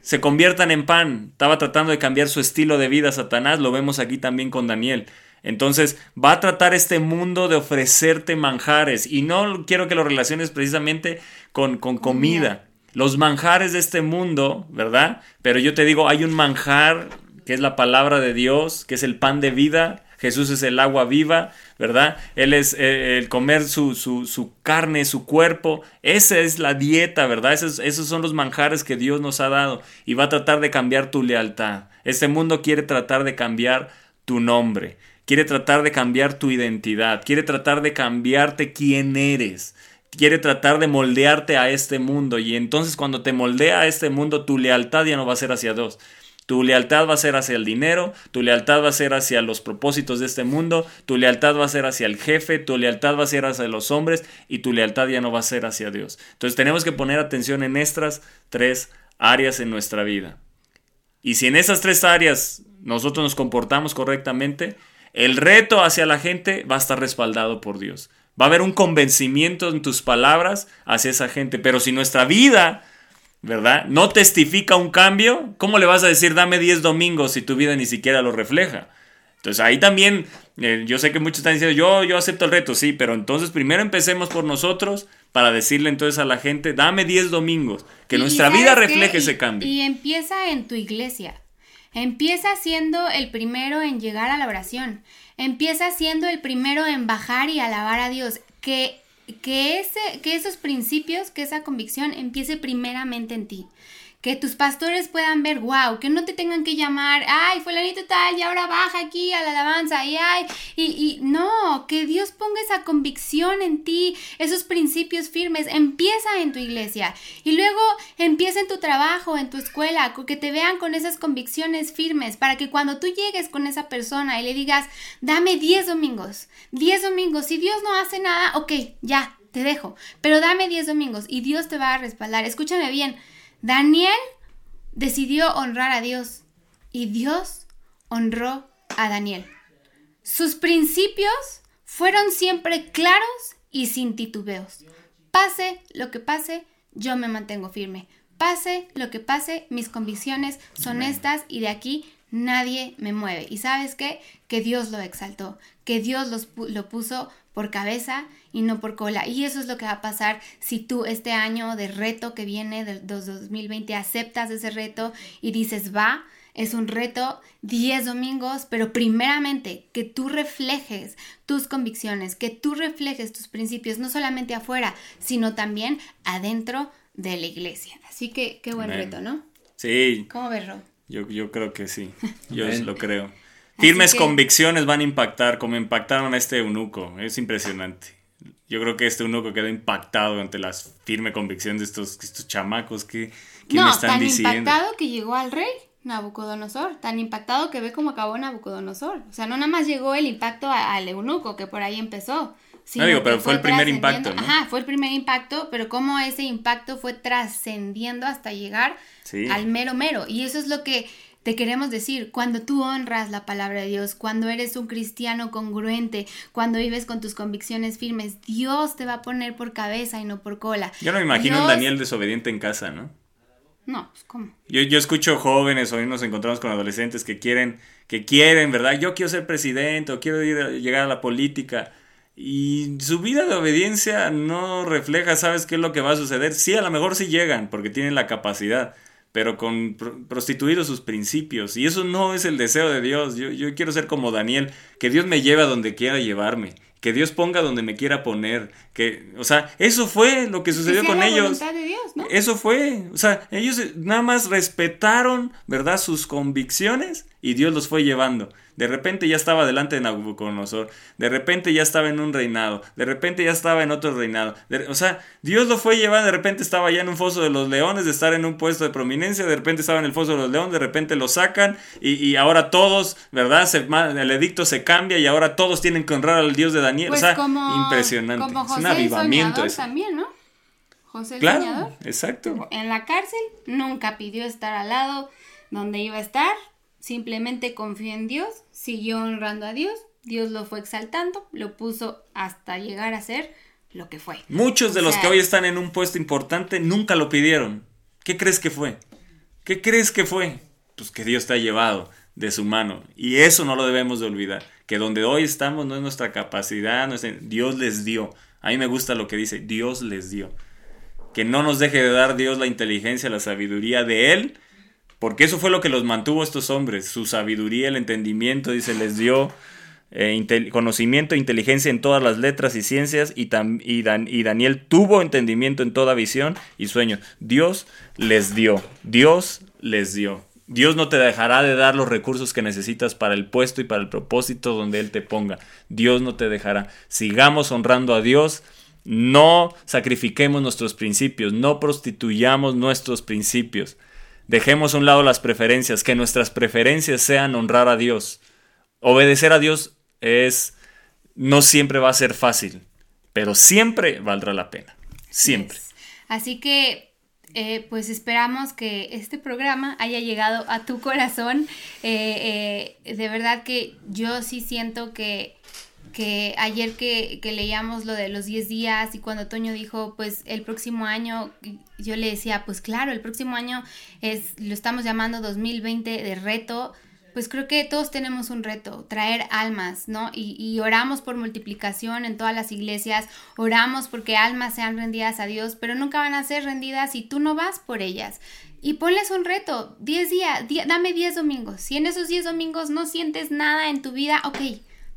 se conviertan en pan. Estaba tratando de cambiar su estilo de vida Satanás, lo vemos aquí también con Daniel. Entonces va a tratar este mundo de ofrecerte manjares y no quiero que lo relaciones precisamente con, con comida. Los manjares de este mundo, ¿verdad? Pero yo te digo, hay un manjar que es la palabra de Dios, que es el pan de vida. Jesús es el agua viva, ¿verdad? Él es eh, el comer su, su, su, carne, su cuerpo. Esa es la dieta, ¿verdad? Esos, esos son los manjares que Dios nos ha dado y va a tratar de cambiar tu lealtad. Este mundo quiere tratar de cambiar tu nombre, quiere tratar de cambiar tu identidad, quiere tratar de cambiarte quién eres quiere tratar de moldearte a este mundo y entonces cuando te moldea a este mundo tu lealtad ya no va a ser hacia Dios. Tu lealtad va a ser hacia el dinero, tu lealtad va a ser hacia los propósitos de este mundo, tu lealtad va a ser hacia el jefe, tu lealtad va a ser hacia los hombres y tu lealtad ya no va a ser hacia Dios. Entonces tenemos que poner atención en estas tres áreas en nuestra vida. Y si en esas tres áreas nosotros nos comportamos correctamente, el reto hacia la gente va a estar respaldado por Dios. Va a haber un convencimiento en tus palabras hacia esa gente. Pero si nuestra vida, ¿verdad? No testifica un cambio, ¿cómo le vas a decir dame 10 domingos si tu vida ni siquiera lo refleja? Entonces ahí también, eh, yo sé que muchos están diciendo, yo, yo acepto el reto, sí, pero entonces primero empecemos por nosotros para decirle entonces a la gente, dame 10 domingos, que Y- nuestra y vida refleje Y- ese cambio. Y empieza en tu iglesia. Empieza siendo el primero en llegar a la oración. Empieza siendo el primero en bajar y alabar a Dios. Que, que, ese, que esos principios, que esa convicción empiece primeramente en ti. Que tus pastores puedan ver, wow, que no te tengan que llamar, ay, fulanito tal, y ahora baja aquí a la alabanza, y ay, y, y no, que Dios ponga esa convicción en ti, esos principios firmes, empieza en tu iglesia, y luego empieza en tu trabajo, en tu escuela, que te vean con esas convicciones firmes, para que cuando tú llegues con esa persona y le digas, dame 10 domingos, 10 domingos, si Dios no hace nada, ok, ya, te dejo, pero dame 10 domingos y Dios te va a respaldar, escúchame bien, Daniel decidió honrar a Dios y Dios honró a Daniel. Sus principios fueron siempre claros y sin titubeos. Pase lo que pase, yo me mantengo firme. Pase lo que pase, mis convicciones son estas y de aquí nadie me mueve. ¿Y sabes qué? Que Dios lo exaltó, que Dios los lo puso por cabeza y no por cola. Y eso es lo que va a pasar si tú este año de reto que viene del dos- 2020 aceptas ese reto y dices, va, es un reto 10 domingos, pero primeramente que tú reflejes tus convicciones, que tú reflejes tus principios, no solamente afuera, sino también adentro de la iglesia. Así que qué buen reto, ¿no? Sí, ¿Cómo ves, Rob? Yo, yo creo que sí. Yo Amén. lo creo. Firmes que- convicciones van a impactar, como impactaron a este eunuco. Es impresionante. Yo creo que este eunuco quedó impactado ante la firme convicción de estos, estos chamacos que, que me No, están tan diciendo. impactado que llegó al rey Nabucodonosor, tan impactado que ve cómo acabó Nabucodonosor. O sea, no nada más llegó el impacto al eunuco, que por ahí empezó. Sino digo, pero fue el primer impacto, ¿no? Ajá, fue el primer impacto, pero cómo ese impacto fue trascendiendo hasta llegar Sí. al mero mero. Y eso es lo que te queremos decir. Cuando tú honras la palabra de Dios, cuando eres un cristiano congruente, cuando vives con tus convicciones firmes, Dios te va a poner por cabeza y no por cola. Yo no me imagino un Dios- Daniel desobediente en casa, ¿no? No, pues cómo. Yo, yo escucho jóvenes, hoy nos encontramos con adolescentes que quieren, que quieren, ¿verdad? Yo quiero ser presidente o quiero ir a- llegar a la política. Y su vida de obediencia no refleja, ¿sabes qué es lo que va a suceder? Sí, a lo mejor sí llegan, porque tienen la capacidad, pero con pro- prostituidos sus principios. Y eso no es el deseo de Dios. Yo, yo quiero ser como Daniel, que Dios me lleve a donde quiera llevarme, que Dios ponga donde me quiera poner. Que, o sea, eso fue lo que sucedió Que con la ellos. voluntad de Dios, ¿no? Eso fue, o sea, ellos eh, nada más respetaron, ¿verdad? Sus convicciones y Dios los fue llevando. De repente ya estaba delante de Nabucodonosor, de repente ya estaba en un reinado, de repente ya estaba en otro reinado. De- o sea, Dios lo fue llevando, de repente estaba ya en un foso de los leones, de estar en un puesto de prominencia, de repente estaba en el foso de los leones, de repente lo sacan y, y ahora todos, ¿verdad? Se, el edicto se cambia y ahora todos tienen que honrar al Dios de Daniel. Pues o sea, como, impresionante. Como es José un avivamiento eso. también, ¿no? José el Claro, soñador. exacto. En la cárcel nunca pidió estar al lado donde iba a estar, simplemente confió en Dios, siguió honrando a Dios, Dios lo fue exaltando, lo puso hasta llegar a ser lo que fue. Muchos de O los que hoy están en un puesto importante nunca lo pidieron. ¿Qué crees que fue? ¿Qué crees que fue? Pues que Dios te ha llevado de su mano. Y eso no lo debemos de olvidar. Que donde hoy estamos no es nuestra capacidad, no es Dios les dio. A mí me gusta lo que dice, Dios les dio. Que no nos deje de dar Dios la inteligencia, la sabiduría de Él, porque eso fue lo que los mantuvo estos hombres. Su sabiduría, el entendimiento, dice, les dio eh, conocimiento e inteligencia en todas las letras y ciencias, y, y, Dan- y Daniel tuvo entendimiento en toda visión y sueño. Dios les dio, Dios les dio. Dios no te dejará de dar los recursos que necesitas para el puesto y para el propósito donde Él te ponga. Dios no te dejará. Sigamos honrando a Dios. No sacrifiquemos nuestros principios, no prostituyamos nuestros principios. Dejemos a un lado las preferencias, que nuestras preferencias sean honrar a Dios. Obedecer a Dios es no siempre va a ser fácil, pero siempre valdrá la pena. Siempre. Así que, eh, pues esperamos que este programa haya llegado a tu corazón. Eh, eh, de verdad que yo sí siento que, que ayer que, que leíamos lo de los 10 días y cuando Toño dijo, pues el próximo año, yo le decía, pues claro, el próximo año es, lo estamos llamando 2020 de reto pues creo que todos tenemos un reto, traer almas, ¿no? Y, y, oramos por multiplicación en todas las iglesias, oramos porque almas sean rendidas a Dios, pero nunca van a ser rendidas si tú no vas por ellas. Y ponles un reto, 10 días, dame 10 domingos. Si en esos 10 domingos no sientes nada en tu vida, ok,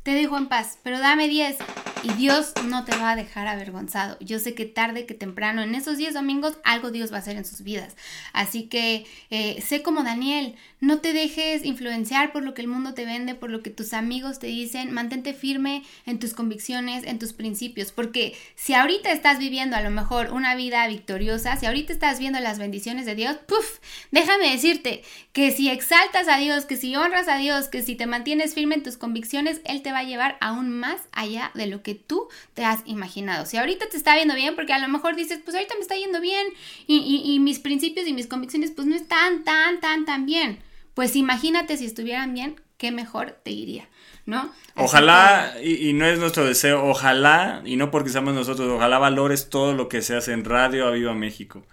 te dejo en paz, pero dame 10 y Dios no te va a dejar avergonzado. Yo sé que tarde que temprano, en esos 10 domingos, algo Dios va a hacer en sus vidas. Así que eh, sé como Daniel, no te dejes influenciar por lo que el mundo te vende, por lo que tus amigos te dicen. Mantente firme en tus convicciones, en tus principios, porque si ahorita estás viviendo a lo mejor una vida victoriosa, si ahorita estás viendo las bendiciones de Dios, puff, déjame decirte que si exaltas a Dios, que si honras a Dios, que si te mantienes firme en tus convicciones, Él te va a llevar aún más allá de lo que tú te has imaginado. Si ahorita te está viendo bien, porque a lo mejor dices, pues ahorita me está yendo bien y, y, y mis principios y mis convicciones pues no están tan, tan, tan bien. Pues imagínate si estuvieran bien, qué mejor te iría, ¿no? Así Ojalá, que... y, y, no es nuestro deseo, ojalá, y no porque seamos nosotros, ojalá valores todo lo que se hace en Radio Aviva México,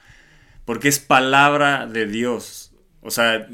porque es palabra de Dios. O sea,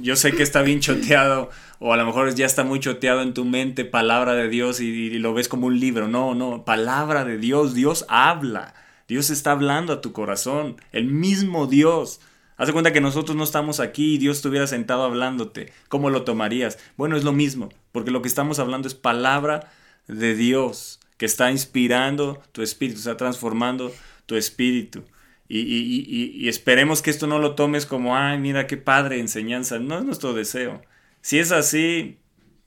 yo sé que está bien choteado o a lo mejor ya está muy choteado en tu mente palabra de Dios y, lo ves como un libro. No, no, palabra de Dios, Dios habla. Dios está hablando a tu corazón, el mismo Dios. Haz de cuenta que nosotros no estamos aquí y Dios estuviera sentado hablándote. ¿Cómo lo tomarías? Bueno, es lo mismo, porque lo que estamos hablando es palabra de Dios, que está inspirando tu espíritu, está transformando tu espíritu. Y, y- y- y esperemos que esto no lo tomes como, ay, mira qué padre enseñanza. No es nuestro deseo. Si es así,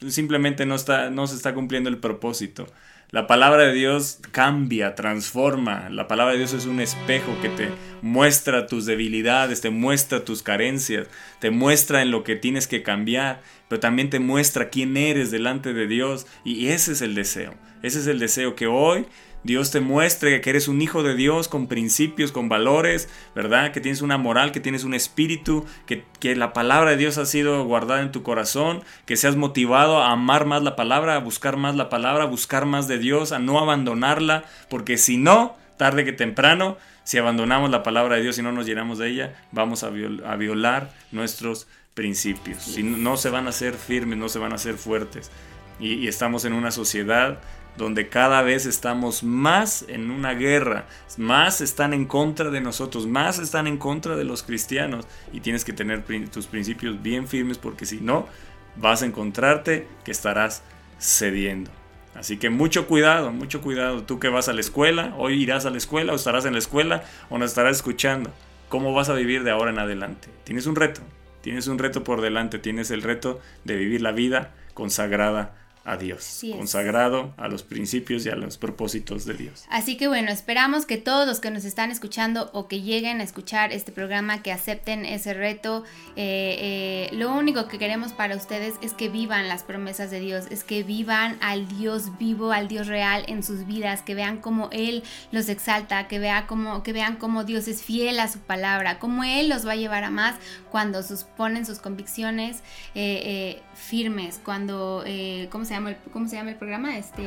simplemente no, está, no se está cumpliendo el propósito. La palabra de Dios cambia, transforma. La palabra de Dios es un espejo que te muestra tus debilidades, te muestra tus carencias, te muestra en lo que tienes que cambiar, pero también te muestra quién eres delante de Dios. Y ese es el deseo. Ese es el deseo que hoy Dios te muestre que eres un hijo de Dios con principios, con valores, ¿verdad? Que tienes una moral, que tienes un espíritu, que, que la palabra de Dios ha sido guardada en tu corazón, que seas motivado a amar más la palabra, a buscar más la palabra, a buscar más de Dios, a no abandonarla, porque si no, tarde que temprano, si abandonamos la palabra de Dios y no nos llenamos de ella, vamos a, viol- a violar nuestros principios. Si no, se van a hacer firmes, no se van a hacer fuertes. Y estamos en una sociedad donde cada vez estamos más en una guerra, más están en contra de nosotros, más están en contra de los cristianos y tienes que tener tus principios bien firmes porque si no, vas a encontrarte que estarás cediendo. Así que mucho cuidado, mucho cuidado. Tú que vas a la escuela, hoy irás a la escuela o estarás en la escuela o nos estarás escuchando. ¿Cómo vas a vivir de ahora en adelante? Tienes un reto, tienes un reto por delante, tienes el reto de vivir la vida consagrada a Dios, consagrado a los principios y a los propósitos de Dios. Así que bueno, esperamos que todos los que nos están escuchando o que lleguen a escuchar este programa, que acepten ese reto. Eh, eh, lo único que queremos para ustedes es que vivan las promesas de Dios, es que vivan al Dios vivo, al Dios real en sus vidas, que vean cómo Él los exalta, que, vea cómo, que vean cómo Dios es fiel a su palabra, cómo Él los va a llevar a más cuando sus, ponen sus convicciones eh, firmes, cuando, ¿cómo, se llama el, ¿cómo se llama el programa? Este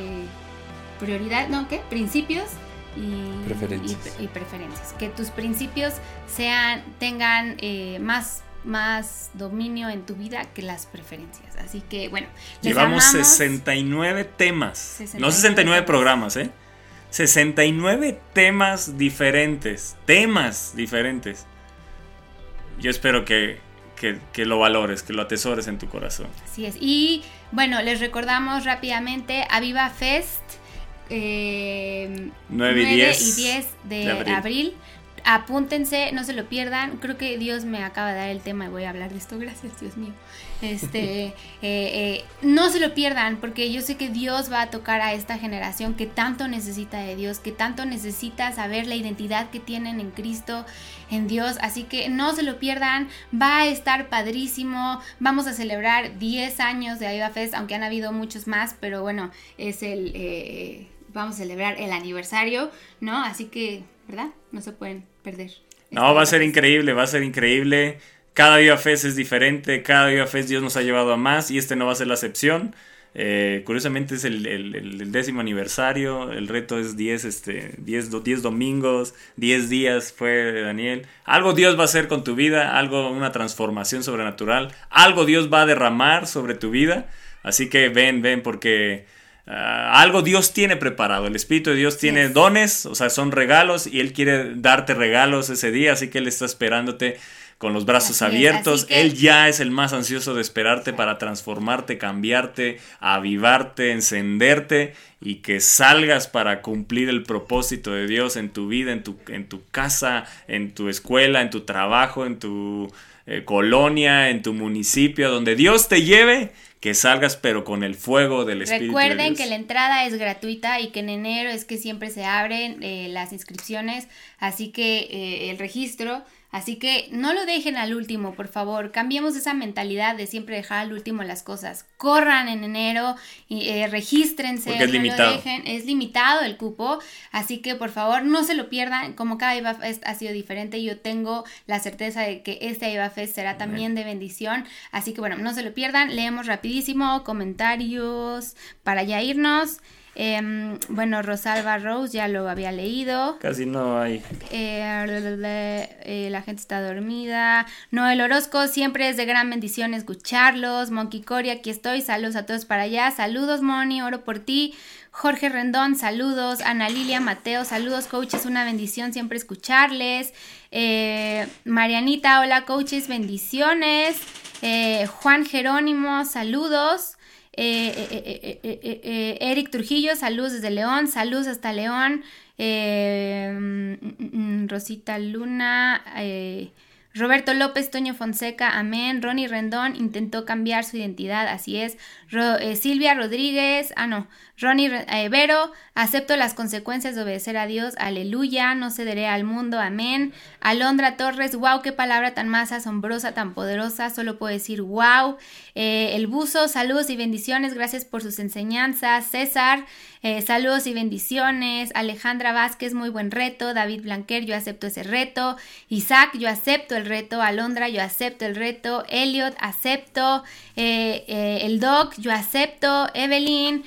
prioridad, no, ¿qué? Principios y Preferencias. y- y preferencias. Que tus principios sean, tengan eh, más, más dominio en tu vida que las preferencias. Así que bueno, Llevamos amamos. 69 temas, 69 no 69 temas. programas, ¿eh? 69 temas diferentes, temas diferentes. Yo espero que, que, que lo valores, que lo atesores en tu corazón. Así es. Y bueno, les recordamos rápidamente Aviva Fest. eh, 9 y 10 y 10 de, de abril. abril. Apúntense, no se lo pierdan. Creo que Dios me acaba de dar el tema y voy a hablar de esto. Gracias, Dios mío. Este, eh, eh, no se lo pierdan porque yo sé que Dios va a tocar a esta generación que tanto necesita de Dios, que tanto necesita saber la identidad que tienen en Cristo, en Dios. Así que no se lo pierdan. Va a estar padrísimo. Vamos a celebrar 10 años de Aviva Fest, aunque han habido muchos más, pero bueno, es el... eh, vamos a celebrar el aniversario, ¿no? Así que, ¿verdad? No se pueden perder. No, va a ser increíble, va a ser increíble. Cada Viva Fest es diferente, cada Viva Fest Dios nos ha llevado a más y este no va a ser la excepción. Eh, curiosamente es el, el- décimo aniversario, el reto es 10, este, 10, do- 10 domingos, 10 días fue Daniel. Algo Dios va a hacer con tu vida, algo, una transformación sobrenatural, algo Dios va a derramar sobre tu vida. Así que ven, ven, porque ah, algo Dios tiene preparado. El Espíritu de Dios tiene es. dones, o sea, son regalos y Él quiere darte regalos ese día, así que Él está esperándote con los brazos Así abiertos. que- Él ya es el más ansioso de esperarte para transformarte, cambiarte, avivarte, encenderte y que salgas para cumplir el propósito de Dios en tu vida, en tu, en tu casa, en tu escuela, en tu trabajo, en tu eh, colonia, en tu municipio, donde Dios te lleve, que salgas pero con el fuego del Espíritu. de Recuerden Dios. que la entrada es gratuita y que en enero es que siempre se abren eh, las inscripciones, así que eh, el registro, así que no lo dejen al último, por favor, cambiemos esa mentalidad de siempre dejar al último las cosas, corran en enero y eh, regístrense, Porque es no lo limitado. dejen, es limitado el cupo, así que por favor no se lo pierdan, como cada IVA Fest ha sido diferente, yo tengo la certeza de que este IVA Fest será también de bendición, así que bueno, no se lo pierdan, leemos rapidísimo comentarios para ya irnos. Em, bueno, Rosalba Rose ya lo había leído. Casi no hay. Eh, eh, la gente está dormida. Noel Orozco, siempre es de gran bendición escucharlos. Monkey Cory, aquí estoy. Saludos a todos para allá. Saludos, Moni, oro por ti. Jorge Rendón, saludos. Ana Lilia Mateo, saludos, coaches. Una bendición siempre escucharles. Eh, Marianita, hola, coaches, bendiciones. Eh, Juan Jerónimo, saludos. Eh, eh, eh, eh, eh, Eric Trujillo, saludos desde León, saludos hasta León. Mm, mm, mm, Rosita Luna, Roberto López, Toño Fonseca, amén. Ronnie Rendón intentó cambiar su identidad, así es. Eh, Silvia Rodríguez, ah no, Ronnie eh, Vero, acepto las consecuencias de obedecer a Dios, aleluya, no cederé al mundo, amén. Alondra Torres, wow, qué palabra tan más asombrosa, tan poderosa, solo puedo decir wow. Eh, el buzo, saludos y bendiciones, gracias por sus enseñanzas. César, eh, saludos y bendiciones. Alejandra Vázquez, muy buen reto. David Blanquer, yo acepto ese reto. Isaac, yo acepto el reto. Alondra, yo acepto el reto. Elliot, acepto. Eh, eh, el Doc, yo acepto. Evelyn,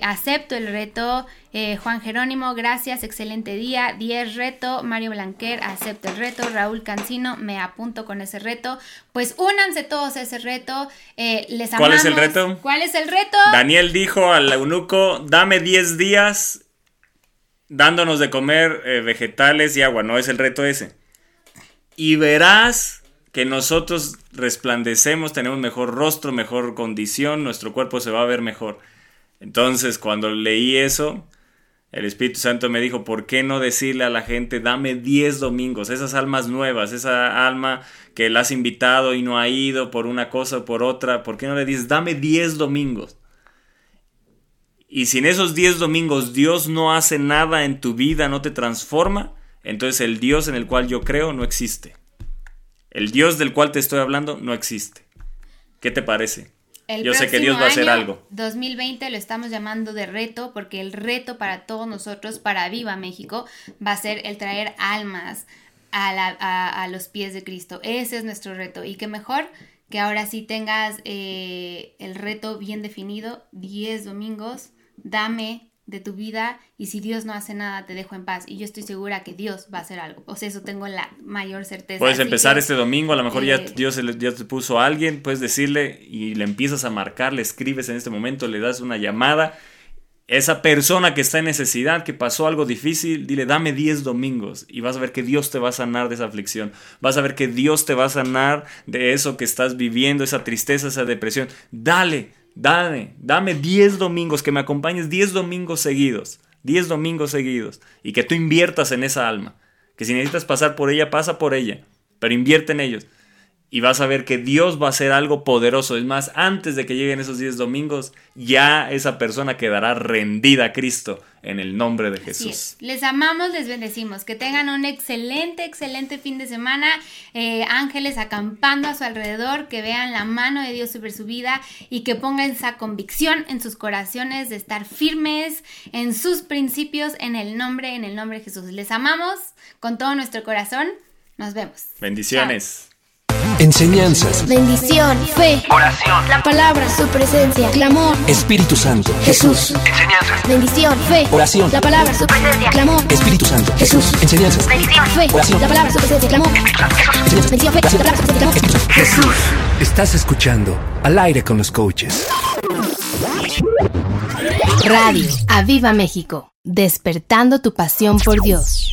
acepto el reto. Eh, Juan Jerónimo, gracias, excelente día. 10 reto. Mario Blanquer, acepto el reto. Raúl Cancino, me apunto con ese reto. Pues únanse todos a ese reto. Eh, les ¿Cuál es el reto? ¿Cuál es el reto? Daniel dijo al eunuco, dame 10 días dándonos de comer eh, vegetales y agua, no es el reto ese. Y verás que nosotros resplandecemos, tenemos mejor rostro, mejor condición, nuestro cuerpo se va a ver mejor. Entonces, cuando leí eso, el Espíritu Santo me dijo, ¿por qué no decirle a la gente, dame 10 domingos, esas almas nuevas, esa alma que la has invitado y no ha ido por una cosa o por otra, ¿por qué no le dices, dame 10 domingos? Y si en esos 10 domingos Dios no hace nada en tu vida, no te transforma, entonces el Dios en el cual yo creo no existe. El Dios del cual te estoy hablando no existe. ¿Qué te parece? El Yo sé que Dios va a hacer año, algo. 2020 lo estamos llamando de reto porque el reto para todos nosotros, para Viva México, va a ser el traer almas a, la- a- a los pies de Cristo. Ese es nuestro reto. Y qué mejor que ahora sí tengas eh, el reto bien definido, 10 domingos, dame de tu vida y si Dios no hace nada te dejo en paz y yo estoy segura que Dios va a hacer algo o sea eso tengo la mayor certeza Puedes Así empezar que, este domingo, a lo mejor ya eh, Dios ya te puso a alguien, puedes decirle y le empiezas a marcar, le escribes en este momento, le das una llamada. Esa persona que está en necesidad, que pasó algo difícil, dile, dame 10 domingos y vas a ver que Dios te va a sanar de esa aflicción. Vas a ver que Dios te va a sanar de eso que estás viviendo, esa tristeza, esa depresión. Dale, dale, dame 10 domingos, que me acompañes 10 domingos seguidos. 10 domingos seguidos. Y que tú inviertas en esa alma. Que si necesitas pasar por ella, pasa por ella. Pero invierte en ellos. Y vas a ver que Dios va a hacer algo poderoso. Es más, antes de que lleguen esos 10 domingos, ya esa persona quedará rendida a Cristo en el nombre de Jesús. es. Les amamos, les bendecimos. Que tengan un excelente, excelente fin de semana. Eh, ángeles acampando a su alrededor, que vean la mano de Dios sobre su vida y que pongan esa convicción en sus corazones de estar firmes en sus principios en el nombre, en el nombre de Jesús. Les amamos con todo nuestro corazón. Nos vemos. Bendiciones. Enseñanzas. Bendición, fe, Oración. la palabra, su presencia, clamor, Espíritu Santo. Jesús. Enseñanzas. Bendición, fe, Oración. la palabra, su presencia, clamor, Espíritu Santo. Jesús. Enseñanzas. Bendición. fe, Oración. la palabra, su presencia, clamor, bendición, fe, la palabra, su presencia, clamor. Jesús. Estás escuchando Al aire con los coaches. Radio Aviva México, despertando tu pasión por Dios.